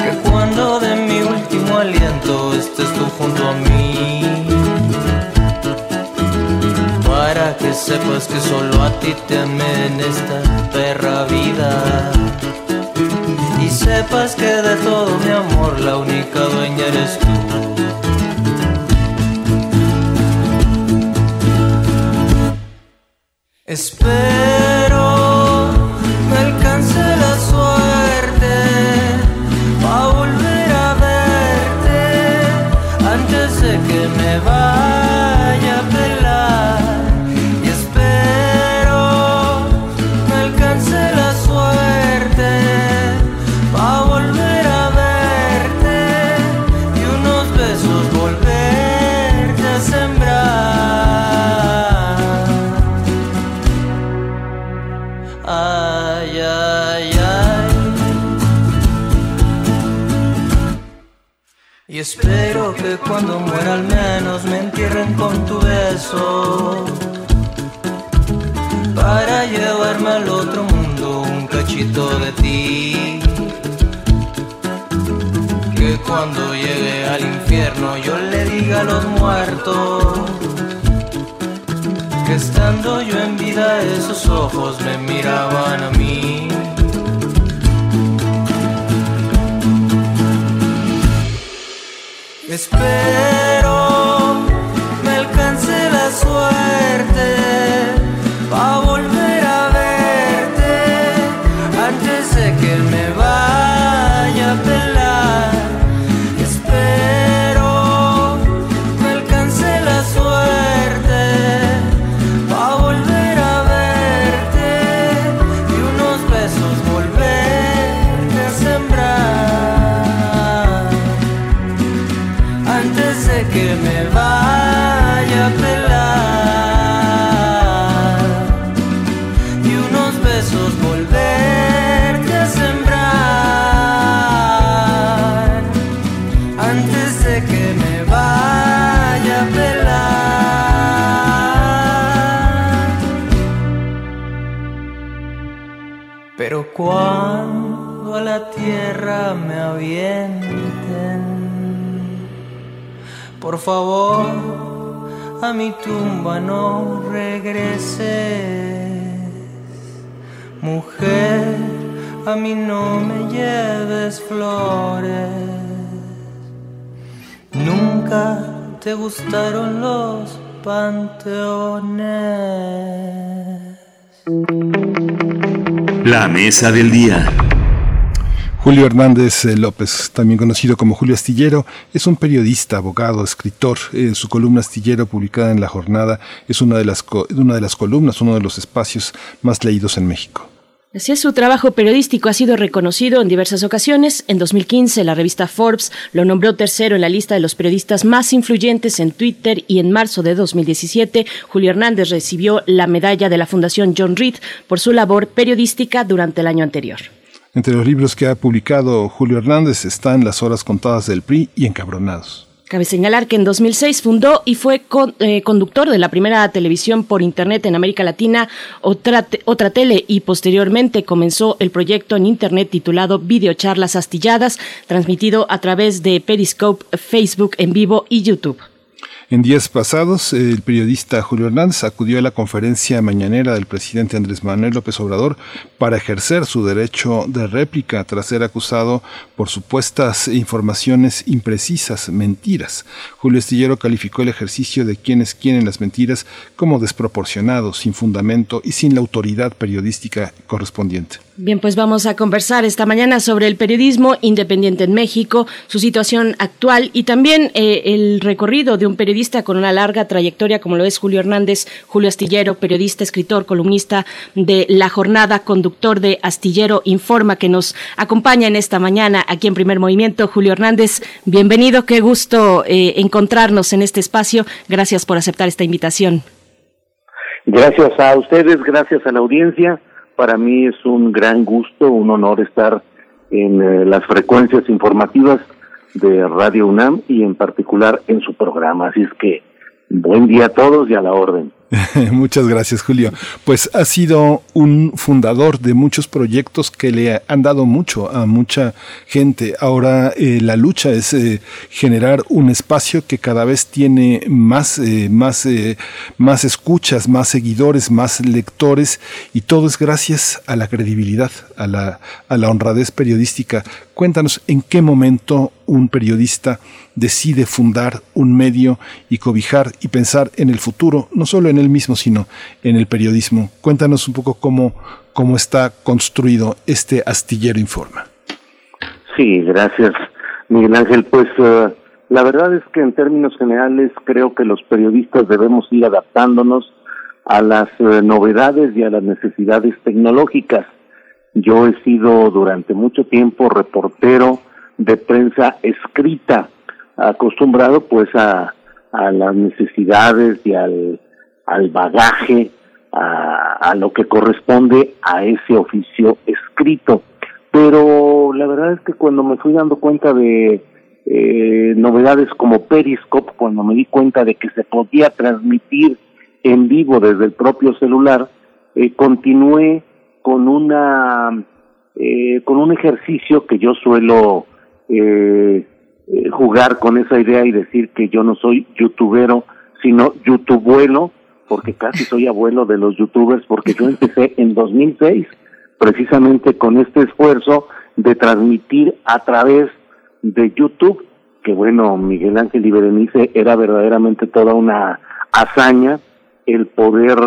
Que cuando de mi último aliento estés tú junto a mí. Para que sepas que solo a ti te amé en esta perra vida. Y sepas que de todo mi amor la única dueña eres tú. Espero me alcance la suerte para volver a verte antes de que me al menos me entierren con tu beso. Para llevarme al otro mundo un cachito de ti. Que cuando llegue al infierno yo le diga a los muertos. Que estando yo en vida esos ojos me miraban a mí. Espero me alcance la suerte volver cuando a la tierra me avienten por favor, a mi tumba no regreses. Mujer, a mí no me lleves flores. Nunca te gustaron los panteones. La mesa del día. Julio Hernández eh, López, también conocido como Julio Astillero, es un periodista, abogado, escritor. Eh, su columna Astillero, publicada en La Jornada, es una de, las una de las columnas, uno de los espacios más leídos en México. Así es, su trabajo periodístico ha sido reconocido en diversas ocasiones. En 2015, la revista Forbes lo nombró tercero en la lista de los periodistas más influyentes en Twitter y en marzo de 2017, Julio Hernández recibió la medalla de la Fundación John Reed por su labor periodística durante el año anterior. Entre los libros que ha publicado Julio Hernández están Las horas contadas del PRI y Encabronados. Cabe señalar que en 2006 fundó y fue eh, conductor de la primera televisión por Internet en América Latina, Otra, Otra Tele, y posteriormente comenzó el proyecto en Internet titulado Videocharlas Astilladas, transmitido a través de Periscope, Facebook en vivo y YouTube. En días pasados, el periodista Julio Hernández acudió a la conferencia mañanera del presidente Andrés Manuel López Obrador para ejercer su derecho de réplica tras ser acusado por supuestas informaciones imprecisas, mentiras. Julio Estillero calificó el ejercicio de quienes quieren las mentiras como desproporcionado, sin fundamento y sin la autoridad periodística correspondiente. Bien, pues vamos a conversar esta mañana sobre el periodismo independiente en México, su situación actual y también eh, el recorrido de un periodista con una larga trayectoria como lo es Julio Hernández, Julio Astillero, periodista, escritor, columnista de La Jornada, conductor de Astillero Informa, que nos acompaña en esta mañana aquí en Primer Movimiento. Julio Hernández, bienvenido, qué gusto eh, encontrarnos en este espacio. Gracias por aceptar esta invitación. Gracias a ustedes, gracias a la audiencia. Para mí es un gran gusto, un honor estar en eh, las frecuencias informativas de Radio UNAM y en particular en su programa. Así es que buen día a todos y a la orden. Muchas gracias, Julio. Pues ha sido un fundador de muchos proyectos que le han dado mucho a mucha gente. Ahora eh, la lucha es eh, generar un espacio que cada vez tiene más, eh, más, eh, más escuchas, más seguidores, más lectores y todo es gracias a la credibilidad, a la, a la honradez periodística. Cuéntanos en qué momento un periodista decide fundar un medio y cobijar y pensar en el futuro, no solo en él mismo, sino en el periodismo. Cuéntanos un poco cómo, cómo está construido este astillero informa. Sí, gracias, Miguel Ángel. Pues eh, la verdad es que en términos generales creo que los periodistas debemos ir adaptándonos a las eh, novedades y a las necesidades tecnológicas. Yo he sido durante mucho tiempo reportero de prensa escrita, acostumbrado pues a, a las necesidades y al, al bagaje, a, a lo que corresponde a ese oficio escrito. Pero la verdad es que cuando me fui dando cuenta de eh, novedades como Periscope, cuando me di cuenta de que se podía transmitir en vivo desde el propio celular, eh, continué con una eh, con un ejercicio que yo suelo eh, eh, jugar con esa idea y decir que yo no soy youtubero, sino youtubuelo, porque casi soy abuelo de los youtubers, porque yo empecé en 2006, precisamente con este esfuerzo de transmitir a través de YouTube, que bueno, Miguel Ángel y Berenice era verdaderamente toda una hazaña el poder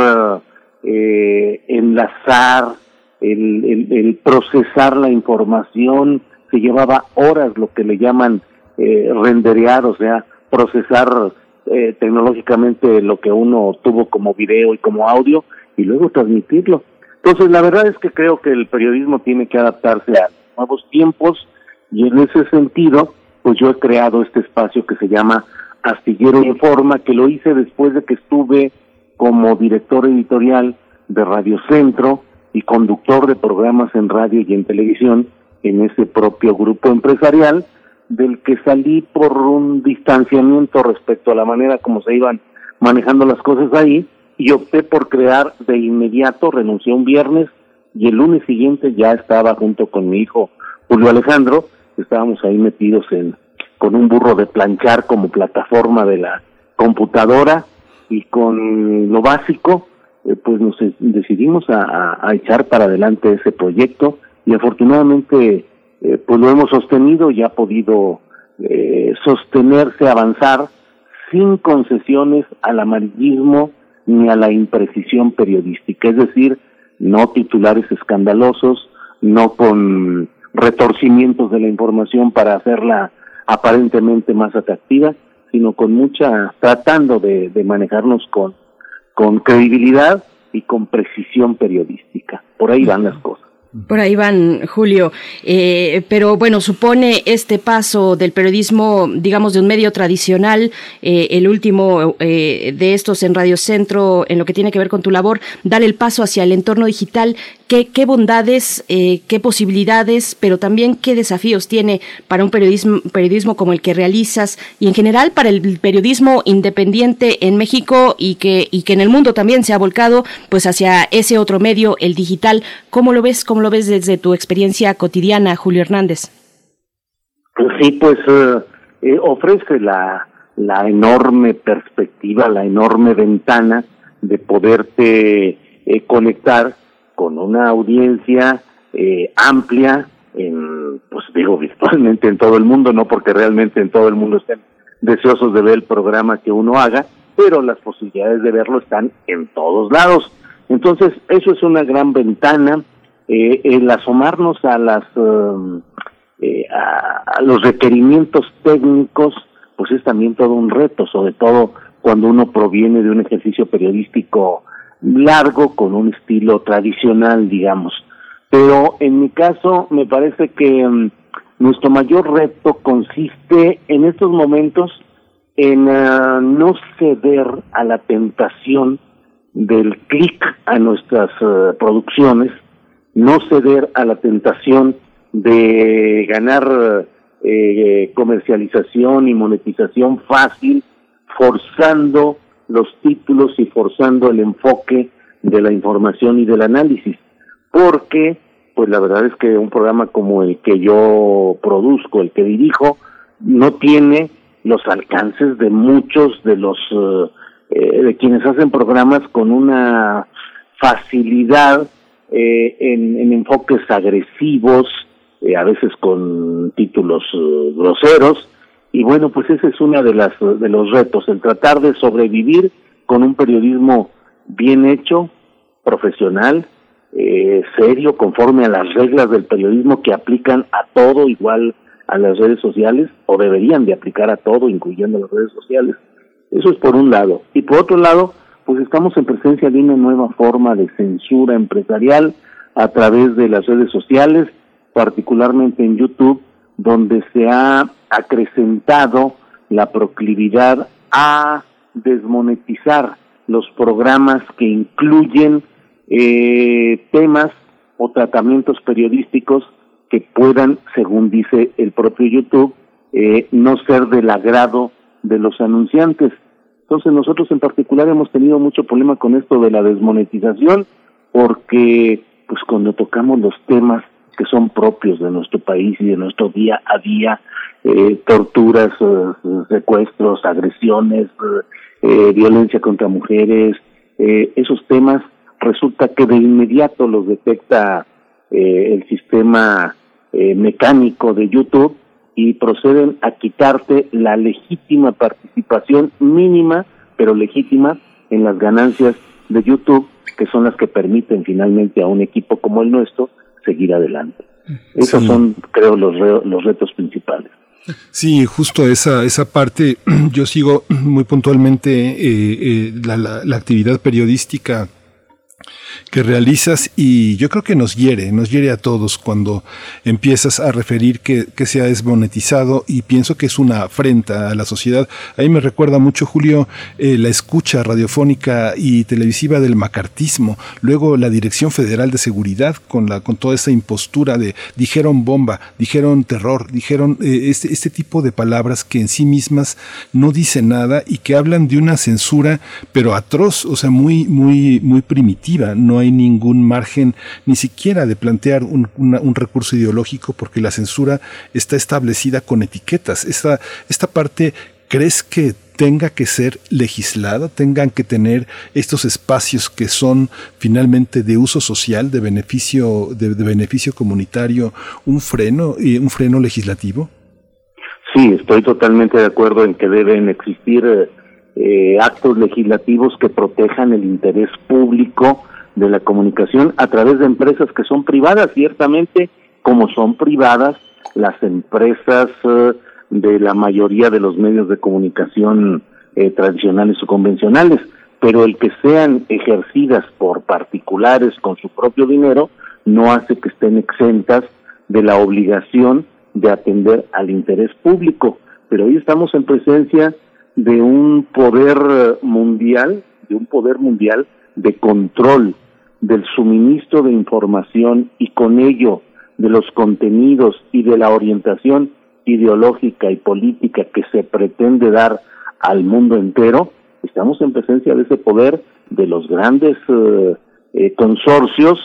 eh, enlazar, el, el, procesar la información, se llevaba horas lo que le llaman eh, renderear, o sea, procesar eh, tecnológicamente lo que uno tuvo como video y como audio y luego transmitirlo. Entonces, la verdad es que creo que el periodismo tiene que adaptarse a nuevos tiempos y en ese sentido, pues yo he creado este espacio que se llama Astillero Informa, que lo hice después de que estuve como director editorial de Radio Centro y conductor de programas en radio y en televisión en ese propio grupo empresarial, del que salí por un distanciamiento respecto a la manera como se iban manejando las cosas ahí y opté por crear de inmediato, renuncié un viernes y el lunes siguiente ya estaba junto con mi hijo Julio Alejandro, estábamos ahí metidos en con un burro de planchar como plataforma de la computadora y con lo básico, eh, pues nos decidimos a, echar para adelante ese proyecto y afortunadamente eh, pues lo hemos sostenido y ha podido eh, sostenerse, avanzar sin concesiones al amarillismo ni a la imprecisión periodística, es decir, no titulares escandalosos, no con retorcimientos de la información para hacerla aparentemente más atractiva, sino con mucha, tratando de, de manejarnos con, con credibilidad y con precisión periodística. Por ahí van las cosas. Por ahí van, Julio. Eh, pero bueno, supone este paso del periodismo, digamos, de un medio tradicional, eh, el último eh, de estos en Radio Centro, en lo que tiene que ver con tu labor, dar el paso hacia el entorno digital. ¿Qué, bondades, qué posibilidades, pero también qué desafíos tiene para un periodismo, periodismo como el que realizas y en general para el periodismo independiente en México y que, y que en el mundo también se ha volcado pues hacia ese otro medio, el digital? ¿Cómo lo ves? ¿Cómo ves desde tu experiencia cotidiana, Julio Hernández? Pues sí, pues eh, eh, ofrece la, la enorme perspectiva, la enorme ventana de poderte eh, conectar con una audiencia amplia, en, pues digo virtualmente en todo el mundo, no porque realmente en todo el mundo estén deseosos de ver el programa que uno haga, pero las posibilidades de verlo están en todos lados. Entonces, eso es una gran ventana eh, el asomarnos a las um, eh, a, los requerimientos técnicos pues es también todo un reto sobre todo cuando uno proviene de un ejercicio periodístico largo con un estilo tradicional digamos. Pero en mi caso me parece que um, nuestro mayor reto consiste en estos momentos en uh, no ceder a la tentación del clic a nuestras uh, producciones no ceder a la tentación de ganar eh, comercialización y monetización fácil, forzando los títulos y forzando el enfoque de la información y del análisis. Porque, pues la verdad es que un programa como el que yo produzco, el que dirijo, no tiene los alcances de muchos de los eh, de quienes hacen programas con una facilidad eh, en, enfoques agresivos, eh, a veces con títulos eh, groseros, y bueno, pues ese es uno de, las, de los retos, el tratar de sobrevivir con un periodismo bien hecho, profesional, serio, conforme a las reglas del periodismo que aplican a todo igual a las redes sociales, o deberían de aplicar a todo, incluyendo las redes sociales. Eso es por un lado. Y por otro lado, pues estamos en presencia de una nueva forma de censura empresarial a través de las redes sociales, particularmente en YouTube, donde se ha acrecentado la proclividad a desmonetizar los programas que incluyen eh, temas o tratamientos periodísticos que puedan, según dice el propio YouTube, eh, no ser del agrado de los anunciantes. Entonces nosotros en particular hemos tenido mucho problema con esto de la desmonetización porque pues cuando tocamos los temas que son propios de nuestro país y de nuestro día a día, eh, torturas, eh, secuestros, agresiones, eh, violencia contra mujeres, esos temas resulta que de inmediato los detecta el sistema mecánico de YouTube y proceden a quitarte la legítima participación mínima, pero legítima, en las ganancias de YouTube, que son las que permiten finalmente a un equipo como el nuestro seguir adelante. Esos son, creo, los, los retos principales. Sí, justo esa, esa parte, yo sigo muy puntualmente eh, eh, la, la, la actividad periodística que realizas y yo creo que nos hiere, nos hiere a todos cuando empiezas a referir que, que se ha desmonetizado y pienso que es una afrenta a la sociedad. Ahí me recuerda mucho, Julio, eh, la escucha radiofónica y televisiva del macartismo, luego la Dirección Federal de Seguridad con, la, con toda esa impostura de dijeron bomba, dijeron terror, dijeron eh, este, este tipo de palabras que en sí mismas no dicen nada y que hablan de una censura pero atroz, o sea, muy, muy, muy primitiva no hay ningún margen ni siquiera de plantear un, recurso ideológico porque la censura está establecida con etiquetas. Esta, esta parte, ¿crees que tenga que ser legislada, tengan que tener estos espacios que son finalmente de uso social, de beneficio, de, beneficio comunitario, un freno y un freno legislativo? Sí, estoy totalmente de acuerdo en que deben existir eh, actos legislativos que protejan el interés público de la comunicación a través de empresas que son privadas, ciertamente, como son privadas las empresas eh, de la mayoría de los medios de comunicación eh, tradicionales o convencionales, pero el que sean ejercidas por particulares con su propio dinero no hace que estén exentas de la obligación de atender al interés público. Pero hoy estamos en presencia de un poder eh, mundial, de un poder mundial de control del suministro de información y con ello de los contenidos y de la orientación ideológica y política que se pretende dar al mundo entero, estamos en presencia de ese poder de los grandes eh, eh, consorcios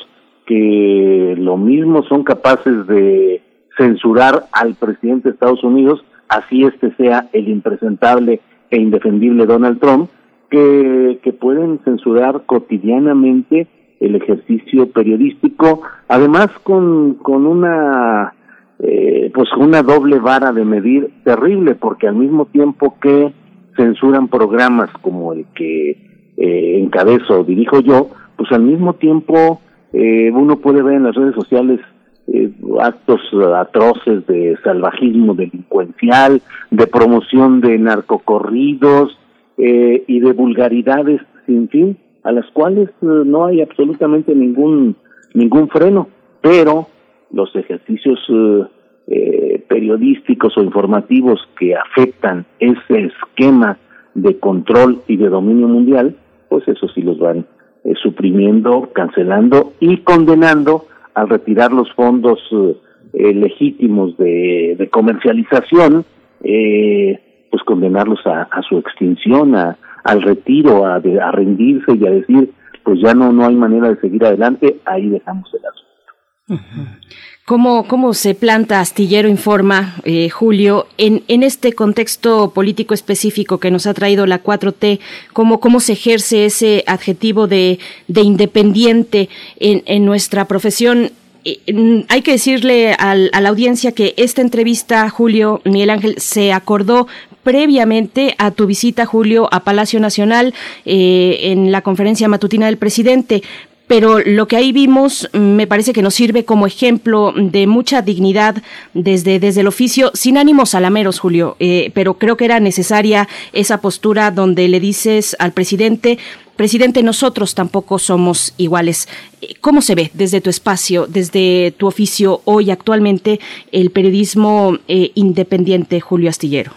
que lo mismo son capaces de censurar al presidente de Estados Unidos, así este sea el impresentable e indefendible Donald Trump, que, que pueden censurar cotidianamente el ejercicio periodístico, además con, con una eh, pues una doble vara de medir terrible, porque al mismo tiempo que censuran programas como el que eh, encabezo o dirijo yo, pues al mismo tiempo eh, uno puede ver en las redes sociales eh, actos atroces de salvajismo delincuencial, de promoción de narcocorridos eh, y de vulgaridades sin fin a las cuales eh, no hay absolutamente ningún ningún freno, pero los ejercicios eh, eh, periodísticos o informativos que afectan ese esquema de control y de dominio mundial, pues eso sí los van suprimiendo, cancelando y condenando al retirar los fondos legítimos de, de comercialización, pues condenarlos a, a su extinción, a, al retiro, a, a rendirse y a decir, pues ya no, no hay manera de seguir adelante, ahí dejamos el asunto. ¿Cómo, ¿Cómo se planta Astillero Informa, eh, Julio, en, en este contexto político específico que nos ha traído la 4T? ¿Cómo, cómo se ejerce ese adjetivo de, de independiente en, en nuestra profesión? Eh, hay que decirle al, a la audiencia que esta entrevista, Julio Miguel Ángel, se acordó previamente a tu visita, Julio, a Palacio Nacional eh, en la conferencia matutina del presidente pero lo que ahí vimos me parece que nos sirve como ejemplo de mucha dignidad desde, desde el oficio, sin ánimos salameros, Julio, eh, pero creo que era necesaria esa postura donde le dices al presidente, presidente, nosotros tampoco somos iguales. ¿Cómo se ve desde tu espacio, desde tu oficio hoy actualmente el periodismo eh, independiente, Julio Astillero?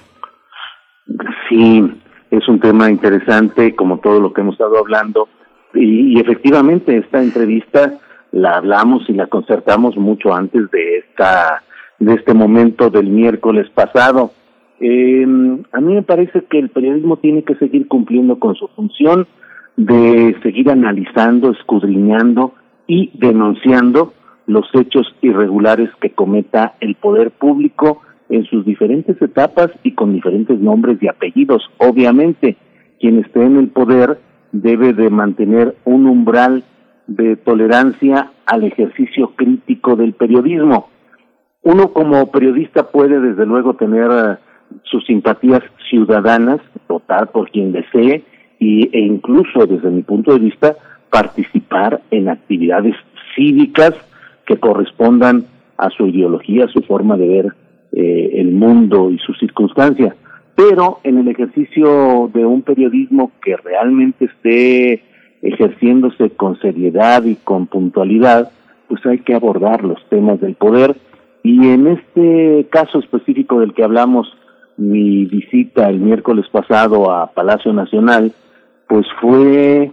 Sí, es un tema interesante, como todo lo que hemos estado hablando, y, efectivamente esta entrevista la hablamos y la concertamos mucho antes de esta de este momento del miércoles pasado. Eh, a mí me parece que el periodismo tiene que seguir cumpliendo con su función de seguir analizando, escudriñando y denunciando los hechos irregulares que cometa el poder público en sus diferentes etapas y con diferentes nombres y apellidos. Obviamente, quien esté en el poder debe de mantener un umbral de tolerancia al ejercicio crítico del periodismo. Uno como periodista puede desde luego tener eh, sus simpatías ciudadanas, votar por quien desee y, e incluso desde mi punto de vista participar en actividades cívicas que correspondan a su ideología, a su forma de ver eh, el mundo y sus circunstancias. Pero en el ejercicio de un periodismo que realmente esté ejerciéndose con seriedad y con puntualidad, pues hay que abordar los temas del poder. Y en este caso específico del que hablamos, mi visita el miércoles pasado a Palacio Nacional, pues fue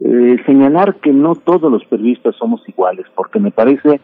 eh, señalar que no todos los periodistas somos iguales, porque me parece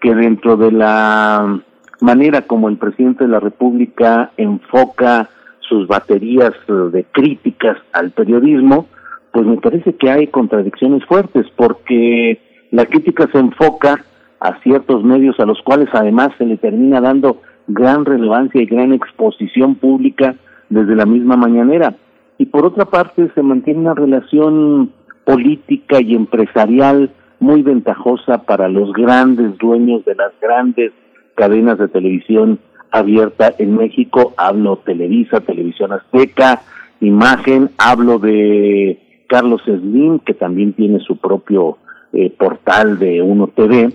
que dentro de la manera como el presidente de la República enfoca sus baterías eh, de críticas al periodismo, pues me parece que hay contradicciones fuertes, porque la crítica se enfoca a ciertos medios a los cuales además se le termina dando gran relevancia y gran exposición pública desde la misma mañanera. Y por otra parte se mantiene una relación política y empresarial muy ventajosa para los grandes dueños de las grandes cadenas de televisión abierta en México. Hablo Televisa, Televisión Azteca, Imagen, hablo de Carlos Slim, que también tiene su propio eh, portal de Uno TV,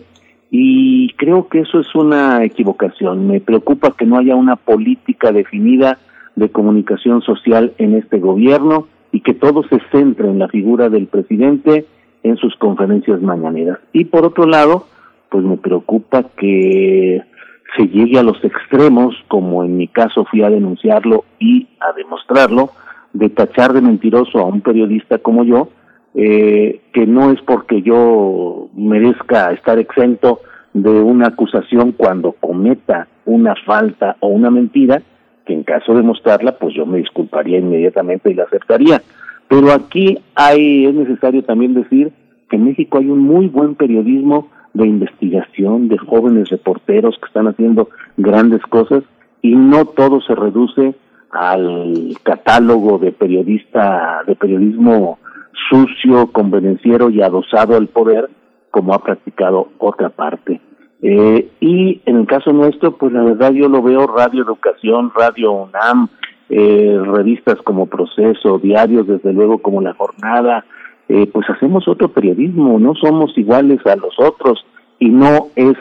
y creo que eso es una equivocación. Me preocupa que no haya una política definida de comunicación social en este gobierno y que todo se centre en la figura del presidente en sus conferencias mañaneras. Y por otro lado, pues me preocupa que se llegue a los extremos, como en mi caso fui a denunciarlo y a demostrarlo, de tachar de mentiroso a un periodista como yo, eh, que no es porque yo merezca estar exento de una acusación cuando cometa una falta o una mentira, que en caso de mostrarla, pues yo me disculparía inmediatamente y la aceptaría. Pero aquí hay, es necesario también decir que en México hay un muy buen periodismo de investigación, de jóvenes reporteros que están haciendo grandes cosas y no todo se reduce al catálogo de periodista, de periodismo sucio, convenenciero y adosado al poder, como ha practicado otra parte. Eh, y en el caso nuestro, pues la verdad yo lo veo Radio Educación, Radio UNAM, eh, revistas como Proceso, diarios desde luego como La Jornada, eh, pues hacemos otro periodismo, no somos iguales a los otros y no es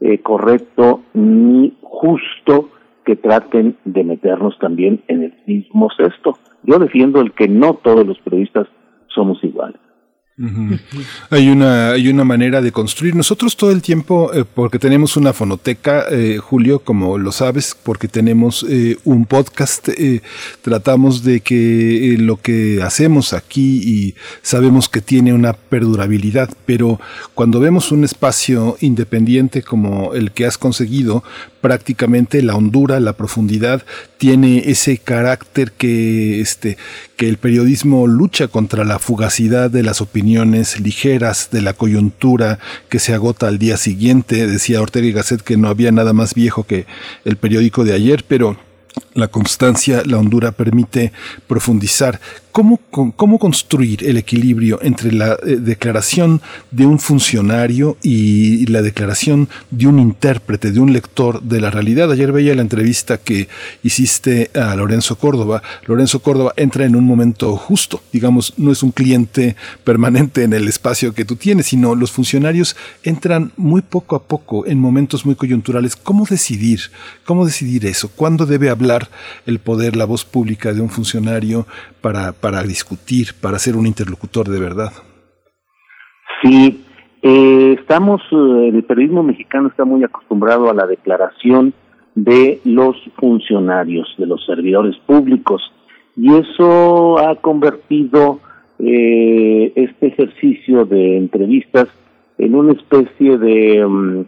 eh, correcto ni justo que traten de meternos también en el mismo cesto. Yo defiendo el que no todos los periodistas somos iguales. Hay una hay una manera de construir. Nosotros todo el tiempo, eh, porque tenemos una fonoteca, eh, Julio, como lo sabes, porque tenemos eh, un podcast, tratamos de que lo que hacemos aquí y sabemos que tiene una perdurabilidad, pero cuando vemos un espacio independiente como el que has conseguido, prácticamente la hondura, la profundidad, tiene ese carácter que, este, que el periodismo lucha contra la fugacidad de las opiniones ligeras, de la coyuntura que se agota al día siguiente. Decía Ortega y Gasset que no había nada más viejo que el periódico de ayer, pero la constancia, la hondura permite profundizar. ¿Cómo, ¿Cómo, construir el equilibrio entre la eh, declaración de un funcionario y la declaración de un intérprete, de un lector de la realidad? Ayer veía la entrevista que hiciste a Lorenzo Córdoba. Lorenzo Córdoba entra en un momento justo, digamos, no es un cliente permanente en el espacio que tú tienes, sino los funcionarios entran muy poco a poco en momentos muy coyunturales. ¿Cómo decidir? ¿Cómo decidir eso? ¿Cuándo debe hablar el poder, la voz pública de un funcionario para para discutir, para ser un interlocutor de verdad. Sí, eh, estamos, eh, el periodismo mexicano está muy acostumbrado a la declaración de los funcionarios, de los servidores públicos, y eso ha convertido eh, este ejercicio de entrevistas en una especie de mm,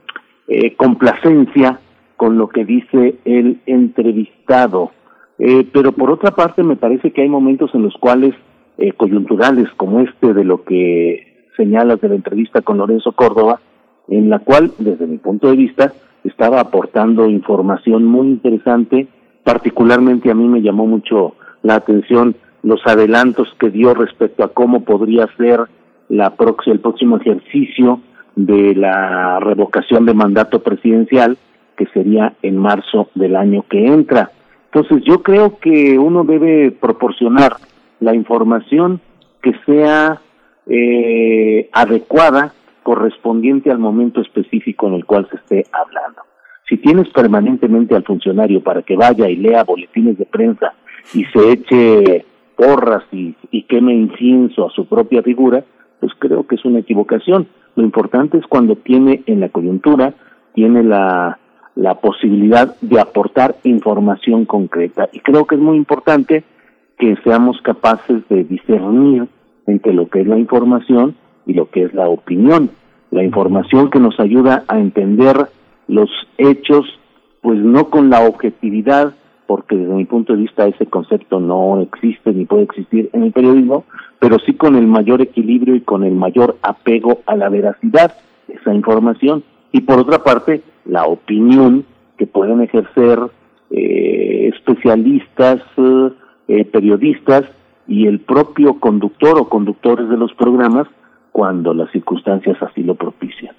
complacencia con lo que dice el entrevistado. Eh, pero por otra parte me parece que hay momentos en los cuales eh, coyunturales como este de lo que señalas de la entrevista con Lorenzo Córdoba, en la cual desde mi punto de vista estaba aportando información muy interesante, particularmente a mí me llamó mucho la atención los adelantos que dio respecto a cómo podría ser la el próximo ejercicio de la revocación de mandato presidencial, que sería en marzo del año que entra. Entonces yo creo que uno debe proporcionar la información que sea eh, adecuada, correspondiente al momento específico en el cual se esté hablando. Si tienes permanentemente al funcionario para que vaya y lea boletines de prensa y se eche porras y, y queme incienso a su propia figura, pues creo que es una equivocación. Lo importante es cuando tiene en la coyuntura, tiene la, la posibilidad de aportar información concreta. Y creo que es muy importante que seamos capaces de discernir entre lo que es la información y lo que es la opinión. La información que nos ayuda a entender los hechos, pues no con la objetividad, porque desde mi punto de vista ese concepto no existe ni puede existir en el periodismo, pero sí con el mayor equilibrio y con el mayor apego a la veracidad de esa información. Y por otra parte, la opinión que pueden ejercer eh, especialistas, eh, periodistas y el propio conductor o conductores de los programas cuando las circunstancias así lo propician.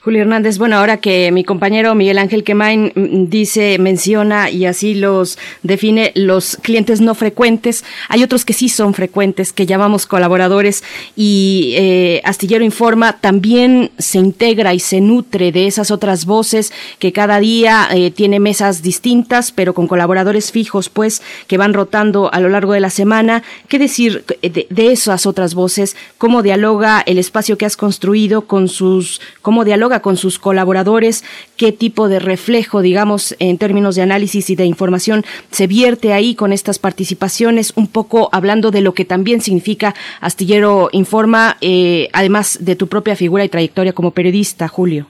Julio Hernández, bueno, ahora que mi compañero Miguel Ángel Quemain mm, dice, menciona y así los define los clientes no frecuentes, hay otros que sí son frecuentes, que llamamos colaboradores y eh, Astillero Informa también se integra y se nutre de esas otras voces que cada día eh, tiene mesas distintas, pero con colaboradores fijos, pues, que van rotando a lo largo de la semana. ¿Qué decir de, de esas otras voces? ¿Cómo dialoga el espacio que has construido con sus cómo dialoga con sus colaboradores, qué tipo de reflejo, digamos, en términos de análisis y de información se vierte ahí con estas participaciones, un poco hablando de lo que también significa Astillero Informa, eh, además de tu propia figura y trayectoria como periodista, Julio.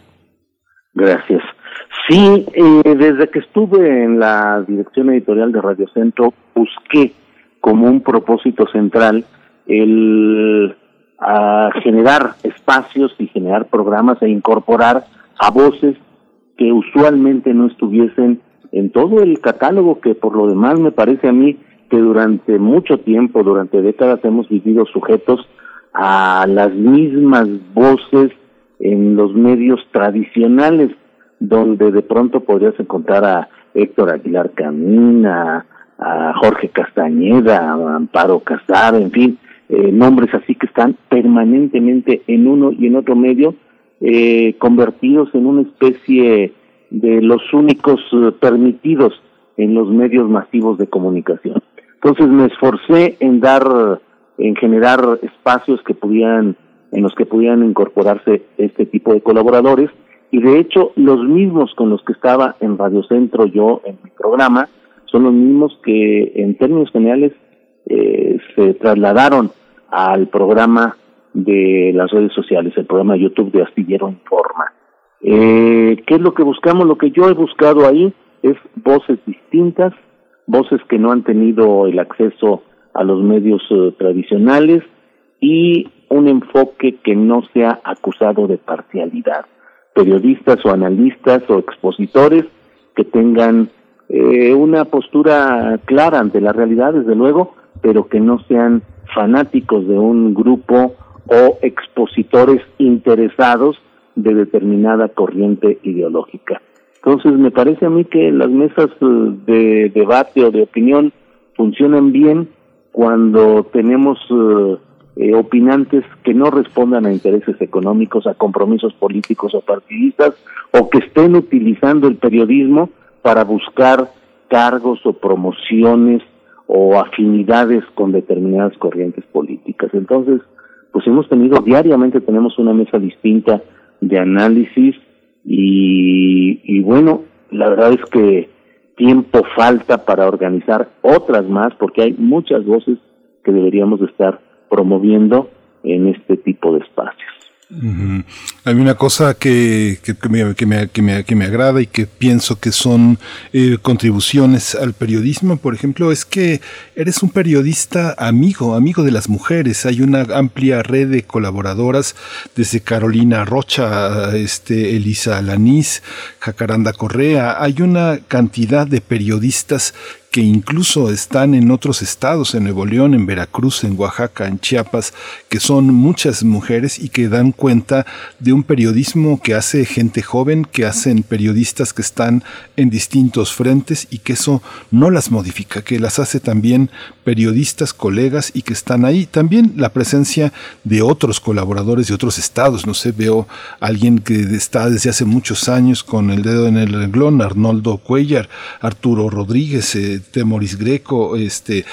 Gracias. Sí, eh, desde que estuve en la dirección editorial de Radio Centro, busqué como un propósito central el a generar espacios y generar programas e incorporar a voces que usualmente no estuviesen en todo el catálogo que por lo demás me parece a mí que durante mucho tiempo, durante décadas hemos vivido sujetos a las mismas voces en los medios tradicionales, donde de pronto podrías encontrar a Héctor Aguilar Camina, a Jorge Castañeda, a Amparo Casar, en fin, eh, nombres así que están permanentemente en uno y en otro medio, eh, convertidos en una especie de los únicos eh, permitidos en los medios masivos de comunicación. Entonces me esforcé en dar, en generar espacios que pudieran, en los que pudieran incorporarse este tipo de colaboradores y de hecho los mismos con los que estaba en Radio Centro yo en mi programa son los mismos que en términos generales eh, se trasladaron al programa de las redes sociales, el programa YouTube de Astillero Informa. Eh, ¿Qué es lo que buscamos? Lo que yo he buscado ahí es voces distintas, voces que no han tenido el acceso a los medios eh, tradicionales y un enfoque que no sea acusado de parcialidad. Periodistas o analistas o expositores que tengan eh, una postura clara ante la realidad, desde luego, pero que no sean fanáticos de un grupo o expositores interesados de determinada corriente ideológica. Entonces, me parece a mí que las mesas eh, de debate o de opinión funcionan bien cuando tenemos eh, eh, opinantes que no respondan a intereses económicos, a compromisos políticos o partidistas, o que estén utilizando el periodismo para buscar cargos o promociones o afinidades con determinadas corrientes políticas. Entonces, pues hemos tenido diariamente, tenemos una mesa distinta de análisis y, y bueno, la verdad es que tiempo falta para organizar otras más porque hay muchas voces que deberíamos estar promoviendo en este tipo de espacios. Hay una cosa que, que, me, que, me, que, me, que, me, agrada y que pienso que son eh, contribuciones al periodismo, por ejemplo, es que eres un periodista amigo, amigo de las mujeres. Hay una amplia red de colaboradoras, desde Carolina Rocha, este, Elisa Lanís, Jacaranda Correa. Hay una cantidad de periodistas que incluso están en otros estados, en Nuevo León, en Veracruz, en Oaxaca, en Chiapas, que son muchas mujeres y que dan cuenta de un periodismo que hace gente joven, que hacen periodistas que están en distintos frentes y que eso no las modifica, que las hace también periodistas, colegas y que están ahí. También la presencia de otros colaboradores de otros estados. No sé, veo a alguien que está desde hace muchos años con el dedo en el renglón, Arnoldo Cuellar, Arturo Rodríguez, eh, Temoris Greco, este,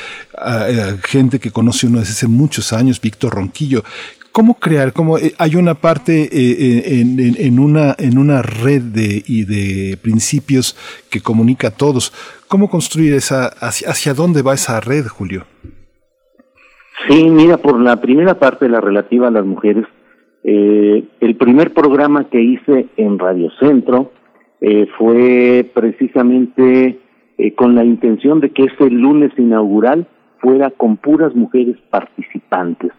gente que conoce uno desde hace muchos años, Víctor Ronquillo. ¿Cómo crear? ¿Cómo, eh, hay una parte eh, en, en, una, en una red de, y de principios que comunica a todos. ¿Cómo construir esa, hacia, hacia dónde va esa red, Julio? Sí, mira, por la primera parte, la relativa a las mujeres, eh, el primer programa que hice en Radio Centro eh, fue precisamente eh, con la intención de que ese lunes inaugural fuera con puras mujeres participantes.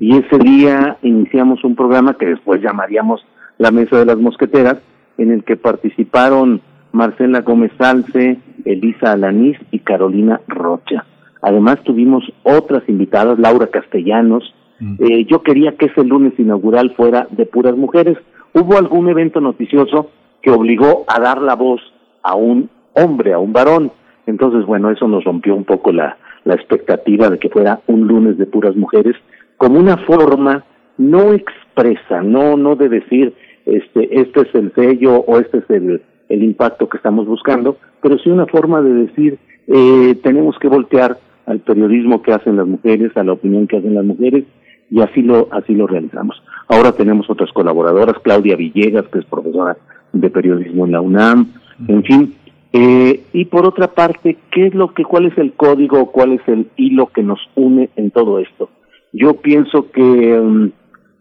Y ese día iniciamos un programa que después llamaríamos la Mesa de las Mosqueteras, en el que participaron Marcela Gómez Salce, Elisa Alanís y Carolina Rocha. Además tuvimos otras invitadas, Laura Castellanos. Eh, yo quería que ese lunes inaugural fuera de puras mujeres. Hubo algún evento noticioso que obligó a dar la voz a un hombre, a un varón. Entonces, bueno, eso nos rompió un poco la, la expectativa de que fuera un lunes de puras mujeres, como una forma no expresa, no, no de decir, este, este es el sello o este es el, el impacto que estamos buscando, pero sí una forma de decir, eh, tenemos que voltear al periodismo que hacen las mujeres, a la opinión que hacen las mujeres, y así lo, así lo realizamos. Ahora tenemos otras colaboradoras, Claudia Villegas, que es profesora de periodismo en la UNAM, en fin, eh, y por otra parte, ¿qué es lo que, cuál es el código, cuál es el hilo que nos une en todo esto? Yo pienso que, mm,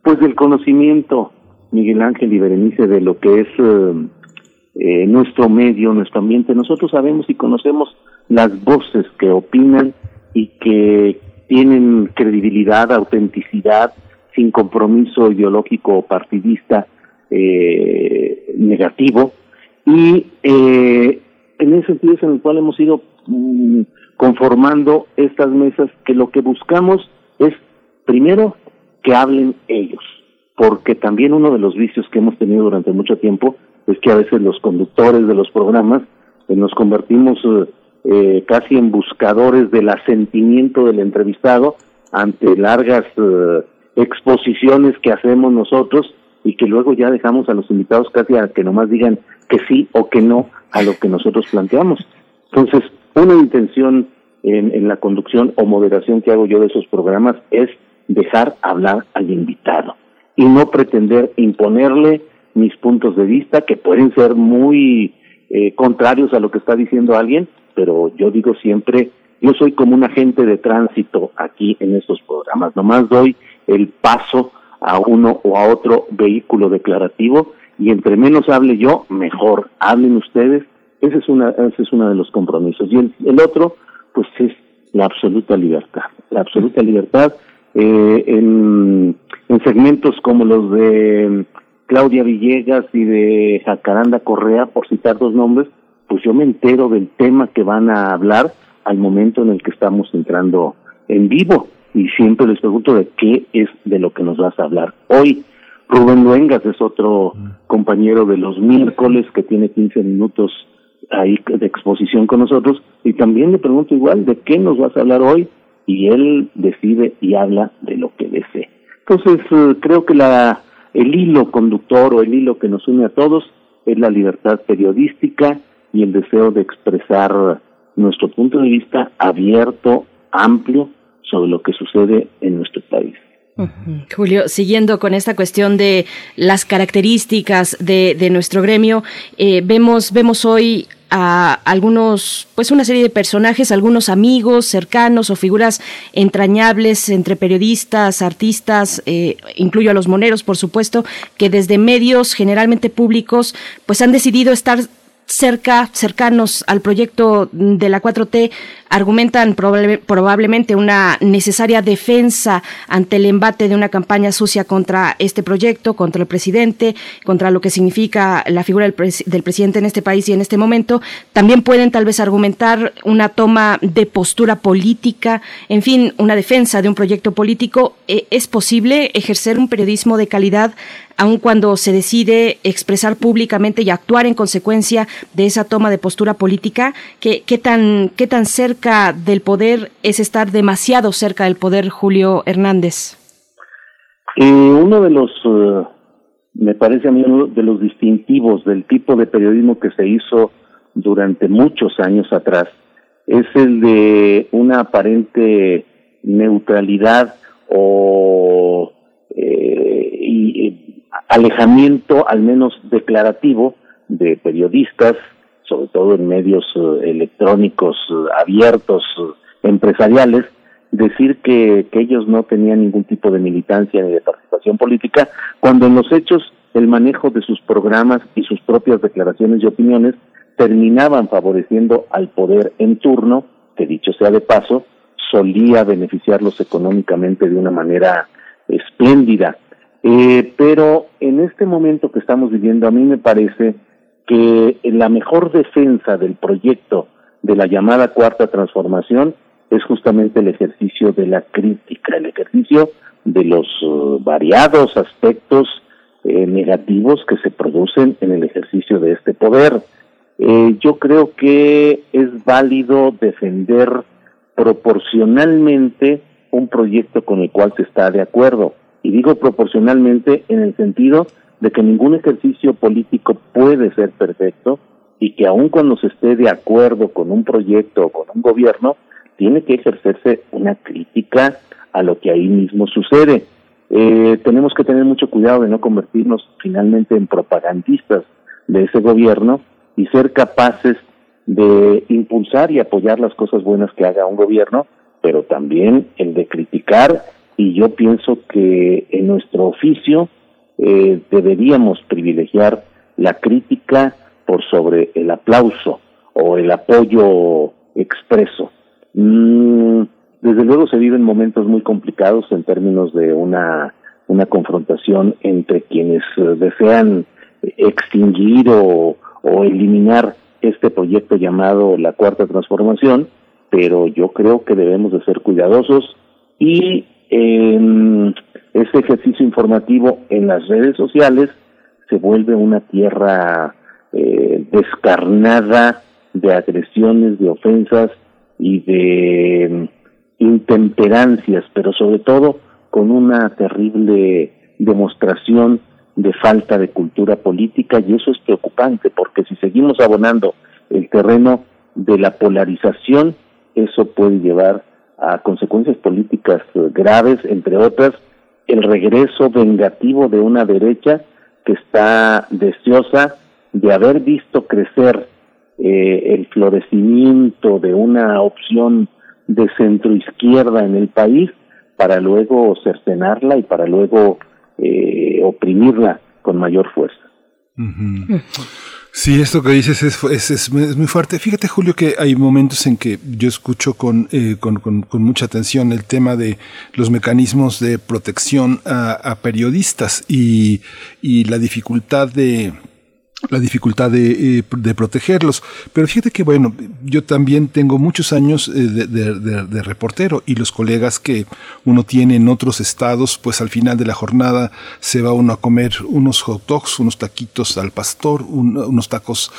pues del conocimiento, Miguel Ángel y Berenice, de lo que es eh, eh, nuestro medio, nuestro ambiente, nosotros sabemos y conocemos las voces que opinan y que tienen credibilidad, autenticidad, sin compromiso ideológico o partidista negativo. Y eh, en ese sentido es en el cual hemos ido mm, conformando estas mesas que lo que buscamos es primero que hablen ellos, porque también uno de los vicios que hemos tenido durante mucho tiempo es que a veces los conductores de los programas eh, nos convertimos eh, eh, casi en buscadores del asentimiento del entrevistado ante largas exposiciones que hacemos nosotros y que luego ya dejamos a los invitados casi a que nomás digan que sí o que no a lo que nosotros planteamos. Entonces, una intención en, la conducción o moderación que hago yo de esos programas es dejar hablar al invitado y no pretender imponerle mis puntos de vista que pueden ser muy eh, contrarios a lo que está diciendo alguien, pero yo digo siempre, yo soy como un agente de tránsito aquí en estos programas, nomás doy el paso a uno o a otro vehículo declarativo y entre menos hable yo, mejor. Hablen ustedes. Ese es una, ese es uno de los compromisos. Y el, el otro, pues es la absoluta libertad. La absoluta libertad eh, en, en segmentos como los de Claudia Villegas y de Jacaranda Correa, por citar dos nombres, pues yo me entero del tema que van a hablar al momento en el que estamos entrando en vivo. Y siempre les pregunto de qué es de lo que nos vas a hablar hoy. Rubén Luengas es otro compañero de los miércoles que tiene 15 minutos ahí de exposición con nosotros y también le pregunto igual de qué nos vas a hablar hoy y él decide y habla de lo que desee. Entonces eh, creo que la el hilo conductor o el hilo que nos une a todos es la libertad periodística y el deseo de expresar nuestro punto de vista abierto, amplio sobre lo que sucede en nuestro país. Julio, siguiendo con esta cuestión de las características de, nuestro gremio, eh, vemos, vemos hoy a algunos, pues una serie de personajes, algunos amigos cercanos o figuras entrañables entre periodistas, artistas, eh, incluyo a los moneros, por supuesto, que desde medios generalmente públicos, pues han decidido estar cerca, cercanos al proyecto de la 4T, argumentan probablemente una necesaria defensa ante el embate de una campaña sucia contra este proyecto, contra el presidente, contra lo que significa la figura del, presidente en este país y en este momento. También pueden tal vez argumentar una toma de postura política, en fin, una defensa de un proyecto político. Eh, ¿Es posible ejercer un periodismo de calidad aun cuando se decide expresar públicamente y actuar en consecuencia de esa toma de postura política? ¿Qué, qué tan, qué tan cerca del poder es estar demasiado cerca del poder, Julio Hernández? Eh, uno de los, eh, me parece a mí, uno de los distintivos del tipo de periodismo que se hizo durante muchos años atrás es el de una aparente neutralidad o eh, alejamiento, al menos declarativo, de periodistas, sobre todo en medios eh, electrónicos eh, abiertos, eh, empresariales, decir que, que ellos no tenían ningún tipo de militancia ni de participación política, cuando en los hechos el manejo de sus programas y sus propias declaraciones y opiniones terminaban favoreciendo al poder en turno, que dicho sea de paso, solía beneficiarlos económicamente de una manera espléndida. Pero en este momento que estamos viviendo, a mí me parece que la mejor defensa del proyecto de la llamada cuarta transformación es justamente el ejercicio de la crítica, el ejercicio de los uh, variados aspectos eh, negativos que se producen en el ejercicio de este poder. Eh, yo creo que es válido defender proporcionalmente un proyecto con el cual se está de acuerdo. Y digo proporcionalmente en el sentido de que ningún ejercicio político puede ser perfecto y que aun cuando se esté de acuerdo con un proyecto o con un gobierno, tiene que ejercerse una crítica a lo que ahí mismo sucede. Eh, tenemos que tener mucho cuidado de no convertirnos finalmente en propagandistas de ese gobierno y ser capaces de impulsar y apoyar las cosas buenas que haga un gobierno, pero también el de criticar y yo pienso que en nuestro oficio eh, deberíamos privilegiar la crítica por sobre el aplauso o el apoyo expreso. Mm, desde luego se viven momentos muy complicados en términos de una, una confrontación entre quienes eh, desean extinguir o, o eliminar este proyecto llamado la cuarta transformación, pero yo creo que debemos de ser cuidadosos y eh, ese ejercicio informativo en las redes sociales se vuelve una tierra eh, descarnada de agresiones, de ofensas y de mm, intemperancias, pero sobre todo con una terrible demostración de falta de cultura política y eso es preocupante porque si seguimos abonando el terreno de la polarización, eso puede llevar a consecuencias políticas eh, graves, entre otras, el regreso vengativo de una derecha que está deseosa de haber visto crecer eh, el florecimiento de una opción de centro izquierda en el país para luego cercenarla y para luego eh, oprimirla con mayor fuerza. Sí, esto que dices es, es, es, muy fuerte. Fíjate, Julio, que hay momentos en que yo escucho con, eh, con, con, con, mucha atención el tema de los mecanismos de protección a, a periodistas y, y la dificultad de la dificultad de, eh, de, protegerlos. Pero fíjate que, bueno, yo también tengo muchos años eh, de, reportero y los colegas que uno tiene en otros estados, pues al final de la jornada se va uno a comer unos hot dogs, unos taquitos al pastor, un, unos tacos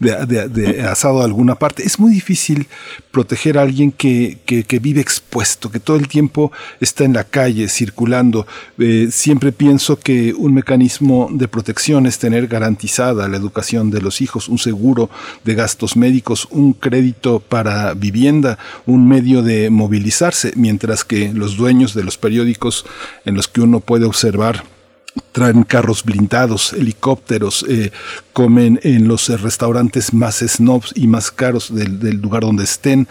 de, asado a alguna parte. Es muy difícil proteger a alguien que, que, vive expuesto, que todo el tiempo está en la calle, circulando. Eh, siempre pienso que un mecanismo de protección es tener garantizado la educación de los hijos, un seguro de gastos médicos, un crédito para vivienda, un medio de movilizarse, mientras que los dueños de los periódicos en los que uno puede observar traen carros blindados, helicópteros, eh, comen en los restaurantes más snobs y más caros del, del lugar donde estén.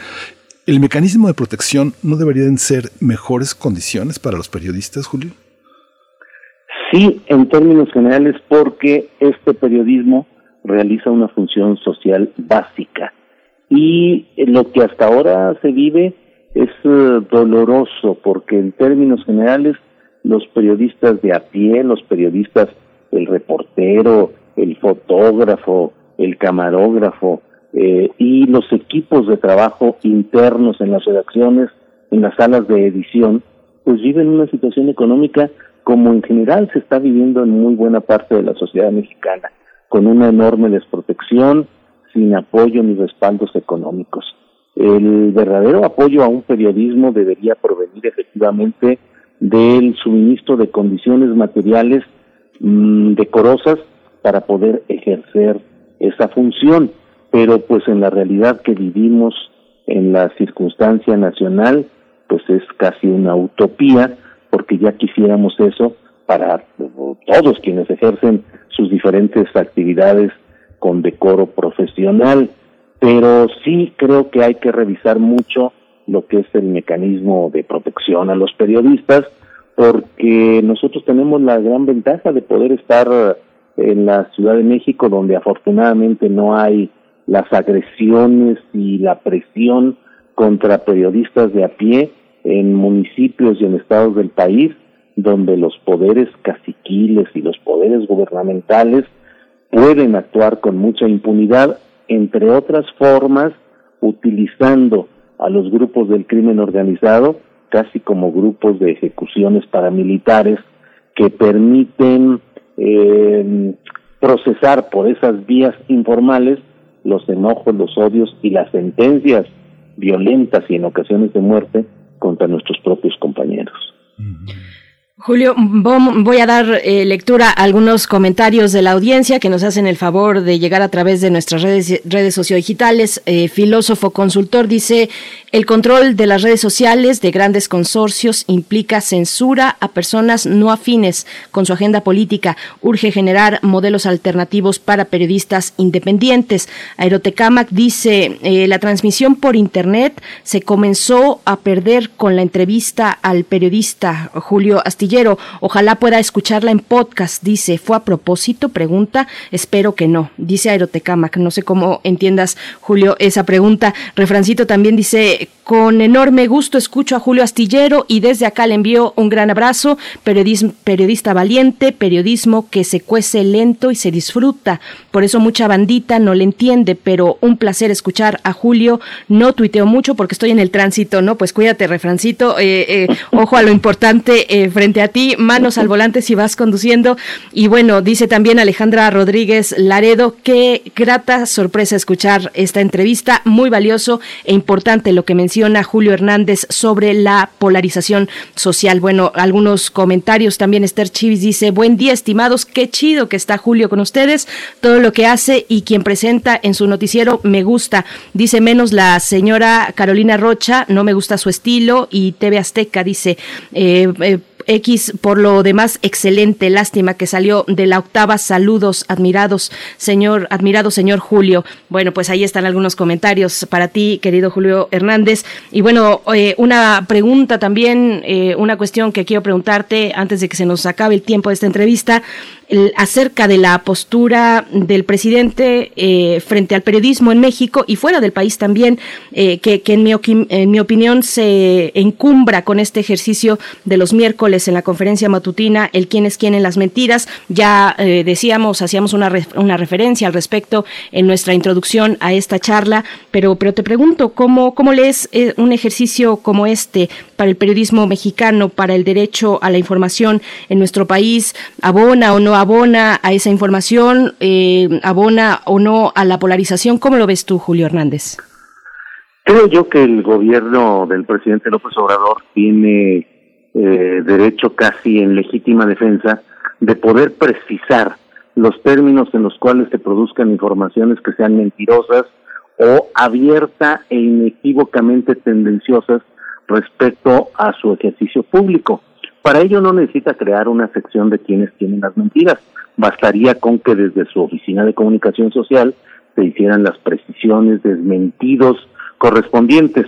¿El mecanismo de protección no deberían ser mejores condiciones para los periodistas, Julio? Sí, en términos generales, porque este periodismo realiza una función social básica. Y lo que hasta ahora se vive es eh, doloroso porque en términos generales los periodistas de a pie, los periodistas, el reportero, el fotógrafo, el camarógrafo eh, y los equipos de trabajo internos en las redacciones, en las salas de edición, pues viven una situación económica como en general se está viviendo en muy buena parte de la sociedad mexicana, con una enorme desprotección, sin apoyo ni respaldos económicos. El verdadero apoyo a un periodismo debería provenir efectivamente del suministro de condiciones materiales mm, decorosas para poder ejercer esa función, pero pues en la realidad que vivimos en la circunstancia nacional, pues es casi una utopía, porque ya quisiéramos eso para todos quienes ejercen sus diferentes actividades con decoro profesional, pero sí creo que hay que revisar mucho lo que es el mecanismo de protección a los periodistas, porque nosotros tenemos la gran ventaja de poder estar en la Ciudad de México, donde afortunadamente no hay las agresiones y la presión contra periodistas de a pie en municipios y en estados del país, donde los poderes caciquiles y los poderes gubernamentales pueden actuar con mucha impunidad, entre otras formas, utilizando a los grupos del crimen organizado casi como grupos de ejecuciones paramilitares que permiten eh, procesar por esas vías informales los enojos, los odios y las sentencias violentas y en ocasiones de muerte contra nuestros propios compañeros. Julio, voy a dar eh, lectura a algunos comentarios de la audiencia que nos hacen el favor de llegar a través de nuestras redes, redes sociodigitales. Eh, filósofo consultor dice, el control de las redes sociales de grandes consorcios implica censura a personas no afines con su agenda política. Urge generar modelos alternativos para periodistas independientes. Aerotecamac dice, eh, la transmisión por Internet se comenzó a perder con la entrevista al periodista Julio Astillero Ojalá pueda escucharla en podcast, dice. ¿Fue a propósito? Pregunta. Espero que no. Dice Aerotecamac. No sé cómo entiendas, Julio, esa pregunta. Refrancito también dice, con enorme gusto escucho a Julio Astillero y desde acá le envío un gran abrazo. periodista valiente, periodismo que se cuece lento y se disfruta. Por eso mucha bandita no le entiende, pero un placer escuchar a Julio. No tuiteo mucho porque estoy en el tránsito, ¿no? Pues cuídate, Refrancito. Eh, eh, ojo a lo importante eh, frente a ti, manos al volante si vas conduciendo. Y bueno, dice también Alejandra Rodríguez Laredo, qué grata sorpresa escuchar esta entrevista, muy valioso e importante lo que menciona Julio Hernández sobre la polarización social. Bueno, algunos comentarios también Esther Chivis dice, buen día estimados, qué chido que está Julio con ustedes, todo lo que hace y quien presenta en su noticiero me gusta. Dice menos la señora Carolina Rocha, no me gusta su estilo y TV Azteca dice, eh, eh, X, por lo demás, excelente. Lástima que salió de la octava. Saludos, admirados, señor, admirado señor Julio. Bueno, pues ahí están algunos comentarios para ti, querido Julio Hernández. Y bueno, eh, una pregunta también, eh, una cuestión que quiero preguntarte antes de que se nos acabe el tiempo de esta entrevista acerca de la postura del presidente eh, frente al periodismo en México y fuera del país también, eh, que, en, mi, opinión se encumbra con este ejercicio de los miércoles en la conferencia matutina, el quién es quién en las mentiras. Ya eh, decíamos, hacíamos una, una referencia al respecto en nuestra introducción a esta charla, pero, pero te pregunto, ¿cómo, cómo lees un ejercicio como este para el periodismo mexicano, para el derecho a la información en nuestro país? ¿Abona o no abona a esa información, eh, abona o no a la polarización. ¿Cómo lo ves tú, Julio Hernández? Creo yo que el gobierno del presidente López Obrador tiene eh, derecho casi en legítima defensa de poder precisar los términos en los cuales se produzcan informaciones que sean mentirosas o abierta e inequívocamente tendenciosas respecto a su ejercicio público Para ello no necesita crear una sección de quienes tienen las mentiras. Bastaría con que desde su oficina de comunicación social se hicieran las precisiones, desmentidos correspondientes.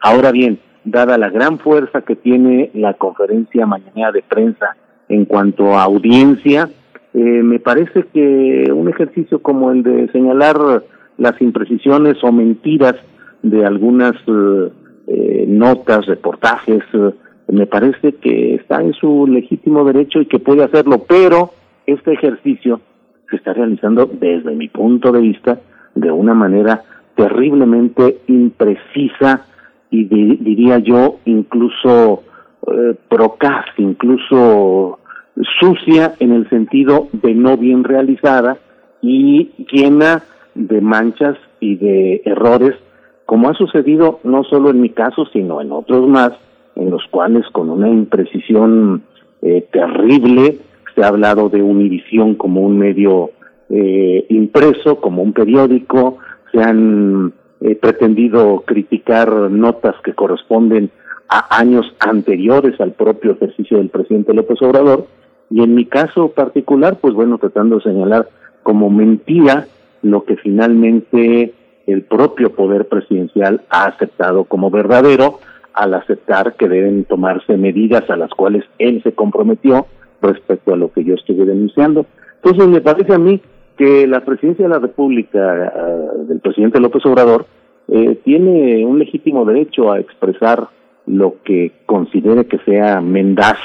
Ahora bien, dada la gran fuerza que tiene la conferencia mañana de prensa en cuanto a audiencia, eh, me parece que un ejercicio como el de señalar las imprecisiones o mentiras de algunas eh, eh, notas, reportajes, me parece que está en su legítimo derecho y que puede hacerlo, pero este ejercicio se está realizando desde mi punto de vista de una manera terriblemente imprecisa y diría yo incluso eh, procaz, incluso sucia en el sentido de no bien realizada y llena de manchas y de errores, como ha sucedido no solo en mi caso, sino en otros más, en los cuales con una imprecisión eh, terrible se ha hablado de Univisión como un medio eh, impreso, como un periódico, se han eh, pretendido criticar notas que corresponden a años anteriores al propio ejercicio del presidente López Obrador, y en mi caso particular, pues bueno, tratando de señalar como mentira lo que finalmente el propio poder presidencial ha aceptado como verdadero al aceptar que deben tomarse medidas a las cuales él se comprometió respecto a lo que yo estuve denunciando. Entonces me parece a mí que la presidencia de la República eh, del presidente López Obrador eh, tiene un legítimo derecho a expresar lo que considere que sea mendaz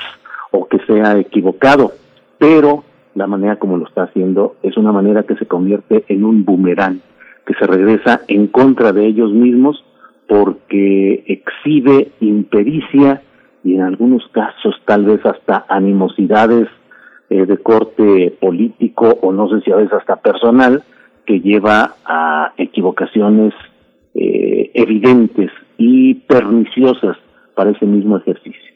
o que sea equivocado, pero la manera como lo está haciendo es una manera que se convierte en un boomerang, que se regresa en contra de ellos mismos porque exhibe impericia y en algunos casos tal vez hasta animosidades eh, de corte político o no sé si a veces hasta personal que lleva a equivocaciones eh, evidentes y perniciosas para ese mismo ejercicio.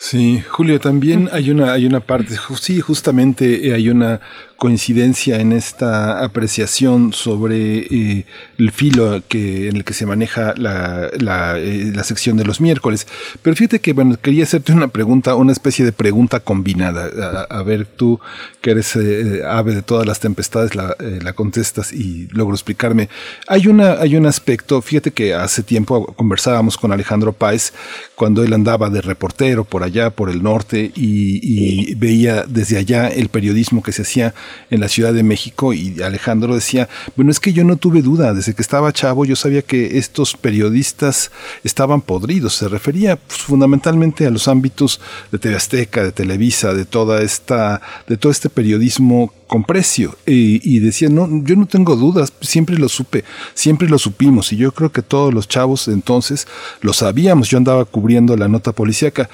Sí, Julio, también hay una, hay una parte, sí, justamente eh, hay una coincidencia en esta apreciación sobre eh, el filo que, en el que se maneja la, la, eh, la, sección de los miércoles. Pero fíjate que, bueno, quería hacerte una pregunta, una especie de pregunta combinada. A, ver, tú que eres eh, ave de todas las tempestades, la, la, contestas y logro explicarme. Hay, una, hay un aspecto, fíjate que hace tiempo conversábamos con Alejandro Páez cuando él andaba de reportero por allá, por el norte, y, veía desde allá el periodismo que se hacía en la Ciudad de México y Alejandro decía, bueno, es que yo no tuve duda, desde que estaba chavo yo sabía que estos periodistas estaban podridos, se refería pues, fundamentalmente a los ámbitos de TV Azteca, de Televisa, de toda esta, de todo este periodismo con precio y, y, decía, no, yo no tengo dudas, siempre lo supe, siempre lo supimos y yo creo que todos los chavos entonces lo sabíamos, yo andaba cubriendo la nota policíaca.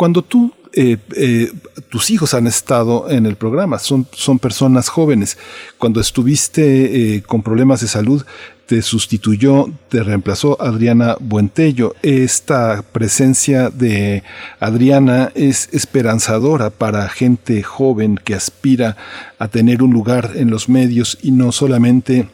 Cuando tú eh, eh, tus hijos han estado en el programa, son, son personas jóvenes. Cuando estuviste eh, con problemas de salud, te sustituyó, te reemplazó Adriana Buentello. Esta presencia de Adriana es esperanzadora para gente joven que aspira a tener un lugar en los medios y no solamente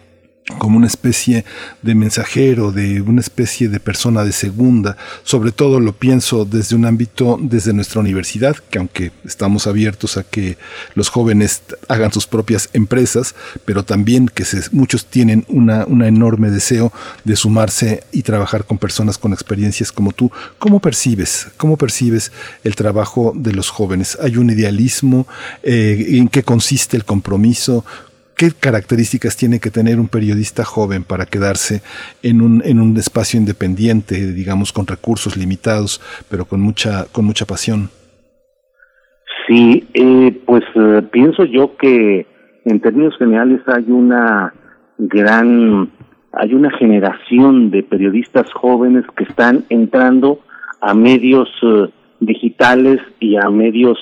como una especie de mensajero, de una especie de persona de segunda. Sobre todo lo pienso desde un ámbito, desde nuestra universidad, que aunque estamos abiertos a que los jóvenes hagan sus propias empresas, pero también que muchos tienen una, una enorme deseo de sumarse y trabajar con personas con experiencias como tú. ¿Cómo percibes? ¿Cómo percibes el trabajo de los jóvenes? ¿Hay un idealismo? Eh, ¿En qué consiste el compromiso? ¿Qué características tiene que tener un periodista joven para quedarse en un, en un espacio independiente, digamos, con recursos limitados, pero con mucha, con mucha pasión? Sí, eh, pues eh, pienso yo que en términos generales hay una gran, hay una generación de periodistas jóvenes que están entrando a medios eh, digitales y a medios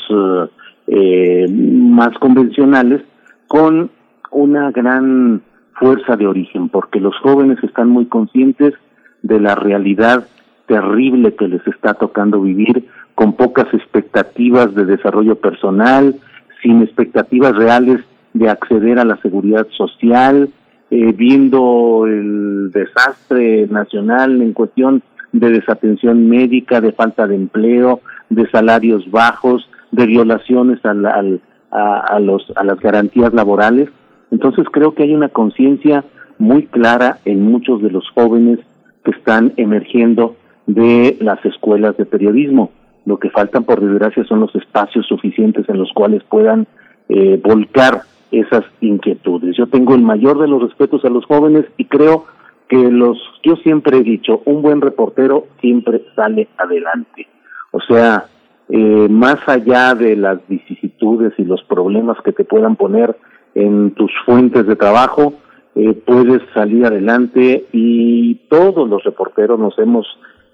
más convencionales con una gran fuerza de origen, porque los jóvenes están muy conscientes de la realidad terrible que les está tocando vivir, con pocas expectativas de desarrollo personal, sin expectativas reales de acceder a la seguridad social, eh, viendo el desastre nacional en cuestión de desatención médica, de falta de empleo, de salarios bajos, de violaciones al, a, a, los, a las garantías laborales. Entonces creo que hay una conciencia muy clara en muchos de los jóvenes que están emergiendo de las escuelas de periodismo. Lo que faltan, por desgracia, son los espacios suficientes en los cuales puedan eh, volcar esas inquietudes. Yo tengo el mayor de los respetos a los jóvenes y creo que los, yo siempre he dicho, un buen reportero siempre sale adelante. O sea, eh, más allá de las vicisitudes y los problemas que te puedan poner en tus fuentes de trabajo, eh, puedes salir adelante y todos los reporteros nos hemos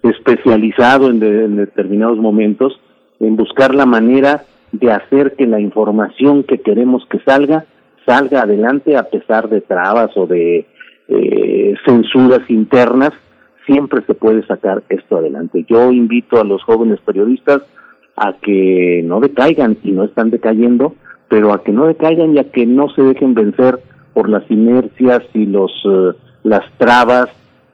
especializado en, en determinados momentos en buscar la manera de hacer que la información que queremos que salga salga adelante a pesar de trabas o de eh, censuras internas, siempre se puede sacar esto adelante. Yo invito a los jóvenes periodistas a que no decaigan y no están decayendo, pero a que no decaigan y a que no se dejen vencer por las inercias y los eh, las trabas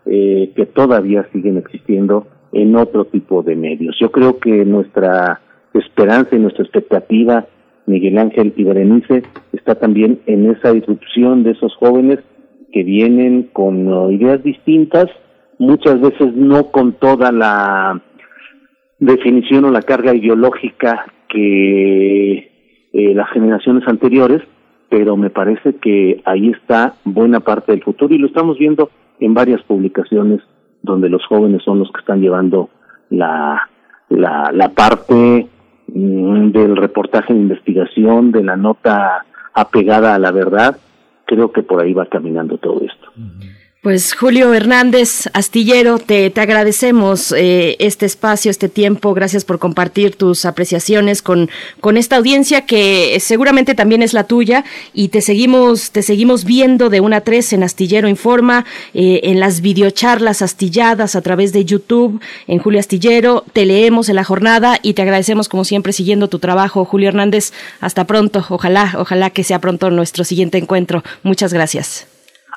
eh, que todavía siguen existiendo en otro tipo de medios. Yo creo que nuestra esperanza y nuestra expectativa, Miguel Ángel y Berenice, está también en esa disrupción de esos jóvenes que vienen con uh, ideas distintas, muchas veces no con toda la definición o la carga ideológica que eh, las generaciones anteriores, pero me parece que ahí está buena parte del futuro y lo estamos viendo en varias publicaciones donde los jóvenes son los que están llevando la, la, la parte mm, del reportaje de investigación, de la nota apegada a la verdad. Creo que por ahí va caminando todo esto. Pues Julio Hernández Astillero, te, te agradecemos eh, este espacio, este tiempo. Gracias por compartir tus apreciaciones con, con esta audiencia que seguramente también es la tuya y te seguimos, te seguimos viendo de una a tres en Astillero Informa, eh, en las videocharlas astilladas a través de YouTube, en Julio Astillero. Te leemos en la jornada y te agradecemos como siempre siguiendo tu trabajo, Julio Hernández. Hasta pronto. Ojalá, ojalá que sea pronto nuestro siguiente encuentro. Muchas gracias.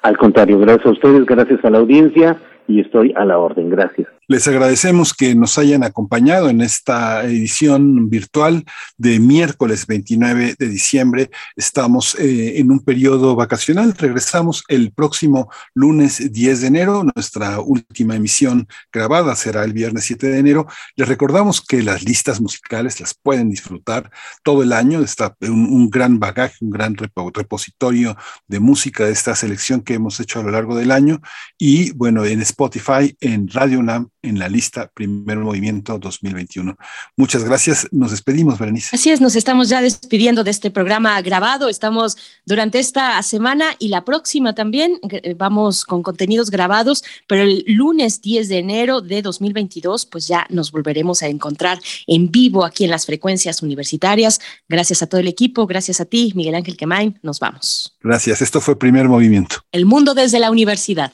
Al contrario, gracias a ustedes, gracias a la audiencia y estoy a la orden. Gracias. Les agradecemos que nos hayan acompañado en esta edición virtual de miércoles 29 de diciembre. Estamos eh, en un periodo vacacional. Regresamos el próximo lunes 10 de enero. Nuestra última emisión grabada será el viernes 7 de enero. Les recordamos que las listas musicales las pueden disfrutar todo el año. Está un, un gran bagaje, un gran repositorio de música de esta selección que hemos hecho a lo largo del año. Y bueno, en Spotify, en Radio UNAM en la lista Primer Movimiento 2021. Muchas gracias. Nos despedimos, Berenice. Así es, nos estamos ya despidiendo de este programa grabado. Estamos durante esta semana y la próxima también. Eh, vamos con contenidos grabados, pero el lunes 10 de enero de 2022, pues ya nos volveremos a encontrar en vivo aquí en las frecuencias universitarias. Gracias a todo el equipo, gracias a ti, Miguel Ángel Quemain. Nos vamos. Gracias. Esto fue Primer Movimiento. El mundo desde la universidad.